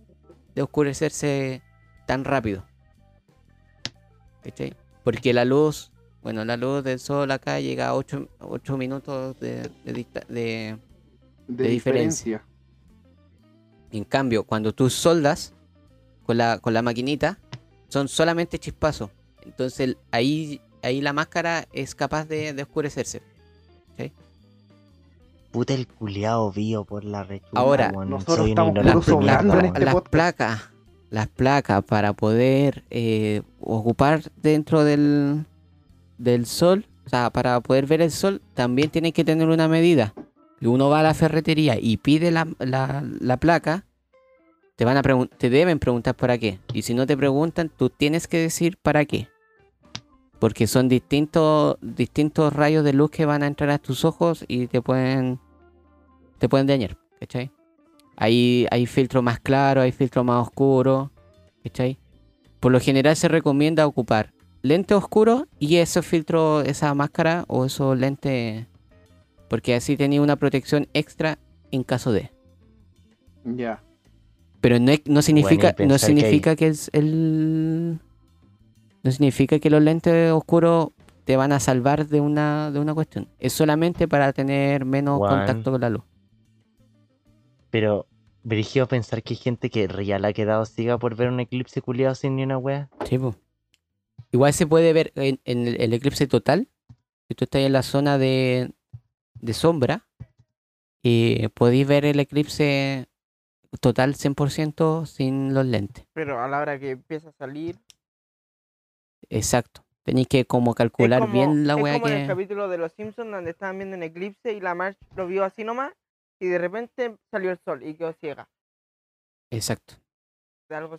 de oscurecerse tan rápido. ¿Cachai? Porque la luz, bueno, la luz del sol acá llega a 8, minutos de, de- De, de diferencia. En cambio, cuando tú soldas con la, con la maquinita, son solamente chispazos. Entonces ahí, ahí la máscara es capaz de, de oscurecerse. Puta el culiao vio por la rechura. Ahora, nosotros estamos este las podcast. placas, las placas para poder eh, ocupar dentro del, del sol, o sea, para poder ver el sol, también tienen que tener una medida. Y uno va a la ferretería y pide la, la- la placa, te van a te deben preguntar para qué. Y si no te preguntan, tú tienes que decir para qué. Porque son distintos, distintos rayos de luz que van a entrar a tus ojos y te pueden, te pueden dañar, ¿cachai? Hay, hay filtros más claros, hay filtros más oscuros, ¿cachai? Por lo general se recomienda ocupar lente oscuro y esos filtros, esa máscara o esos lentes, porque así tenía una protección extra en caso de. Ya. Pero no, no significa, no pensar que hay- significa que es el, no significa que los lentes oscuros te van a salvar de una, de una cuestión. Es solamente para tener menos contacto con la luz. Pero, dirigió pensar que hay gente que real ha quedado ciega por ver un eclipse culiado sin ni una wea. Sí, po. Igual se puede ver en, en el, el eclipse total. Si tú estás en la zona de, de sombra, y podéis ver el eclipse total 100% sin los lentes. Pero a la hora que empieza a salir. Exacto. Tenéis que como calcular como- bien la es wea como en el que. capítulo de Los Simpsons donde estaban viendo un eclipse y la Marge lo vio así nomás y de repente salió el sol y quedó ciega. Exacto.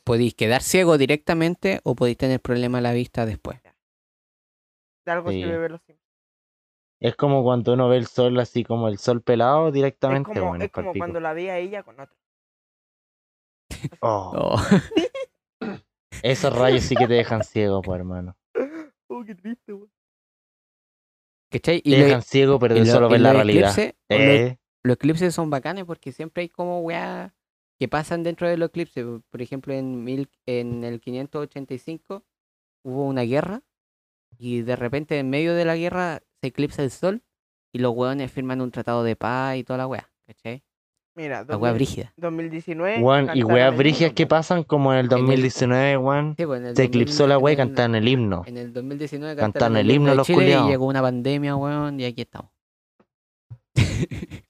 Podéis quedar ciego directamente o podéis tener problema a la vista después. De algo Sí. sirve ver Los Simpsons. Es como cuando uno ve el sol así como el sol pelado Es directamente, como, bueno, es como cuando la veía ella con otro. Oh, Oh. esos rayos sí que te dejan ciego, pues hermano. Oh, qué triste. ¿Cachai? Te lo- dejan ciego, pero de lo- solo y ver la realidad. eclipses- los- Eh, los eclipses son bacanes porque siempre hay como weá que pasan dentro de los eclipses. Por ejemplo, en, mil, en el 585 hubo una guerra y de repente en medio de la guerra se eclipsa el sol y los weones firman un tratado de paz y toda la weá. ¿Cachai? Mira, La weá 2000 brígida. 2019. Weón, y cantaron weas himno, que pasan como en el el- 2019, weón. Sí, pues, Se 2000 eclipsó la wea y en el- himno. En el 2019 Cantaron cantaron el himno de los Chile y llegó una pandemia, weón, y aquí estamos.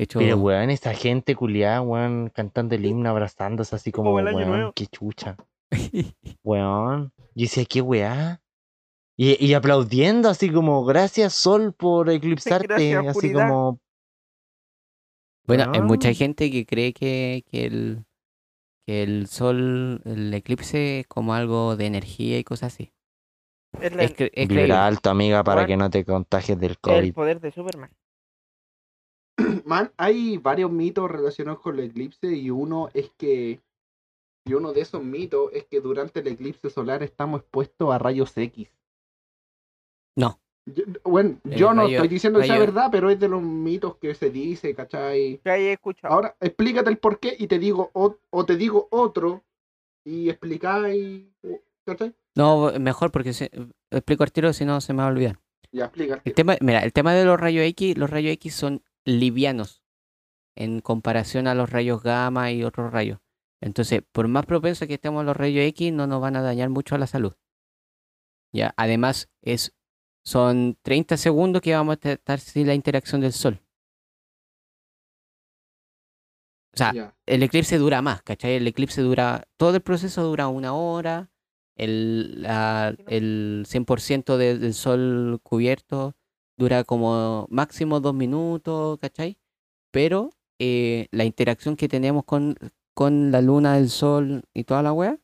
Hecho, Pero weón, esa gente culiada, weón, cantando el himno, abrazándose así como, Como el año weón, nuevo. qué chucha. Weón. Yo decía, qué weá. Y, y aplaudiendo así como, gracias Sol por eclipsarte. Gracias, así como, Bueno, hay mucha Ah. gente que cree que, que el, que el sol, el eclipse es como algo de energía y cosas así. Es, la- Es, cre- es vibra alto, amiga, para que no te contagies del el COVID. poder de Superman. Man, hay varios mitos relacionados con el eclipse y uno es que. Y uno de esos mitos es que durante el eclipse solar estamos expuestos a rayos X. No. Yo- bueno, El yo no rayo- estoy diciendo que sea rayo- verdad, pero es de los mitos que se dice, ¿cachai? Que he escuchado. Ahora, explícate el por qué y te digo, o, o te digo otro y explicáis, ¿cachai? No, mejor porque se, explico al tiro, si no se me va a olvidar. Ya, explica. El tema, mira, el tema de los rayos X, los rayos X son livianos en comparación a los rayos gamma y otros rayos. Entonces, por más propenso que estemos a los rayos X, no nos van a dañar mucho a la salud. Ya, además, es, son 30 segundos que vamos a estar sin la interacción del sol. O sea, el eclipse dura más, ¿cachai? El eclipse dura, todo el proceso dura una hora, el, la- el 100% de- del sol cubierto dura como máximo dos minutos, ¿cachai? Pero eh, la interacción que tenemos con, con la luna, el sol y toda la wea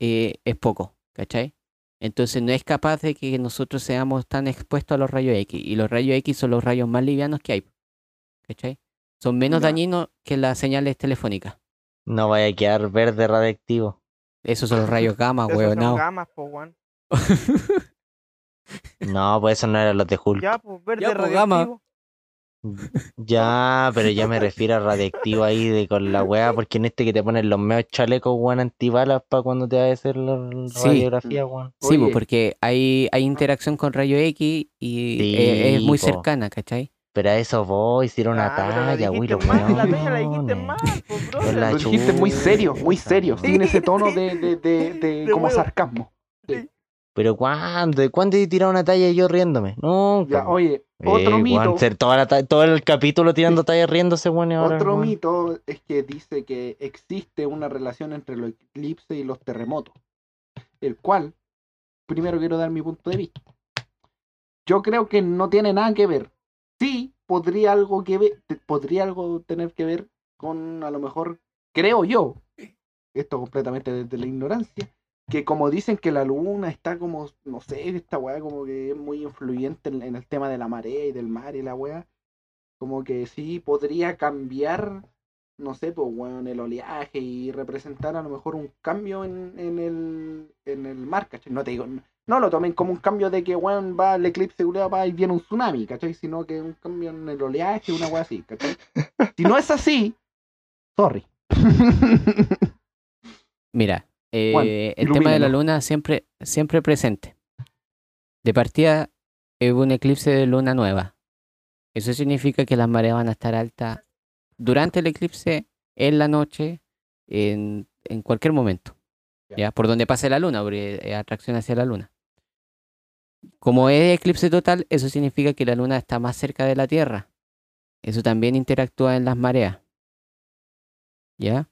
eh, es poco, ¿cachai? Entonces no es capaz de que nosotros seamos tan expuestos a los rayos X. Y los rayos X son los rayos más livianos que hay, ¿cachai? Son menos Ya. dañinos que las señales telefónicas. No vaya a quedar verde radiactivo. Esos son los rayos gamma, weón. son gamas, po, weón. No, pues eso no eran los de Hulk. Ya, pues, verde Ya, pues. Ya, pero ya me refiero a radiactivo ahí de con la weá, porque en este que te ponen los meos chalecos, weón, antibalas para cuando te va a hacer la la Sí. radiografía, weón. Sí, pues, Oye. porque hay, hay interacción con rayos X y eh, es Sí, muy po. cercana, ¿cachai? Pero a eso voy, hicieron una Ah, lo talla, güey, dijiste los mal, la talla la dijiste mal, pues, Lo dijiste muy serio, muy serio, weón. sin ese tono de, de, de, de De como huevo. sarcasmo. Pero ¿cuándo? ¿Cuándo he tirado una talla y yo riéndome? Nunca. Ya, oye, otro Eh, mito. toda la todo el capítulo tirando talla riéndose, y ahora, Otro mito es que dice que existe una relación entre los eclipses y los terremotos. El cual, primero quiero dar mi punto de vista. Yo creo que no tiene nada que ver. Sí, podría algo que ver, podría algo tener que ver con, a lo mejor, creo yo, esto completamente desde la ignorancia, que como dicen que la luna está como, no sé, esta weá como que es muy influyente en, en el tema de la marea y del mar y la weá, como que sí podría cambiar, no sé, pues weón, el oleaje y representar a lo mejor un cambio en, en el, en el mar, ¿cachai? No te digo, no lo tomen como un cambio de que weón va el eclipse culiao, va y viene un tsunami, ¿cachai? Sino que un cambio en el oleaje, una weá así, ¿cachai? Si no es así, sorry. Mira, eh, Juan, el tema de la luna siempre, siempre presente. De partida, hubo un eclipse de luna nueva. Eso significa que las mareas van a estar altas durante el eclipse, en la noche, en, en cualquier momento. Ya. Por donde pase la luna, porque atracción hacia la luna. Como es eclipse total, eso significa que la luna está más cerca de la Tierra. Eso también interactúa en las mareas. ¿Ya?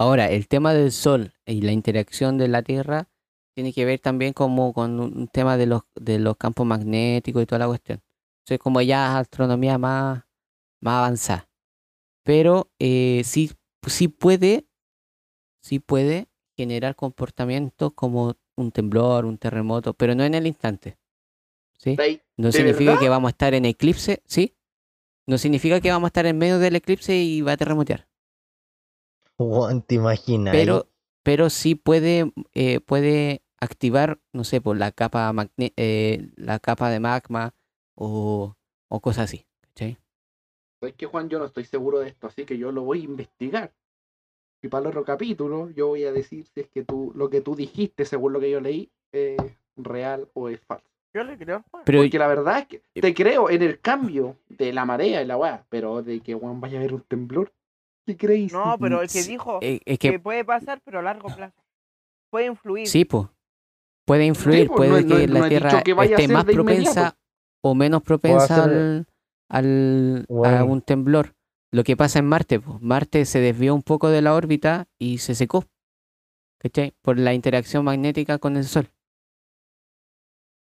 Ahora, el tema del Sol y la interacción de la Tierra tiene que ver también como con un tema de los, de los campos magnéticos y toda la cuestión. Eso es como ya astronomía más, más avanzada. Pero eh, sí, sí puede, sí puede generar comportamientos como un temblor, un terremoto, pero no en el instante. ¿Sí? ¿De No ¿De significa verdad? que vamos a estar en eclipse, ¿sí? No significa que vamos a estar en medio del eclipse y va a terremotear. Weón, te imaginas. Pero, pero sí puede, eh, puede activar, no sé, por la capa magne- eh, la capa de magma o, o cosas así. ¿cachai? Es que Juan, yo no estoy seguro de esto, así que yo lo voy a investigar. Y para el otro capítulo, yo voy a decir si es que tú, lo que tú dijiste, según lo que yo leí, es real o es falso. Yo le creo Juan. Pero Porque la verdad es que te creo en el cambio de la marea y la weá, pero de que Juan vaya a haber un temblor, No, pero el que dijo eh, es que que puede pasar, pero a largo plazo. Puede influir. sí, pues. Puede influir, puede no que no la Tierra que esté más propensa o menos propensa hacer- al, a un temblor. Lo que pasa en Marte, pues, Marte se desvió un poco de la órbita y se secó. ¿Cachai? Por la interacción magnética con el Sol.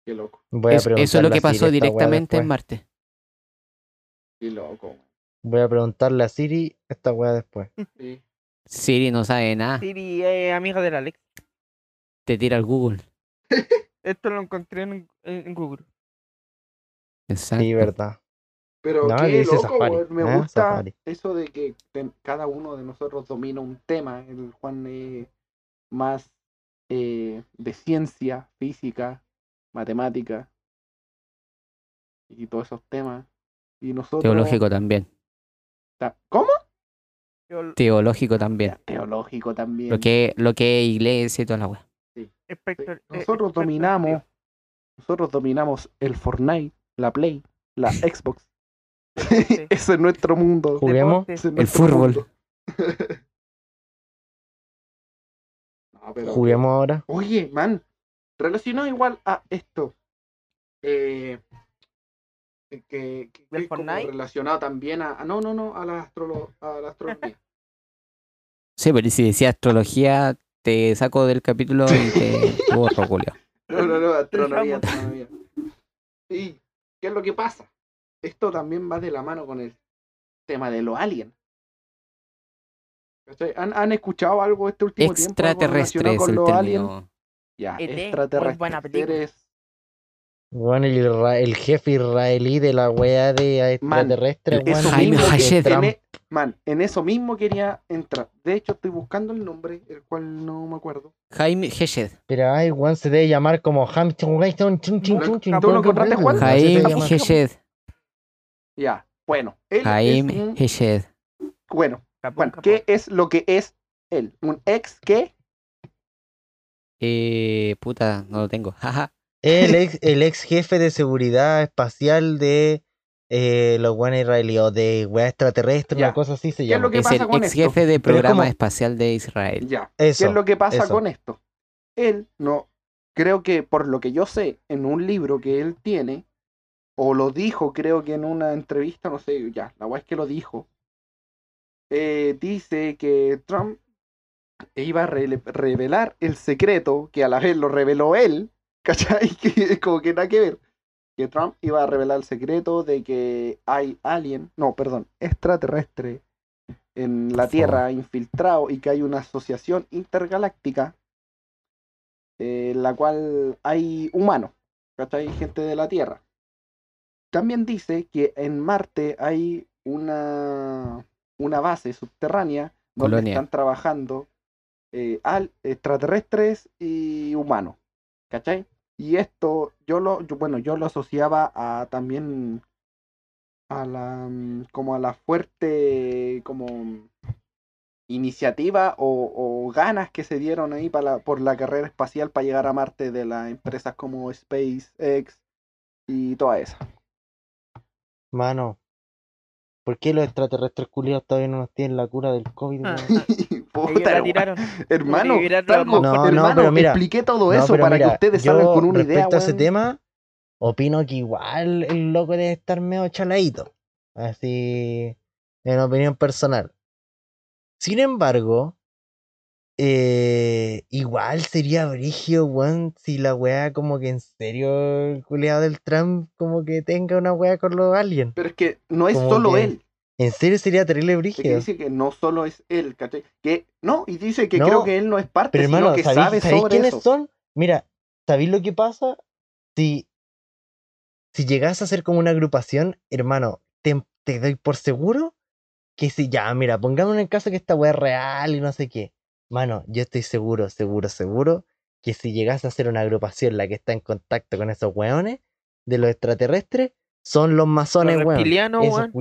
Qué loco, Voy a Es- eso es lo que pasó directamente en. Marte. qué loco. Voy a preguntarle a Siri esta weá después. Sí. Siri no sabe nada. Siri es amiga del Alex. Te tira al Google. Esto lo encontré en, en Google. Exacto. Sí, verdad. Pero No, qué loco, Safari, me ¿eh? gusta Safari. eso de que ten- cada uno de nosotros domina un tema. El Juan es más eh, de ciencia, física, matemática y todos esos temas. Y nosotros... Teológico también. ¿Cómo? Teológico también. Teológico también. Lo que, lo que es iglesia y toda la weá. Sí, eh, Nosotros dominamos, nosotros dominamos el Fortnite, la Play, la Xbox. Deporte. Ese es nuestro mundo. Juguemos. Es nuestro fútbol. mundo. No, pero- Juguemos ahora. Oye, man, relacionado igual a esto. Eh, que, que- que ¿Del es como relacionado también a, a- no, no, no, a la, astrolo- a la astronomía. Sí, pero si decía astrología, te saco del capítulo y te borro, Julio. No, no, no, astronomía, astronomía. ¿Y qué es lo que pasa? Esto también va de la mano con el tema de los aliens. ¿Han, han escuchado algo este último tiempo? algo Extraterrestre relacionado es con el los aliens? término. Ya, extraterrestres. buena película. Seres- Bueno, el, jefe israelí de la weá de extraterrestre, Jaime que Hashed. Trump- en man, en eso mismo quería entrar. De hecho, estoy buscando el nombre, el cual no me acuerdo. Jaime Heshed. Pero ay, weón, se debe llamar como Hamilton Weston, chun, chun, ¿Lo- chun, chun, tú lo chun, encontraste, chun, Juan? Jaime. Heshed. Ya, bueno. Él Jaime Heshed. bueno, Juan, capón. ¿qué es lo que es él? ¿Un ex qué? Eh, puta, no lo tengo. Jaja. El ex, el ex jefe de seguridad espacial de eh, los weones israelíes, o de weá extraterrestre, Ya. una cosa así se ¿Qué es lo llama. que Es pasa el ex esto? jefe de es programa espacial de Israel. Ya. Eso. ¿Qué es lo que pasa eso. con esto? Él no, creo que por lo que yo sé, en un libro que él tiene, o lo dijo, creo que en una entrevista, no sé, ya, la weá es que lo dijo, eh, dice que Trump iba a revelar el secreto, que a la vez lo reveló él, ¿cachai? Que es como que nada que ver. Que Trump iba a revelar el secreto de que hay alien, no, perdón, extraterrestre en la Tierra infiltrado y que hay una asociación intergaláctica eh, en la cual hay humanos, ¿cachai? Gente de la Tierra. También dice que en Marte hay una, una base subterránea donde Colonia. están trabajando eh, al, extraterrestres y humanos, ¿cachai? Y esto yo lo, yo- bueno, yo lo asociaba a también a la mm, como a la fuerte como iniciativa o, o ganas que se dieron ahí para la- por la carrera espacial para llegar a Marte de las empresas como SpaceX y toda esa. Mano, ¿por qué los extraterrestres culiados todavía no nos tienen la cura del COVID? Ah? Puta, Ellos la hermano, tiraron. No, no, hermano, pero mira, expliqué todo No, eso para mira, que ustedes salgan con una respecto idea. a ese tema, opino que igual el loco debe estar medio chaladito. Así, en opinión personal. Sin embargo, eh, igual sería brigio, weón, si la weá como que en serio el culiado del Trump como que tenga una weá con los aliens. Pero es que no es Como solo que él. En serio sería terrible brigio. dice que no solo es él, ¿cachai? Que no, y dice que No, creo que él no es parte, Pero sino hermano, que ¿sabéis, sabe sabéis sobre quiénes eso. son? Mira, ¿sabéis lo que pasa? Si, si llegas a ser como una agrupación, hermano, te, te doy por seguro que si ya, mira, pongamos en el caso que esta weá es real y no sé qué. Mano, yo estoy seguro, seguro, seguro que si llegas a ser una agrupación la que está en contacto con esos weones de los extraterrestres, son los masones, Los weón. Esos weón.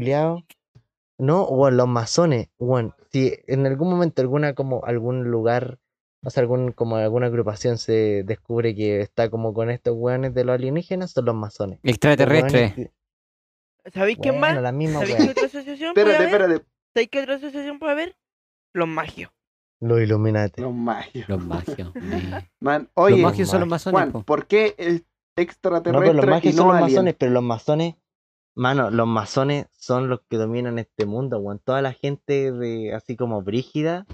No, weón, los masones, weón. Si en algún momento alguna como algún lugar, o sea, algún como alguna agrupación se descubre que está como con estos weones de los alienígenas, son los masones. Los Extraterrestre. weones ¿Sabéis que- quién bueno, más? la misma ¿Sabéis qué otra asociación puede Espérate, haber? espérate. ¿Sabéis qué otra asociación puede haber? Los magios. Los Illuminati. Los magios. Los magios. Man, Los oye, magios son los masones. Juan, po. ¿por qué el No, pero extraterrestre los magios y son los alien? masones, pero los masones, mano, los masones son los que dominan este mundo, weón. Toda la gente de así como brígida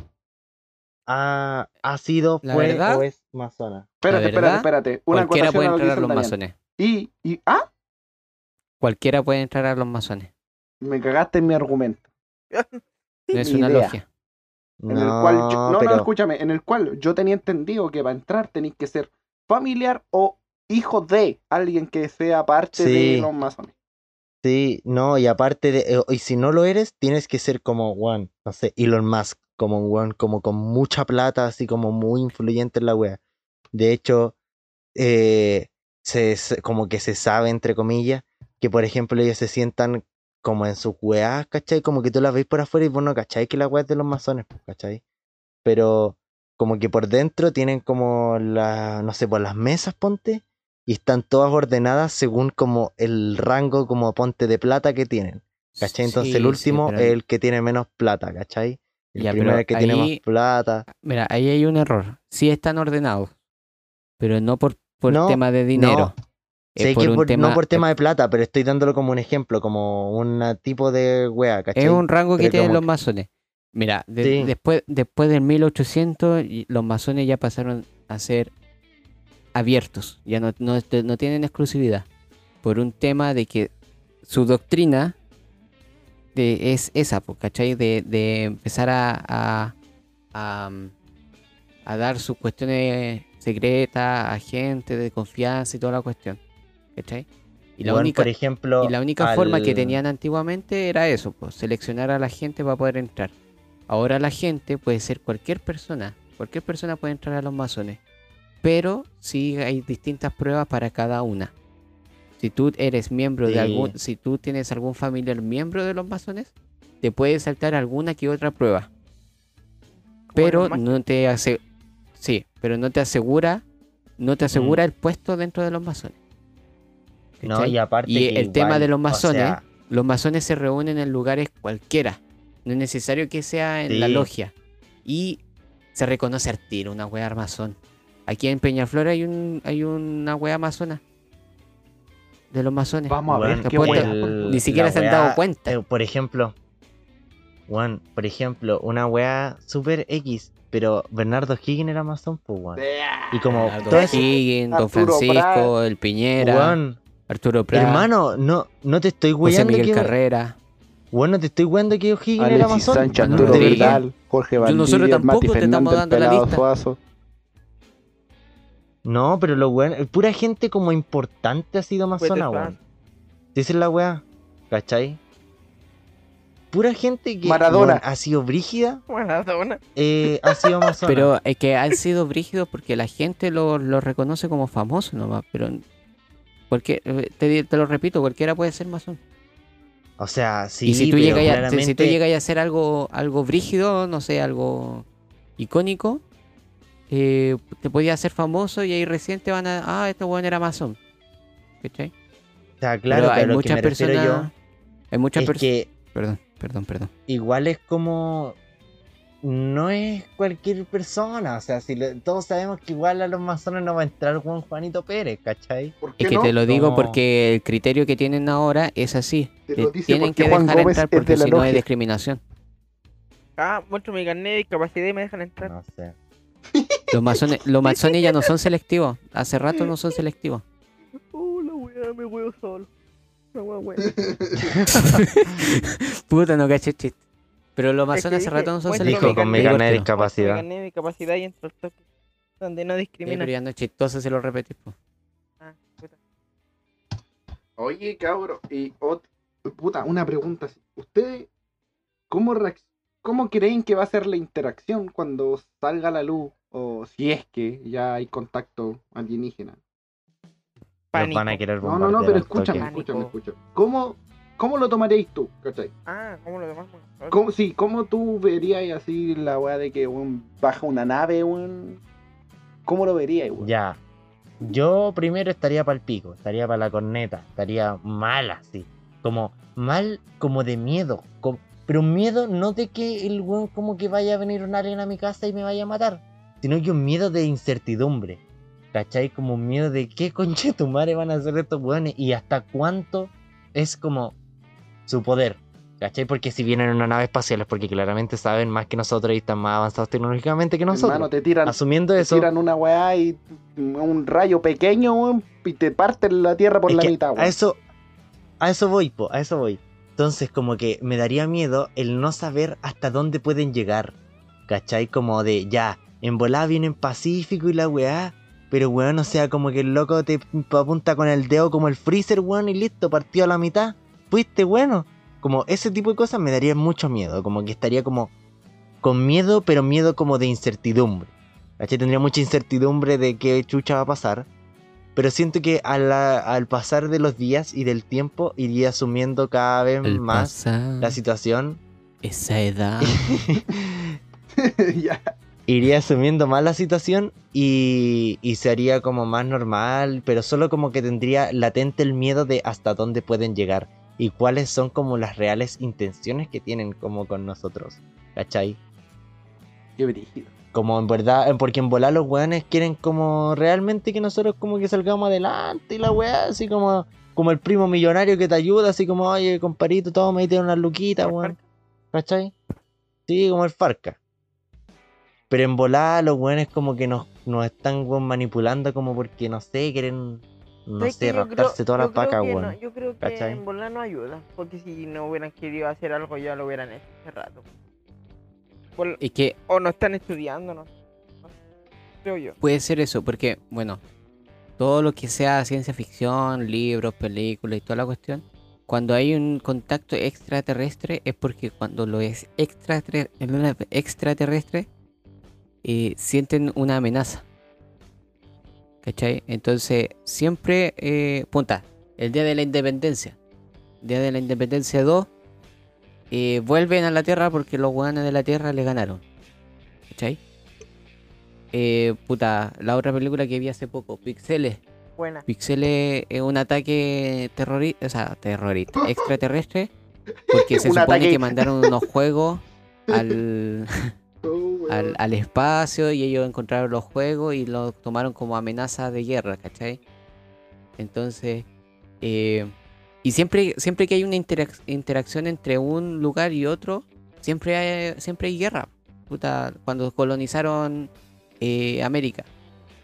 ha, ha sido, La fue verdad, o es masona. Espérate, espérate, espérate. Una Cualquiera puede a lo que entrar a los masones. Y, y, ah, Cualquiera puede entrar a los masones. me cagaste en mi argumento. No es una idea. logia. En el cual yo- no, no, escúchame, en el cual yo tenía entendido que para entrar tenéis que ser familiar o hijo de alguien que sea parte de los masones. Sí, no, y aparte de, eh, y si no lo eres, tienes que ser como, weón, no sé, Elon Musk, como weón, como con mucha plata, así como muy influyente en la wea. De hecho, eh, se, como que se sabe, entre comillas, que por ejemplo ellos se sientan como en sus weas, ¿cachai? Como que tú las veis por afuera y vos no cachai que la wea es de los masones, pues, ¿cachai? Pero como que por dentro tienen como la, no sé, por las mesas, ponte, y están todas ordenadas según como el rango como ponte de plata que tienen. ¿Cachai? Entonces Sí, el sí, último pero- es el que tiene menos plata, ¿cachai? El Ya, primero es el que tiene más plata. Mira, ahí hay un error. Sí están ordenados, pero no por, por No, tema de dinero. Es Sé por que por- tema, no por tema de plata, pero estoy dándolo como un ejemplo, como un tipo de wea, ¿cachai? Es un rango que tienen como los masones. Mira, de- Sí. después, después del 1800, y los masones ya pasaron a ser abiertos. Ya no, no, no tienen exclusividad. Por un tema de que su doctrina de, es esa, ¿cachai? De, de empezar a, a, a, mm, a dar sus cuestiones secretas a gente de confianza y toda la cuestión. ¿Cachai? Y la única, por ejemplo, y la única forma que tenían antiguamente era eso, pues, seleccionar a la gente para poder entrar. Ahora la gente puede ser cualquier persona, cualquier persona puede entrar a los masones, pero sí hay distintas pruebas para cada una. Si tú eres miembro de algún, si tú tienes algún familiar miembro de los masones, te puede saltar alguna que otra prueba, pero Bueno, no te hace, sí, pero no te asegura, no te asegura el puesto dentro de los masones. No, y aparte Y el tema de los o masones, sea, los masones se reúnen en lugares cualquiera. No es necesario que sea en la logia. Y se reconoce al tiro una wea masón. Aquí en Peñaflor hay un hay una wea masona. De los masones. Vamos a ver qué wea. el- Ni siquiera se han dado cuenta. eh, por ejemplo, Juan, por ejemplo, una wea super X, pero Bernardo Higgins era masón, pues, weón. Y como Don todo Higgins, Don Francisco, Prat. el Piñera, weón, Arturo Prat, hermano, no, no te estoy José weyando Miguel que, Carrera. weón, no te estoy weyando que Higgins era masón. Sánchez, Arturo. Vidal, Jorge nosotros Valdivia, tampoco Mati te estamos Fernández, dando la lista. Suazo. No, pero lo weón, pura gente como importante ha sido masona, de weón. Esa es la weá, ¿cachai? Pura gente que Maradona. weón, ha sido brígida, Maradona. eh, ha sido masona. Pero es que han sido brígidos porque la gente lo, lo reconoce como famoso nomás. Pero porque, eh, te, te lo repito, cualquiera puede ser masón. O sea, sí, y si tú, llegas a, si claramente... tú llegas a hacer algo, algo brígido, no sé, algo icónico, eh, te podías hacer famoso y ahí recién te van a. Ah, este weón era masón. ¿Cachai? O sea, claro, pero hay muchas personas. Hay muchas personas. que Perdón, perdón, perdón. igual es como... No es cualquier persona, o sea, si lo- todos sabemos que igual a los masones no va a entrar Juan Juanito Pérez, ¿cachai? ¿Por Es que no? te lo digo No. porque el criterio que tienen ahora es así. Te Te lo dice tienen que Juan dejar Gómez entrar porque si no hay discriminación. Ah, muestro mi carnet de discapacidad y me dejan entrar. No sé. Los masones, los masones ya no son selectivos. Hace rato no son selectivos. Uh, la weá, me huevo solo. La weá, weá. Puta, no caché el chiste. Pero los Es que masones hace rato no son selectivos. Dijo con mi de mi discapacidad. de discapacidad y entro al toque. Donde no discrimina. pero ya no es chistoso si lo repetís. po. Ah, puta. Oye, cabro, y ot- puta, una pregunta. ¿Ustedes cómo, reacc- cómo creen que va a ser la interacción cuando salga la luz? O si es que ya hay contacto alienígena. Los van a querer No, no, no, pero escúchame, escúchame, escúchame. ¿Cómo, cómo lo tomaréis tú? ¿Cachai? Ah, ¿cómo lo demás? weón? ¿Cómo, sí, ¿cómo tú verías así la weá de que baja una nave, weón? ¿Cómo lo verías, weón? Ya. Yo primero estaría para el pico, estaría para la corneta, estaría mal así. Como mal, como de miedo. como- pero miedo no de que el weón como que vaya a venir un alien a mi casa y me vaya a matar, sino que un miedo de incertidumbre. ¿Cachai? Como un miedo de qué conche tu madre van a hacer estos weones y hasta cuánto es como su poder. ¿Cachai? Porque si vienen en una nave espacial es porque claramente saben más que nosotros y están más avanzados tecnológicamente que nosotros. Hermano, te tiran, Asumiendo te eso, tiran una weá y un rayo pequeño, y te parten la tierra por la mitad. A eso, a eso voy, po, a eso voy. Entonces, como que me daría miedo el no saber hasta dónde pueden llegar. ¿Cachai? Como de, ya, en volada vienen Pacífico y la weá. Pero weón, o sea, como que el loco te apunta con el dedo como el freezer, weón, y listo, partido a la mitad. fuiste bueno. Como ese tipo de cosas me daría mucho miedo. Como que estaría como con miedo, pero miedo como de incertidumbre. ¿Cachai? Tendría mucha incertidumbre de qué chucha va a pasar. Pero siento que al, al pasar de los días y del tiempo iría asumiendo cada vez más pasar, la situación. esa edad. ya. iría asumiendo más la situación y, y se haría como más normal, pero solo como que tendría latente el miedo de hasta dónde pueden llegar y cuáles son como las reales intenciones que tienen como con nosotros, ¿cachai? Qué brígido. Como en verdad, porque en volar los weones quieren como realmente que nosotros como que salgamos adelante y la weá, así como, como el primo millonario que te ayuda, así como, oye, comparito, toma y tiene una luquita, ¿Como el weón. ¿Cachai? Sí, como el Farca. Pero en volar los weones como que nos, nos están weón, manipulando como porque, no sé, quieren, no ¿Sabes sé, raptarse todas las vacas, que no- weón. yo creo que ¿Cachai? en volar no ayuda, porque si no hubieran querido hacer algo ya lo hubieran hecho hace rato. Por- Es que o no están estudiando, no. No Creo yo. puede ser eso, porque, bueno, todo lo que sea ciencia ficción, libros, películas y toda la cuestión, cuando hay un contacto extraterrestre es porque cuando lo es extraterrestre, extraterrestre eh, sienten una amenaza. ¿Cachai? Entonces, siempre, eh, punta, el día de la independencia, día de la independencia 2, eh, vuelven a la Tierra porque los guanes de la Tierra le ganaron. ¿Cachai? Eh, puta, la otra película que vi hace poco, Pixeles. Buena. Pixeles es un ataque terrorista, o sea, terrorista, extraterrestre, porque se supone ataque. que mandaron unos juegos al, Oh, al, al espacio y ellos encontraron los juegos y los tomaron como amenaza de guerra, ¿cachai? Entonces, eh, y siempre, siempre que hay una interac- interacción entre un lugar y otro, siempre hay, siempre hay guerra. Puta, cuando colonizaron eh, América,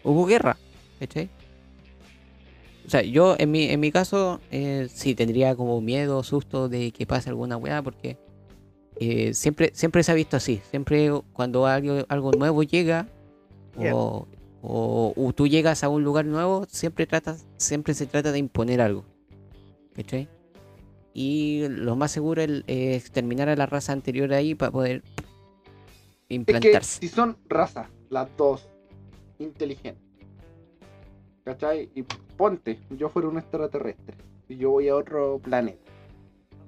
hubo guerra, ¿cachai? O sea, yo en mi, en mi caso eh, sí tendría como miedo, susto de que pase alguna weá, porque eh, siempre, siempre se ha visto así. Siempre cuando algo, algo nuevo llega Yeah. o, o- o tú llegas a un lugar nuevo, siempre tratas, siempre se trata de imponer algo. ¿Cachai? Y lo más seguro es exterminar a la raza anterior ahí para poder Es que implantarse. si son razas, las dos, inteligentes. ¿Cachai? Y ponte, yo fuera un extraterrestre y yo voy a otro planeta.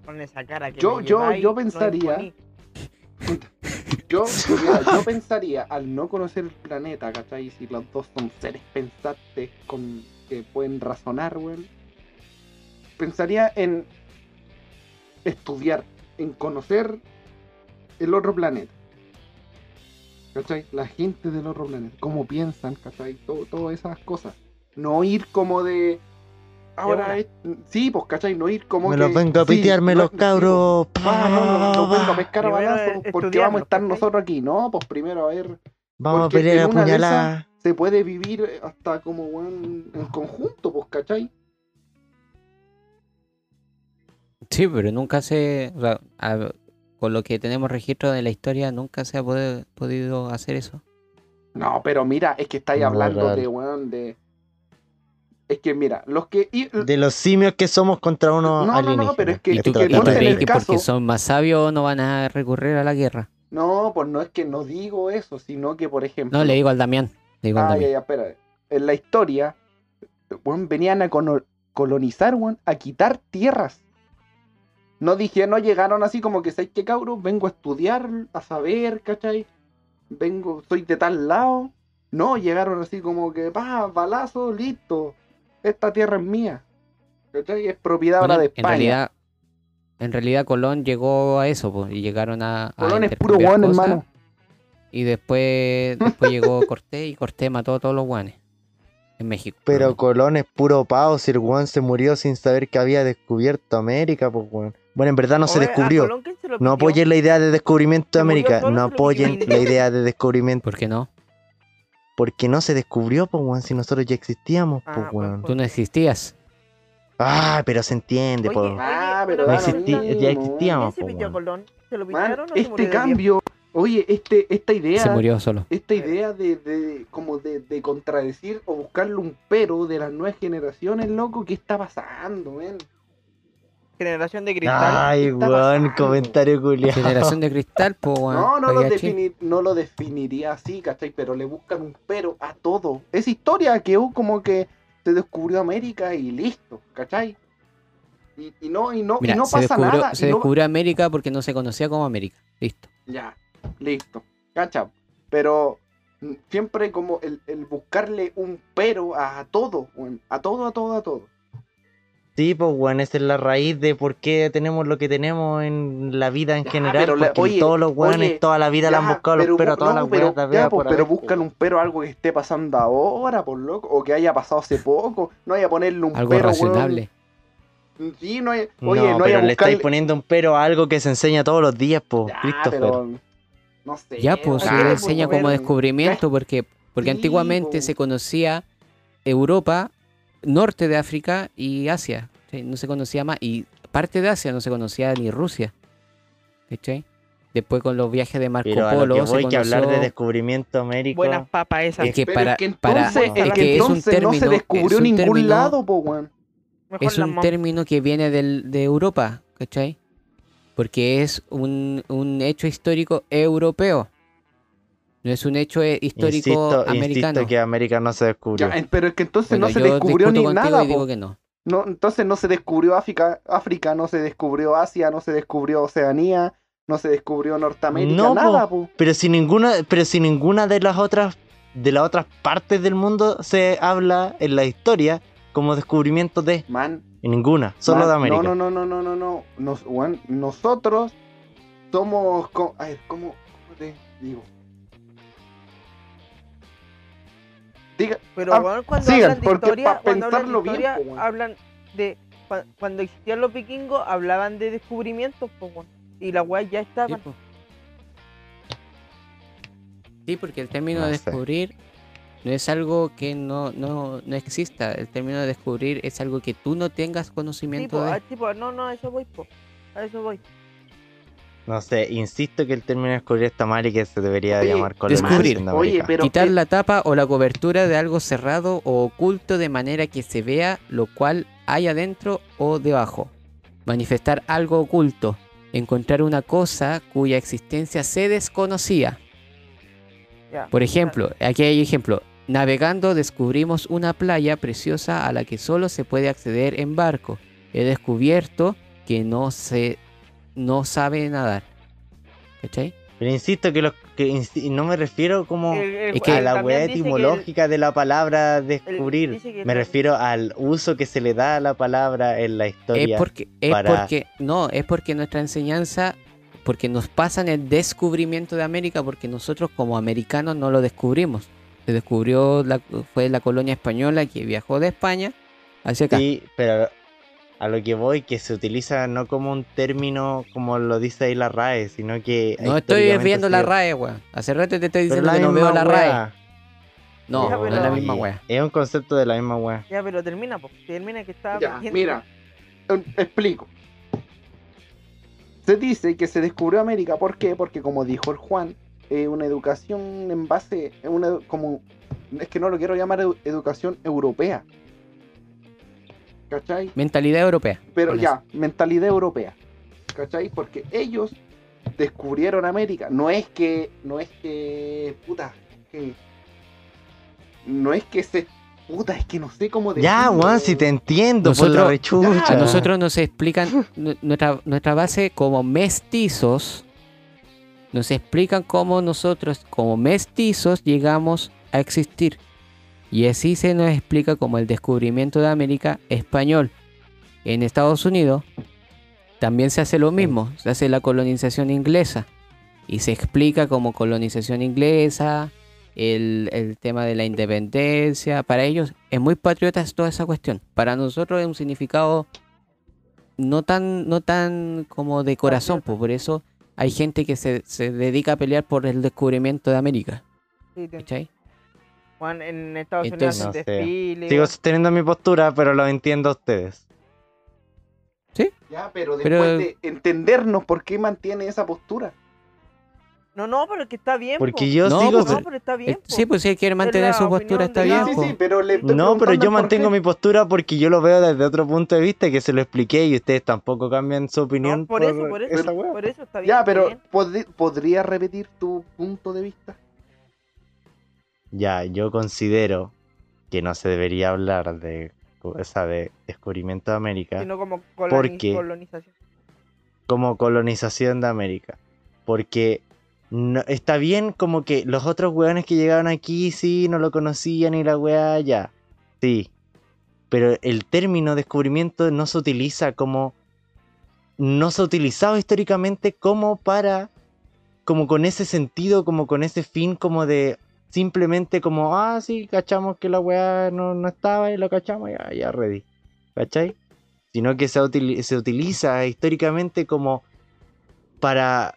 Con esa cara que Yo- yo- yo pensaría-. Yo, mira, yo pensaría, al no conocer el planeta, ¿cachai? Si los dos son seres pensantes con, que pueden razonar, weón. Pensaría en estudiar, en conocer el otro planeta. ¿Cachai? La gente del otro planeta, cómo piensan, ¿cachai? Todo, todas esas cosas. No ir como de... Ahora es... Sí, pues, ¿cachai? No ir como Me que... los vengo a sí, pitearme no- los sí, cabros. Ah, no, no, no, vengo a pescar a balazos porque vamos a estar nosotros aquí. No, pues primero a ver, Vamos a pelear a en se puede vivir hasta como weón, en conjunto, pues, ¿cachai? Sí, pero nunca se. o sea, a- con lo que tenemos registro de la historia, nunca se ha podido hacer eso. No, pero mira, es que estáis No, hablando de weón, de. Es que mira, los que. y- De los simios que somos contra unos No, no, no, pero es que- ¿Y tú, que crees el que porque caso- son más sabios no van a recurrir a la guerra? No, pues no es que no digo eso, sino que, por ejemplo. No, le digo al Damián. Le digo Ah, ya, Damián. ya, espera. En la historia, weón, venían a colonizar, weón, a quitar tierras. No dije, no llegaron así como que, ¿sabes qué, cabros? Vengo a estudiar, a saber, ¿cachai? Vengo, soy de tal lado. No, llegaron así como que, pa, balazo, listo. Esta tierra es mía. ¿Cachai? Es propiedad Bueno, ahora de en España. realidad, en realidad Colón llegó a eso, pues, y llegaron a. a Colón es puro cosas, hermano. Y después, después llegó Cortés y Cortés mató a todos los guanes. En México. Pero. Colón es puro pao, si el weón se murió sin saber que había descubierto América, pues weón. Bueno, en verdad no se Oye, descubrió. Colón, ¿quién se lo No apoyen la idea de descubrimiento de América. No apoyen la idea de descubrimiento. ¿Por qué no? Porque no se descubrió, pues weón, si nosotros ya existíamos, pues Ah, pues, weón. Tú no existías. Ah, pero se entiende, pues. Ah, pero No existí- mismo. ya ¿Quién existíamos, se pues, pidió a weón. Colón? ¿Se lo Man, pillaron o se este murió cambio, oye, este, esta idea. Se murió solo. esta idea de, de- como de, de contradecir o buscarle un pero de las nuevas generaciones, loco, ¿qué está pasando, men? Generación de cristal. Ay, weón, comentario culiado. Generación de cristal, po, weón. No, no lo, defini- no lo definiría así, ¿cachai? Pero le buscan un pero a todo. Es historia que hubo como que se descubrió América y listo, ¿cachai? Y, y no, y no, y no pasa descubrió, nada. se y no- descubrió América porque no se conocía como América. Listo. Ya, listo, ¿cachai? Pero mm, siempre como el, el buscarle un pero a todo, a todo, a todo, a todo. Sí, pues, weón, esa es la raíz de por qué tenemos lo que tenemos en la vida en Ya, general. pero la- porque oye, todos los weones oye, toda la vida le han buscado los pero peros a todas no, las pero, weas. la ya, vida pues, por pero buscan un pero a algo que esté pasando ahora, por loco, o que haya pasado hace poco. No hay a ponerle un Algo pero, razonable. weón. Sí, no hay, No, oye, no, hay pero a le estáis buscarle... poniendo un pero a algo que se enseña todos los días, pues, Ya, Christopher. pero no sé. Ya, pues que enseña como descubrimiento porque, porque Sí, antiguamente po. se conocía Europa, norte de África y Asia. ¿sí? No se conocía más. Y parte de Asia no se conocía ni Rusia. ¿cachai? Después con los viajes de Marco Pero a lo Polo que se que hablar de conoció- descubrimiento américo. Buenas papas esas. Es que Pero para, es que para- entonces, es es que que es un entonces no se término- descubrió ningún término- lado, po, weón. Mejor es un término que viene del, de Europa, ¿cachai? Porque es un, un hecho histórico europeo. No es un hecho eh, histórico insisto, americano. insisto que América no se descubrió. Ya, en- pero es que entonces Bueno, no se descubrió ni nada, y digo que no. No, entonces no se descubrió África, África, no se descubrió Asia, no se descubrió Oceanía, no se descubrió Norteamérica, No, po. nada, po. Pero si ninguna, pero si ninguna de las otras, de las otras partes del mundo se habla en la historia como descubrimiento de, Man, en ninguna, solo man, de América. No, no, no, no, no, no, no. Nos, weón, nosotros somos, co- a ver, ¿cómo, cómo te digo? Diga, Pero Ah, weón, cuando sigan, hablan de porque historia, cuando hablan de bien, historia, weón. hablan de cua- cuando existían los vikingos, hablaban de descubrimientos, y las weas ya Sí, po. Sí, porque el término No de sé. descubrir no es algo que no, no, no exista. El término de descubrir es algo que tú no tengas Sí, conocimiento po, de. ah, sí, po, no, no, a eso voy, po. A eso voy. No sé, insisto que el término de descubrir está mal y que se debería Oye, llamar descubrir. colonización de Oye, América. pero Quitar la tapa o la cobertura de algo cerrado o oculto de manera que se vea lo cual hay adentro o debajo. Manifestar algo oculto. Encontrar una cosa cuya existencia se desconocía. Ya. Por ejemplo, aquí hay ejemplo. Navegando descubrimos una playa preciosa a la que solo se puede acceder en barco. He descubierto que no se no sabe nadar. ¿Cachai? Pero insisto que, los, que insi- no me refiero como Es que a la el- etimológica de la palabra descubrir. Me el- refiero al uso que se le da a la palabra en la historia. Es porque, es para- porque, no, es porque nuestra enseñanza, porque nos pasan el descubrimiento de América, porque nosotros como americanos no lo descubrimos. Se descubrió, la, fue la colonia española que viajó de España hacia acá. Sí, pero a lo que voy, que se utiliza no como un término como lo dice ahí la RAE, sino que. no estoy viendo la RAE, weón. Hace rato te estoy diciendo la que no veo la RAE. wea. No, Ya, no es la misma wea. Es un concepto de la misma wea. Ya, pero termina, po. Termina que estaba Ya, mira, eh, explico. Se dice que se descubrió América, ¿por qué? Porque como dijo el Juan, eh, una educación en base, una, como, es que no lo quiero llamar edu- educación europea. ¿Cachai? Mentalidad europea. Pero ya, mentalidad europea. ¿Cachai? Porque ellos descubrieron América. No es que, no es que, puta, que, no es que se, puta, es que no sé cómo Ya, decirlo. Juan, si te entiendo, por la Nosotros- rechucha. A nosotros nos explican nu- nuestra, nuestra base como mestizos. Nos explican cómo nosotros, como mestizos, llegamos a existir. Y así se nos explica como el descubrimiento de América español. En Estados Unidos también se hace lo mismo, se hace la colonización inglesa. Y se explica como colonización inglesa, el, el tema de la independencia. Para ellos es muy patriota toda esa cuestión. Para nosotros es un significado no tan, no tan como de corazón, pues por eso hay gente que se, se dedica a pelear por el descubrimiento de América. Sí. Juan, en Estados Entonces- Unidos No desfile. Sigo sosteniendo mi postura, pero lo entiendo a ustedes. Ya, pero Pero- después de entendernos por qué mantiene esa postura. No, no, pero que está bien. Porque po. yo No, sigo. pues, No, pero está bien. Eh, po. Sí, pues si él quiere mantener su postura está bien. la- Sí, po. sí, pero le estoy No, pero yo por mantengo qué. mi postura porque yo lo veo desde otro punto de vista que se lo expliqué y ustedes tampoco cambian su opinión No, por eso, por eso, esa wea. por eso está bien. Ya, pero bien. ¿pod- ¿podría repetir tu punto de vista? Ya, yo considero que no se debería hablar de, o sea, de descubrimiento de América Sino como ¿Por colonización. como colonización de América. Porque está bien como que los otros weones que llegaron aquí, sí, no lo conocían y la weá ya. Sí. Pero el término descubrimiento no se utiliza como... No se ha utilizado históricamente como para... Como con ese sentido, como con ese fin, como de... Simplemente como, ah, sí, cachamos que la weá no, no estaba y lo cachamos, ya, ya, ready. ¿Cachai? Sino que se, se utiliza históricamente como para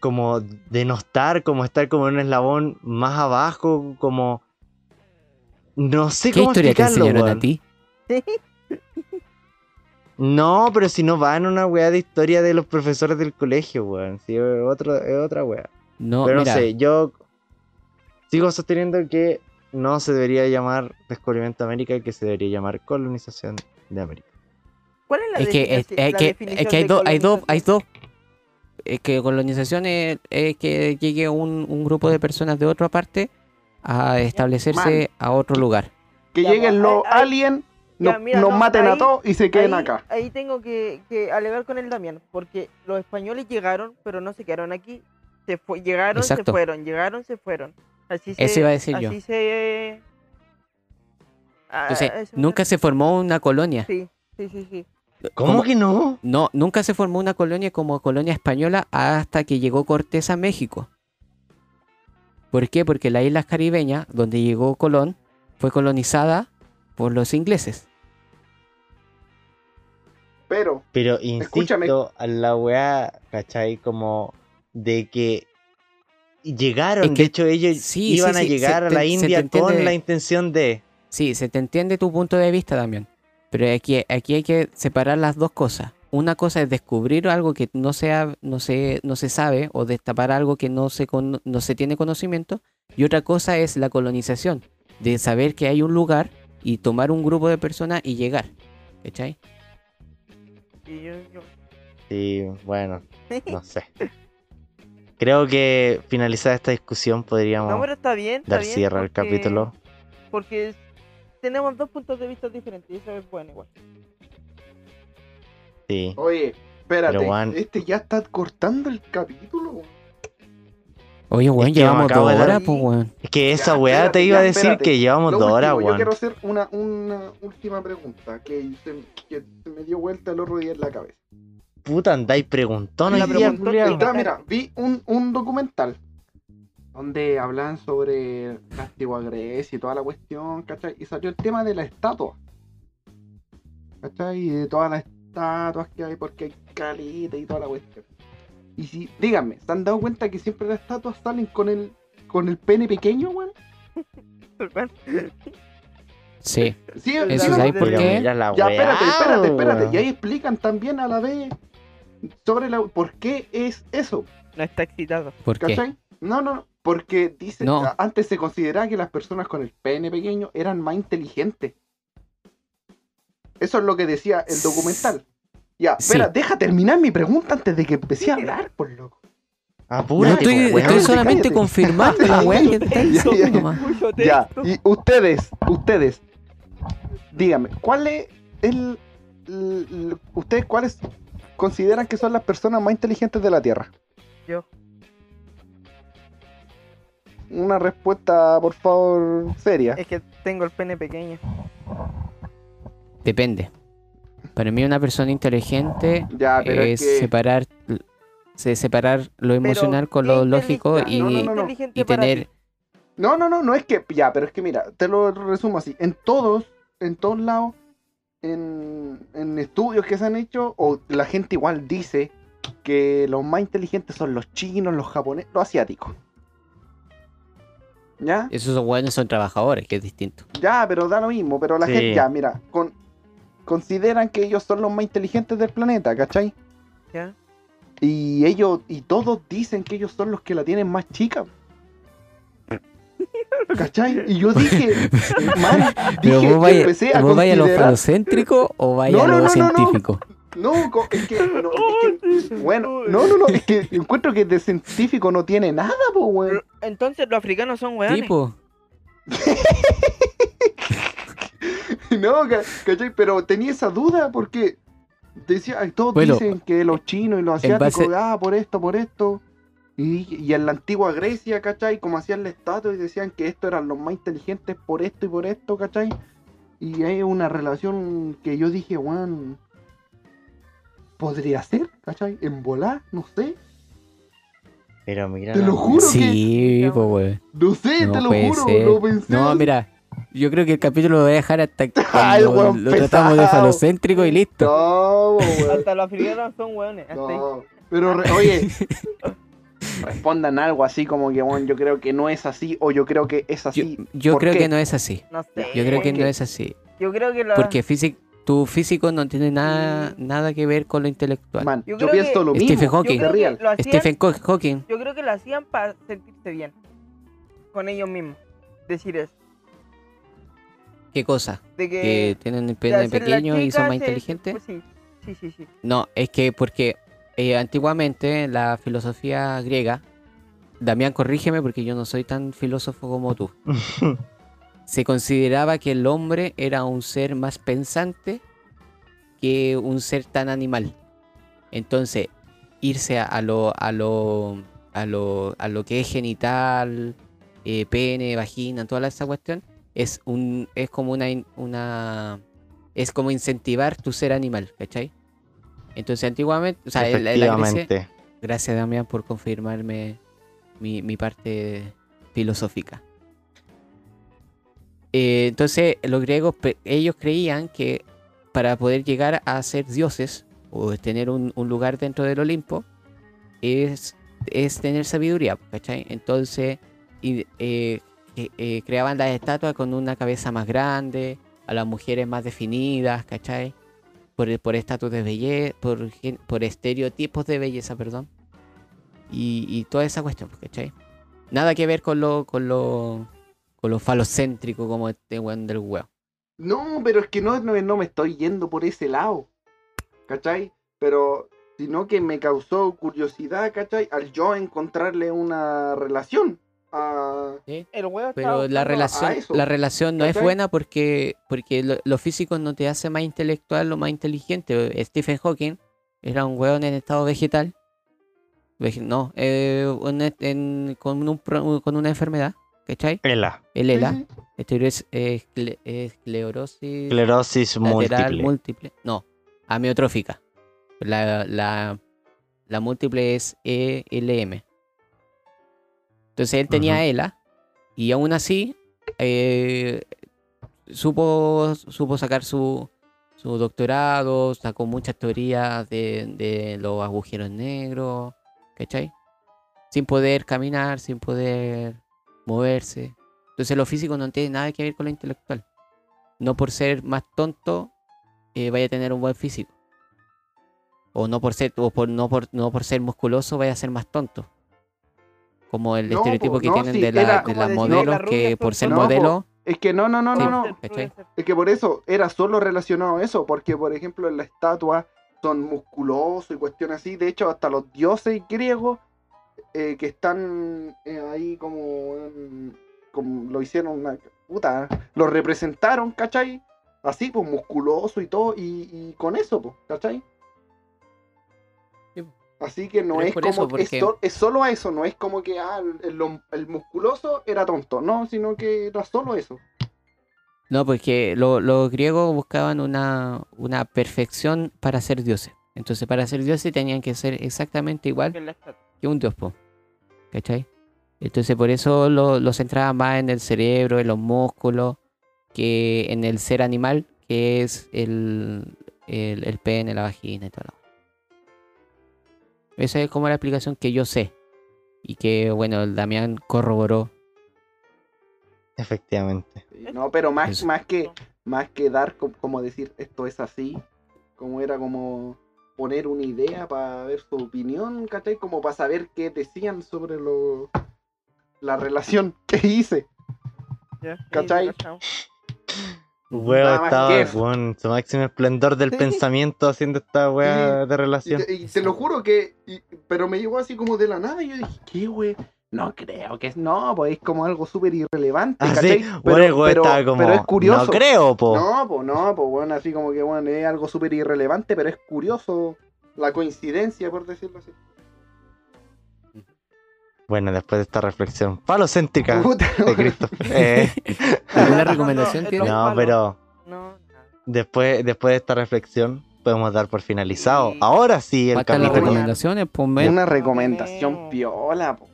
como denostar, como estar como en un eslabón más abajo, como no sé ¿Qué cómo historia te enseñaron weón. a ti? No, pero si no va en una weá de historia de los profesores del colegio, weón. Sí, es, otro, es otra weá. No, pero mira, no sé, yo sigo sosteniendo que no se debería llamar descubrimiento de América, que se debería llamar colonización de América. ¿Cuál es la es que, es, definición- es la que, definición es que hay dos, hay dos, hay dos. Es que colonización es, es que llegue un, un grupo de personas de otra parte a establecerse a otro lugar. Que Ya, lleguen pues, los aliens, nos, mira, nos no, maten a todos y se queden ahí, acá. ahí tengo que, que alegar con el Damián, porque los españoles llegaron, pero no se quedaron aquí. Se fue, llegaron, Exacto. se fueron, llegaron, se fueron. Así se, Eso iba a decir yo. así se... Ah, Entonces, nunca se formó una colonia. Sí, sí, sí, sí. ¿Cómo Como- que no? No, nunca se formó una colonia como colonia española hasta que llegó Cortés a México. ¿Por qué? Porque las islas caribeñas, donde llegó Colón, fue colonizada por los ingleses. Pero, Pero insisto, Escúchame. a la weá, ¿cachai? Como de que llegaron, Es que- de hecho ellos sí, iban sí, a sí, llegar a te- la te India con la intención de... Sí, se te entiende tu punto de vista también. Pero aquí, aquí hay que separar las dos cosas. Una cosa es descubrir algo que no, sea, no, se, no se sabe o destapar algo que no se, cono- no se tiene conocimiento. Y otra cosa es la colonización, de saber que hay un lugar y tomar un grupo de personas y llegar. ¿Cachai? Sí, bueno, no sé. Creo que finalizada esta discusión podríamos No, pero está bien. Está dar bien cierre al porque- capítulo. Porque tenemos dos puntos de vista diferentes y eso es bueno igual. Sí. oye, espérate, Juan- este ya está cortando el capítulo. Oye, weón, Es que me llevamos dos horas, pues, weón. Es que esa Ya, weá espérate, te iba ya, a decir espérate. que llevamos dos horas, último, yo quiero weón. hacer una, una última pregunta que se, que se me dio vuelta el otro día en la cabeza. Puta, andáis preguntón hoy La. Está, mira, vi un, un documental donde hablan sobre la antigua Grecia y toda la cuestión, ¿cachai? Y salió el tema de la estatua. ¿Cachai? Y de todas las estatuas que hay, porque hay calita y toda la cuestión. Y si, díganme, ¿se han dado cuenta que siempre las estatuas salen con el con el pene pequeño, weón? Sí. Sí, Eso sí, ¿sabes ¿no? por qué? Ya, espérate, espérate, espérate. weón. Y ahí explican también a la vez sobre la, por qué es eso. No está excitado. ¿Por qué? ¿Cachai? No, no, porque dice, No. antes se consideraba que las personas con el pene pequeño eran más inteligentes. Eso es lo que decía el documental. Ya, Sí. espera, deja terminar mi pregunta antes de que empecé a hablar, por loco. No, Apúrate, estoy, pues, weón. estoy solamente confirmando la weá que te está Ya, y ustedes, ustedes, díganme, ¿cuál es el, el- el- ustedes cuáles consideran que son las personas más inteligentes de la Tierra? Yo. Una respuesta, por favor, seria. Es que tengo el pene pequeño. Depende. Para mí una persona inteligente Ya, pero es es que... separar se separar lo emocional con lo ¿qué lógico y, No, no, no, y tener ti? No, no, no, no es que. Ya, pero es que mira, te lo resumo así. En todos, en todos lados, en, en estudios que se han hecho, o la gente igual dice que los más inteligentes son los chinos, los japoneses, los asiáticos. ¿Ya? esos son buenos son trabajadores, que es distinto. Ya, pero da lo mismo. Pero la Sí. gente, ya, mira, con, consideran que ellos son los más inteligentes del planeta, ¿cachai? ¿Ya? Y ellos, y todos dicen que ellos son los que la tienen más chica. ¿Cachai? Y yo dije, man, Pero vos vaya, empecé a vos vaya a lo considerar- falocéntrico o vaya No, a lo no, no, no. científico. No, es que, no, es que- bueno, no, no, no, es que encuentro que de científico no tiene nada, po, weón. Entonces los africanos son weones. Tipo, No, ca- ¿cachai? Pero tenía esa duda porque decía, todos Bueno, dicen que los chinos y los asiáticos, base- ah, por esto, por esto. Y, y en la antigua Grecia, ¿cachai? Como hacían la estatua y decían que estos eran los más inteligentes por esto y por esto, ¿cachai? Y hay una relación que yo dije, weón, podría ser, ¿cachai? En volar, no sé. Pero mira. Te la lo juro sí, que- pues, weón. No sé, No te lo juro, ser. lo pensé. No, mira, yo creo que el capítulo lo voy a dejar hasta Ay, weón, lo tratamos de falocéntrico y listo. No, weón. Hasta los africanos son weones. No, pero re- oye, respondan algo así como que, bueno, yo creo que no es así o yo creo que es así. yo ¿Por creo qué? que no es así. No sé. Yo creo que ¿Por no es así. Yo creo que los... Porque físic- tu físico no tiene nada, nada que ver con lo intelectual. Man, Yo yo, creo pienso que- lo Stephen mismo. yo Hawking. creo es que lo hacían, Stephen Haw- Hawking, yo creo que lo hacían para sentirse bien con ellos mismos. Decir eso. ¿qué cosa? De que, ¿Que tienen el de pene pequeño y son más se- inteligentes? pues sí, sí, sí, sí. No, es que porque eh, antiguamente la filosofía griega, Damián, corrígeme porque yo no soy tan filósofo como tú, se consideraba que el hombre era un ser más pensante que un ser tan animal. Entonces, irse a, a lo, a, lo, a, lo, a lo que es genital, eh, pene, vagina, toda esa cuestión, es, un, es como una, una... Es como incentivar tu ser animal, ¿cachai? Entonces, antiguamente, o sea, la- la Grecia-. Gracias, Damián, por confirmarme mi, mi parte filosófica. Eh, entonces, los griegos, ellos creían que para poder llegar a ser dioses o tener un, lugar dentro del Olimpo, es, es tener sabiduría, ¿cachai? Entonces, eh, eh, creaban las estatuas con una cabeza más grande, a las mujeres más definidas, ¿cachai? Por, por estatus de belleza, por, estereotipos de belleza, perdón y, toda esa cuestión, ¿cachai? Nada que ver con lo, con lo falocéntrico como este weón del huevo. No, pero es que no, no, no me estoy yendo por ese lado. ¿Cachai? Pero, sino que me causó curiosidad, ¿cachai? Al yo encontrarle una relación. a- El huevo Pero la relación, eso, la relación no es buena porque, porque lo, lo físico no te hace más intelectual o más inteligente. Stephen Hawking era un weón en estado vegetal. Vege- no, eh, en- con, un con una enfermedad, ¿cachai? Ela. El ELA, sí. esclerosis, escle- esclerosis Esclerosis múltiple. múltiple. No, amiotrófica. La, la, la múltiple es ELM. Entonces él tenía Ujú. ELA y aún así eh, supo, supo sacar su, su doctorado, sacó muchas teorías de, de los agujeros negros, ¿cachai? Sin poder caminar, sin poder moverse. Entonces lo físico no tiene nada que ver con lo intelectual. No por ser más tonto eh, vaya a tener un buen físico. O no por ser, o por, no, por, no por ser musculoso vaya a ser más tonto. Como el No, estereotipo po, que no, tienen sí, de, la- era de las modelos que por ser No, po, modelo. Es que no, no, no, Sí, no, no. Es que por eso era solo relacionado a eso, porque por ejemplo en la estatua son musculosos y cuestiones así. De hecho, hasta los dioses griegos eh, que están eh, ahí como, en- como lo hicieron una puta, lo representaron, ¿cachai? Así, pues musculoso y todo, y, y con eso, pues, ¿cachai? Sí. Así que no es como eso, es, es solo a eso, no es como que ah, el, el- el musculoso era tonto, no, sino que era solo eso. No, porque lo- los griegos buscaban una, una perfección para ser dioses. Entonces, para ser dioses tenían que ser exactamente igual Que un dios, po. ¿Cachai? Entonces, por eso lo, lo centraban más en el cerebro, en los músculos, que en el ser animal, que es el, el, el pene, la vagina y todo. lo. Esa es como la explicación que yo sé. Y que, bueno, el Damián corroboró. Efectivamente. No, pero más, Eso. más que más que dar co- como decir esto es así, como era como exponer una idea, para ver su opinión, ¿cachai? Como para saber qué decían sobre lo, la relación que hice. Sí, ¿Cachai? Weón, estaba weón, en su máximo esplendor del Sí. pensamiento haciendo esta weá de Y relación. te, y te lo juro que. y- pero me llegó así como de la nada y yo dije, ¿qué, güey? No creo que es. No, pues es como algo súper irrelevante, Ah, ¿cachai? sí, Pero, bueno, pero- como. pero es curioso. No creo, po. No, pues no, pues bueno, así como que bueno, es algo súper irrelevante, pero es curioso la coincidencia, por decirlo así. Bueno, después de esta reflexión falocéntrica Puta, de. Cristo. eh, ¿Alguna No, recomendación no, tiene? No, pero No, después, después de esta reflexión podemos dar por finalizado. Sí. Ahora sí el Faltan las capítulo. recomendaciones, pues men. Una recomendación piola, po.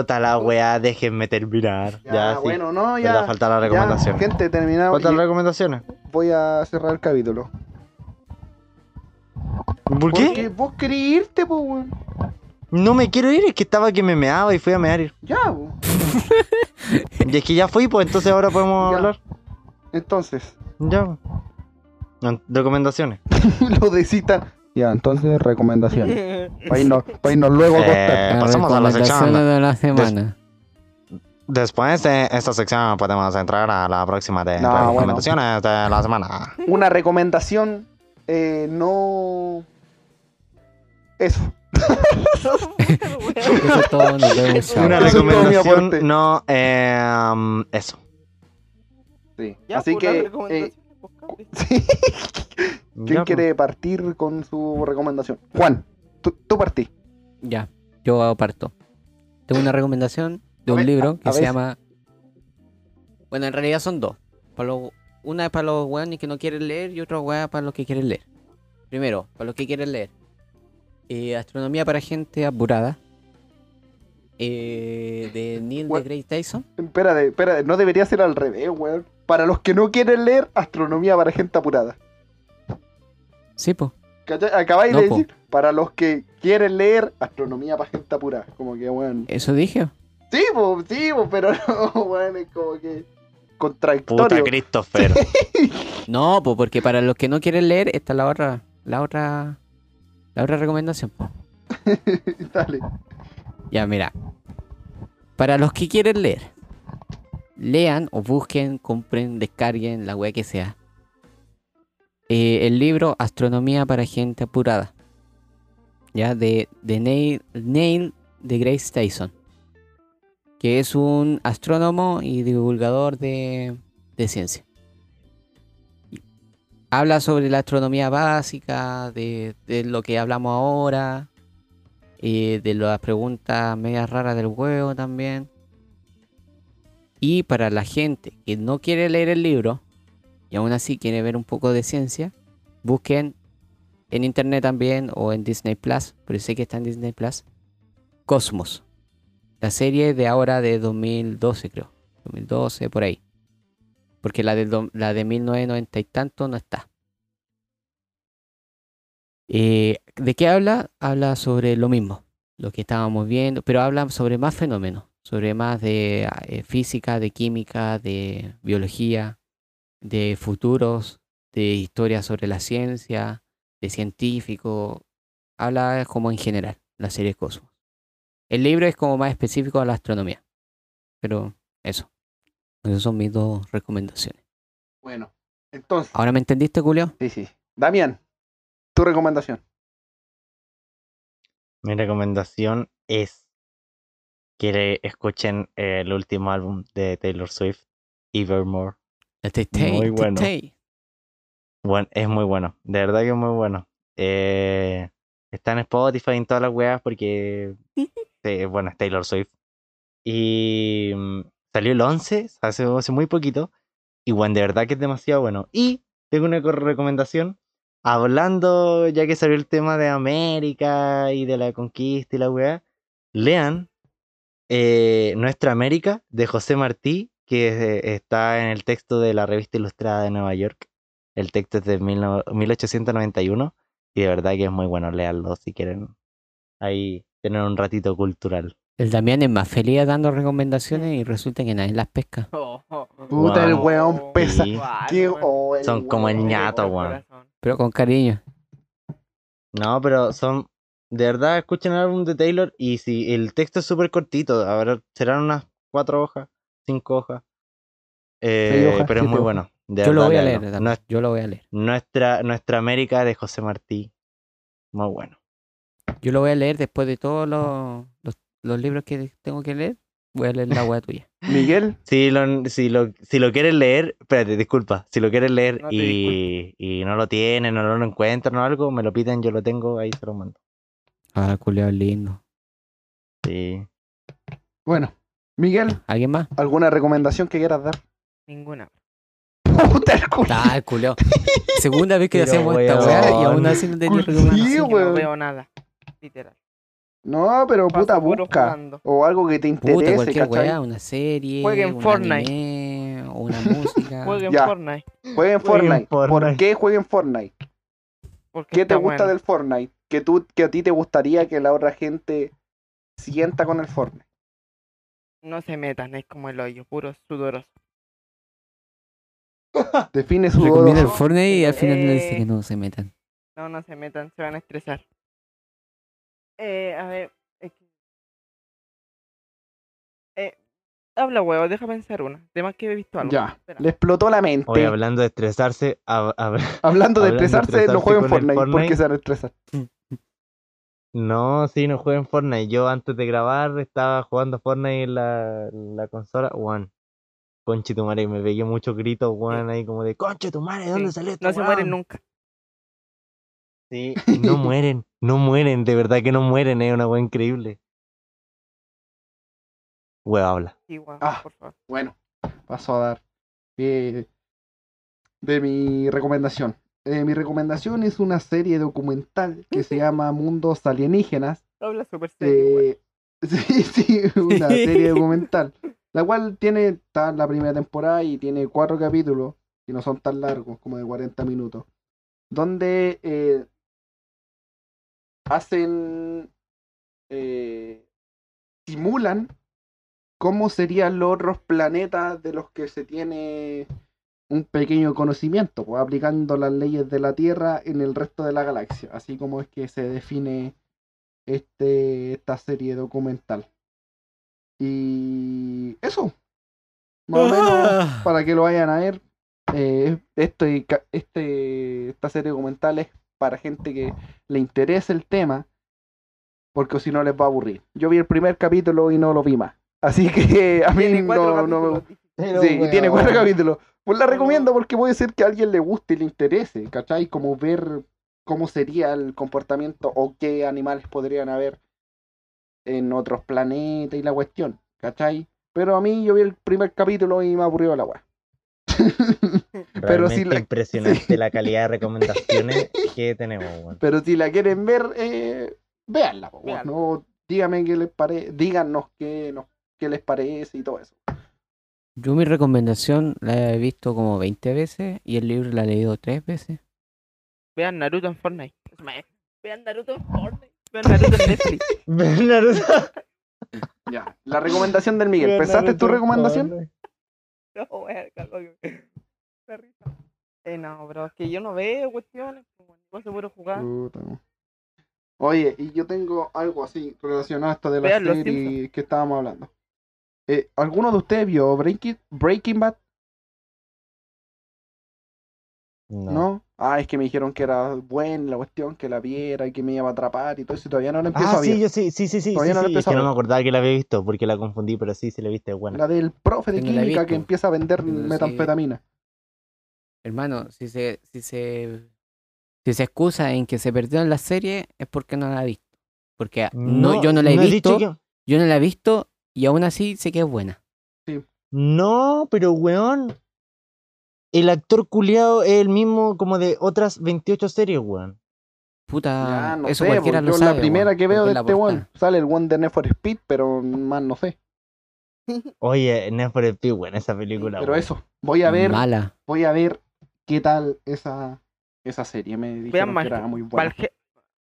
Puta la weá, déjenme terminar. Ya, Ya, sí. bueno, no, ya. Faltan las ya, recomendaciones. gente, terminado. Faltan y las recomendaciones. voy a cerrar el capítulo. ¿Por Porque qué? vos querés irte, pues, weón. No me quiero ir, es que estaba que me meaba y fui a mear. Ya, po. Y es que ya fui, pues entonces ahora podemos Ya. hablar. Entonces, Ya. No, Recomendaciones. lo de cita. Ya, entonces, recomendaciones. Para irnos, pa' irnos luego a. Eh, pasamos a la sección. de la semana. Después de esta sección podemos entrar a la próxima de No, bueno. recomendaciones de la semana. Una recomendación, eh, no. Eso. Eso es todo, chao. Una recomendación, no, eh, um, eso. Sí. Ya, Así que, sí. ¿quién Ya, pues. quiere partir con su recomendación? Juan, tú, tú partí. Ya, yo parto. Tengo una recomendación de un ver, libro a- que a se llama. Bueno, en realidad son dos. Para los- Una es para los weones que no quieren leer y otra weá para los que quieren leer. Primero, para los que quieren leer. Eh, Astronomía para gente apurada. Eh, de Neil deGrasse Tyson. Espérate, espérate, no debería ser al revés, weón. Para los que no quieren leer, astronomía para gente apurada. Sí, pues. ¿Cachai? Acabáis No, de po. decir, para los que quieren leer, astronomía para gente apurada. Como que, weón. Eso dije. Sí, po, sí, po, pero no, weón, es como que Puta contradictorio. Christopher. No, pues porque para los que no quieren leer, está la otra. La otra. La otra recomendación. po. Dale. Ya, mira. Para los que quieren leer, lean o busquen, compren, descarguen, la wea que sea. eh, el libro Astronomía para gente apurada. Ya, de, de Neil, Neil de Grace Tyson. Que es un astrónomo y divulgador de, de ciencia. Habla sobre la astronomía básica, de, de lo que hablamos ahora, eh, de las preguntas medias raras del huevo también. Y para la gente que no quiere leer el libro y aún así quiere ver un poco de ciencia, busquen en internet también o en Disney Plus, pero sé que está en Disney Plus, Cosmos. La serie de ahora de 2012 creo. 2012 por ahí. Porque la de, la de 1990 y tanto no está. Eh, ¿De qué habla? Habla sobre lo mismo, lo que estábamos viendo, pero habla sobre más fenómenos, sobre más de eh, física, de química, de biología, de futuros, de historia sobre la ciencia, de científico. Habla como en general, la serie Cosmos. El libro es como más específico a la astronomía, pero eso. Esas son mis dos recomendaciones. Bueno, entonces, ¿Ahora me entendiste, Julio? sí, sí. Damián, tu recomendación. Mi recomendación es que escuchen el último álbum de Taylor Swift, Evermore. Tay-Tay, Muy bueno. Bueno, es muy bueno, de verdad que es muy bueno. Eh, está en Spotify en todas las weas porque, eh, bueno, es Taylor Swift. Y mm, salió el 11, hace, hace muy poquito. Y bueno, de verdad que es demasiado bueno. Y tengo una co- recomendación. Hablando, ya que salió el tema de América y de la conquista y la wea, lean eh, Nuestra América de José Martí, que está en el texto de la revista ilustrada de Nueva York. El texto es de mil no- 1891 y de verdad que es muy bueno. Leanlo si quieren ahí tener un ratito cultural. El Damián es más feliz dando recomendaciones y resulta que nadie las pesca. Oh, oh, oh. Puta, el weón pesa. Sí. Qué- oh, el Son como el ñato, weón. Pero con cariño. No, pero son. De verdad, escuchen el álbum de Taylor y si el texto es súper cortito, a ver, serán unas cuatro hojas, cinco hojas. Eh, hojas, pero es muy hojas. bueno. de Yo lo voy a leer. Nues- Yo lo voy a leer. Nuestra, nuestra América de José Martí. Muy bueno. Yo lo voy a leer después de todos los, los, los libros que tengo que leer. Voy a leer la wea tuya. Miguel, Si lo, si lo, si lo quieres leer, espérate, disculpa. Si lo quieres leer No y, y no lo tienen, o no lo encuentran o algo, me lo piden, yo lo tengo, ahí se lo mando. Ah, culiao lindo. Sí. bueno, Miguel, ¿Alguien más? ¿alguna recomendación que quieras dar? Ninguna. Puta el culo. Ah, el. Segunda vez que Pero, hacemos esta weón. weá y aún así no tenía Sí, recomendación. Weón. no veo nada. Literal. No, pero puta, Paso puro busca. jugando. O algo que te Puta, interese, cualquier ¿cachai? weá, una serie, Jueguen un Fortnite. anime, o una música. Jueguen Ya. Fortnite. Jueguen Fortnite. ¿Por qué jueguen Fortnite? Porque ¿Qué te gusta bueno. del Fortnite? Que, tú, que a ti te gustaría que la otra gente sienta con el Fortnite. No se metan, es como el hoyo, puro sudoroso. Define su Recomienda el. Fortnite y al final le dice Eh. que no se metan. No, no se metan, se van a estresar. Eh, a ver. Es que... Eh, habla huevo, deja pensar una. De más que he visto algo. Ya, Espera. le explotó la mente. Hoy hablando de estresarse, a- a ver, Hablando de hablando de estresarse, no estresarse jueguen Fortnite, Fortnite. porque se van a estresar. No, sí, no jueguen Fortnite. Yo antes de grabar estaba jugando Fortnite en la, consola. Juan, conche tu madre, me pegué muchos gritos, Juan, ahí como de conche tu madre, ¿dónde Sí, salió esto? No se mueren nunca. Sí, no mueren, no mueren, de verdad que no mueren, es una weá increíble. Wea habla. Sí, weón, Ah. por favor. Bueno, paso a dar eh, de mi recomendación. Eh, mi recomendación es una serie documental que se llama Mundos Alienígenas. Habla súper serio. Eh, sí, sí, una serie documental. La cual tiene está en la primera temporada y tiene cuatro capítulos, y no son tan largos, como de 40 minutos. Donde eh, hacen. eh, simulan cómo serían los otros planetas de los que se tiene un pequeño conocimiento, pues, aplicando las leyes de la Tierra en el resto de la galaxia, así como es que se define este esta serie documental. Y eso, más o menos para que lo vayan a ver. eh, este, este, esta serie documental es para gente que le interese el tema, porque si no les va a aburrir. Yo vi el primer capítulo y no lo vi más. Así que a mí no, no me capítulos, Sí, y tiene cuatro capítulos. Pues la recomiendo porque puede ser que a alguien le guste y le interese, ¿cachai? Como ver cómo sería el comportamiento o qué animales podrían haber en otros planetas y la cuestión, ¿cachai? Pero a mí yo vi el primer capítulo y me aburrió la weá. Pero si Realmente la- impresionante sí. la calidad de recomendaciones que tenemos, weón. Pero si la quieren ver, eh, véanla. ¿no? Díganme qué les parece, díganos qué, nos- qué les parece y todo eso. Yo mi recomendación la he visto como 20 veces y el libro la he leído 3 veces. Vean Naruto en Fortnite. Vean Naruto en Fortnite. Vean Naruto en Netflix. Naruto. Ya, la recomendación del Miguel. ¿Pensaste tu recomendación? No, weón, calma risa. Eh, no, bro, es que yo no veo cuestiones. pues. Igual se puede jugar. Puta, no. Oye, y yo tengo algo así relacionado a esto de la Vean serie que estábamos hablando. Eh, ¿Alguno de ustedes vio Breaking, Breaking Bad? No. ¿No? Ah, es que me dijeron que era buena la cuestión, que la viera y que me iba a atrapar y todo eso. y Todavía no la empiezo Ah, a ver. sí, yo sí, sí, sí, sí. Todavía sí, no la sí, empiezo es que no me acordaba que la había visto porque la confundí, pero sí, sí la viste, buena. La del profe de no he química que empieza a vender Pero sí. metanfetamina. Hermano, si se, si se si se excusa en que se perdió en la serie es porque no la ha visto. Porque no, yo no la he dicho visto, que- yo no la he visto y aún así sé que es buena. No, pero weón. El actor culiado es el mismo como de otras 28 series, weón. Puta, ya, no eso sé, cualquiera lo yo sabe. la primera weón, que veo de la este one sale el one de Need for Speed, pero más no sé. Oye, Need for Speed, weón, esa película. Pero weón. eso, voy a ver, Mala. voy a ver qué tal esa, esa serie. Me dijeron Vean que más. era muy buena.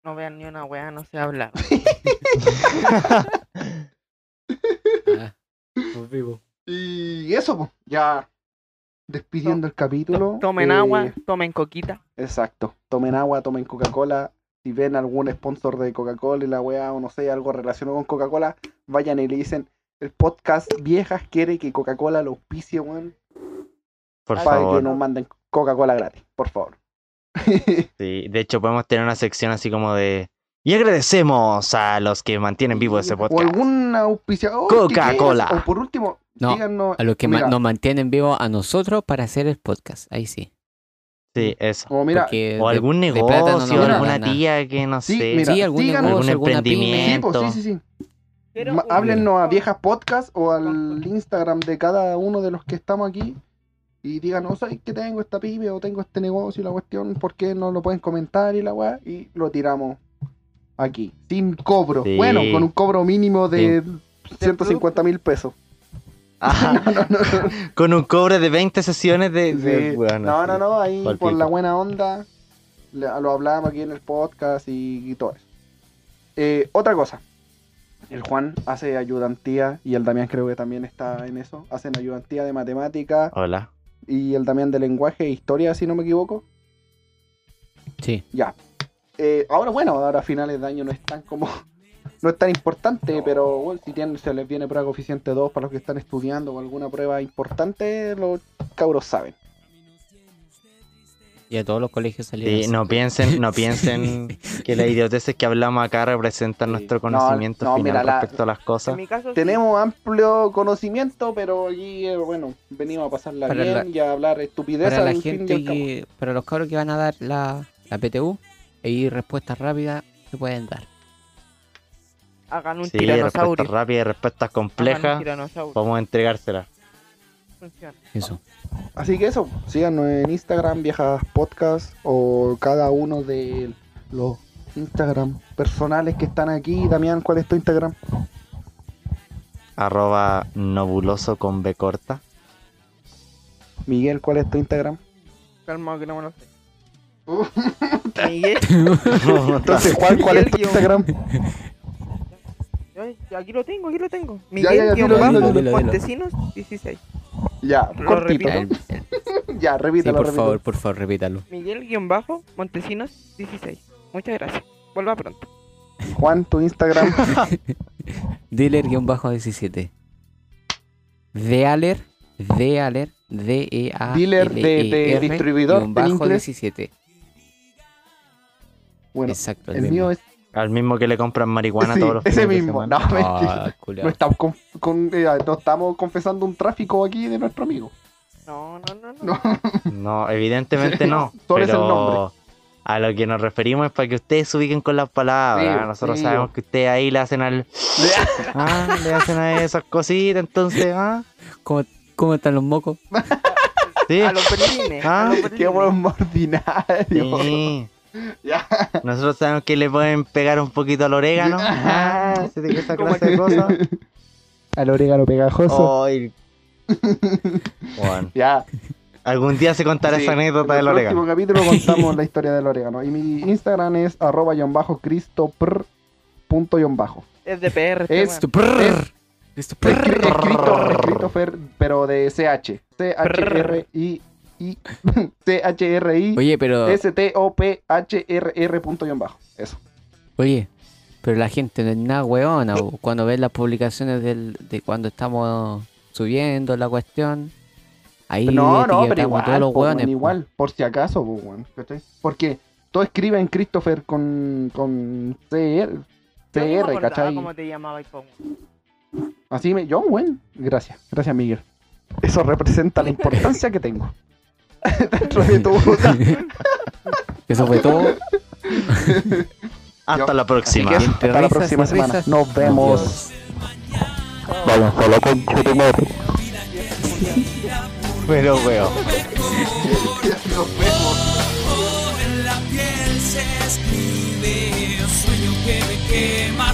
No vean ni una weá, no se habla. Ah, vivo. Y eso, pues, ya despidiendo el capítulo. Tomen eh, agua, tomen coquita. Exacto. Tomen agua, tomen Coca-Cola si ven algún sponsor de Coca-Cola y la weá, o no sé, algo relacionado con Coca-Cola, vayan y le dicen, el podcast Viejas quiere que Coca-Cola lo auspicie, weón, Por para que favor. nos manden Coca-Cola gratis, por favor. Sí, de hecho podemos tener una sección así como de... Y agradecemos a los que mantienen vivo ese O podcast. algún auspiciador. Coca-Cola. O por último, No, díganos. A los que ma- mira, nos mantienen vivos a nosotros para hacer el podcast. Ahí sí. Sí, eso. O mira, O de- algún de plata no negocio, nos van a alguna nada. tía que no Sí, sé. mira, Sí, algún díganos- negocio, algún pyme. sí, pues, emprendimiento. sí, sí, sí. Pero Ma- Háblennos a Viejas Podcast o al Instagram de cada uno de los que estamos aquí y díganos, ¿sabes que tengo esta pyme o tengo este negocio y la cuestión? ¿Por qué no lo pueden comentar y la weá? Y lo tiramos aquí, sin cobro. Sí. Bueno, con un cobro mínimo de 150 mil pesos. Ajá, No, no, no. con un cobre de 20 sesiones de... de- Sí. bueno, no, sí. no, no, ahí por pico. la buena onda lo hablamos aquí en el podcast y, y todo eso. Eh, otra cosa, el Juan hace ayudantía y el Damián creo que también está en eso. Hacen ayudantía de matemática Hola. y el Damián de lenguaje e historia, si no me equivoco. Sí. Ya. Eh, ahora, bueno, ahora a finales de año no es tan como. No es tan importante, pero bueno, si tienen, se les viene prueba coeficiente 2 para los que están estudiando o alguna prueba importante, los cabros saben. Y a todos los colegios salieron. Sí, no piensen, no piensen que las idioteces que hablamos acá representan Sí. nuestro No, conocimiento no, final mira, la- respecto a las En cosas. mi caso, sí. Tenemos amplio conocimiento, pero aquí, eh, bueno, venimos a pasarla Para bien la- y a hablar estupideces. Para la al fin y gente que, para los cabros que van a dar la, la PTU, y respuestas rápidas se pueden dar. hagan un Sí, tiranosaurio. respuestas rápidas, respuestas Hagan un complejas, vamos a entregárselas. Funciona. Eso. Así que eso, síganos en Instagram, viejas podcast, o cada uno de los Instagram personales que están aquí. Damián, ¿cuál es tu Instagram? Arroba nobuloso con B corta. Miguel, ¿cuál es tu Instagram? Calma que no me lo sé. Miguel, Entonces, Juan, ¿cuál es tu Instagram? ay, aquí lo tengo, aquí lo tengo. Ya, ya, ya, Miguel, dilo, guion bajo, dilo, dilo, dilo. Montesinos 16. Ya, Lo cortito. repito. Ya, sí, repítalo, por repítalo. favor, por favor, repítalo. Miguel, guion bajo, Montesinos 16. Muchas gracias. Vuelva pronto. Juan, tu Instagram. Dealer-17. Dealer, Dealer, D-E-A. Dealer de- de distribuidor en bajo inglés. 17. Bueno, Exacto. el mío es. Al mismo que le compran marihuana Sí, todos los ese mismo. No, mentira. Ah, culiao. No estamos, con- con- eh, no estamos confesando un tráfico aquí de nuestro amigo. No, no, no, no. No. Evidentemente no. Solo es el nombre. a lo que nos referimos es para que ustedes se ubiquen con las palabras. Sí, Nosotros sí. sabemos que ustedes ahí le hacen al. Ah, le hacen a esas cositas, entonces, ah. ¿Cómo, cómo están los mocos? Sí. A los berlines. Ah, a los Qué berlines. buen ordinario. Sí. Ya. Nosotros sabemos que le pueden pegar un poquito al orégano. Ah, ese- esa Como clase de cosas. Al orégano pegajoso. Ay. Bueno, Ya. algún día se contará Sí, esa anécdota en del el próximo orégano. capítulo contamos la historia del orégano. Y mi Instagram es arroba guion bajo cristopr punto guion bajo. Es de PR. este Es-. Esto, prrr. Escri- Escrito, escrito Fer, pero de CH. C-H-R-I. I, C-H-R-I. Oye, pero. S-T-O-P-H-R-R punto guion bajo. Eso. Oye, pero la gente no es nada weona. bo. Cuando ves las publicaciones del, de cuando estamos subiendo la cuestión, ahí No, no, pero igual, todos los po, weones. weón, po. igual, por si acaso, po, weón. Porque todo escribe en Christopher con, con CR, CR, acordaba ¿cachai? cómo te llamabas. Así me, yo, weón, gracias, gracias Miguel. Eso representa la importancia que tengo. dentro de tu. Eso fue todo. Hasta la próxima. Hasta la próxima semana. Nos vemos. Vamos, solo con Pero veo. Nos vemos. Sueño que me quema.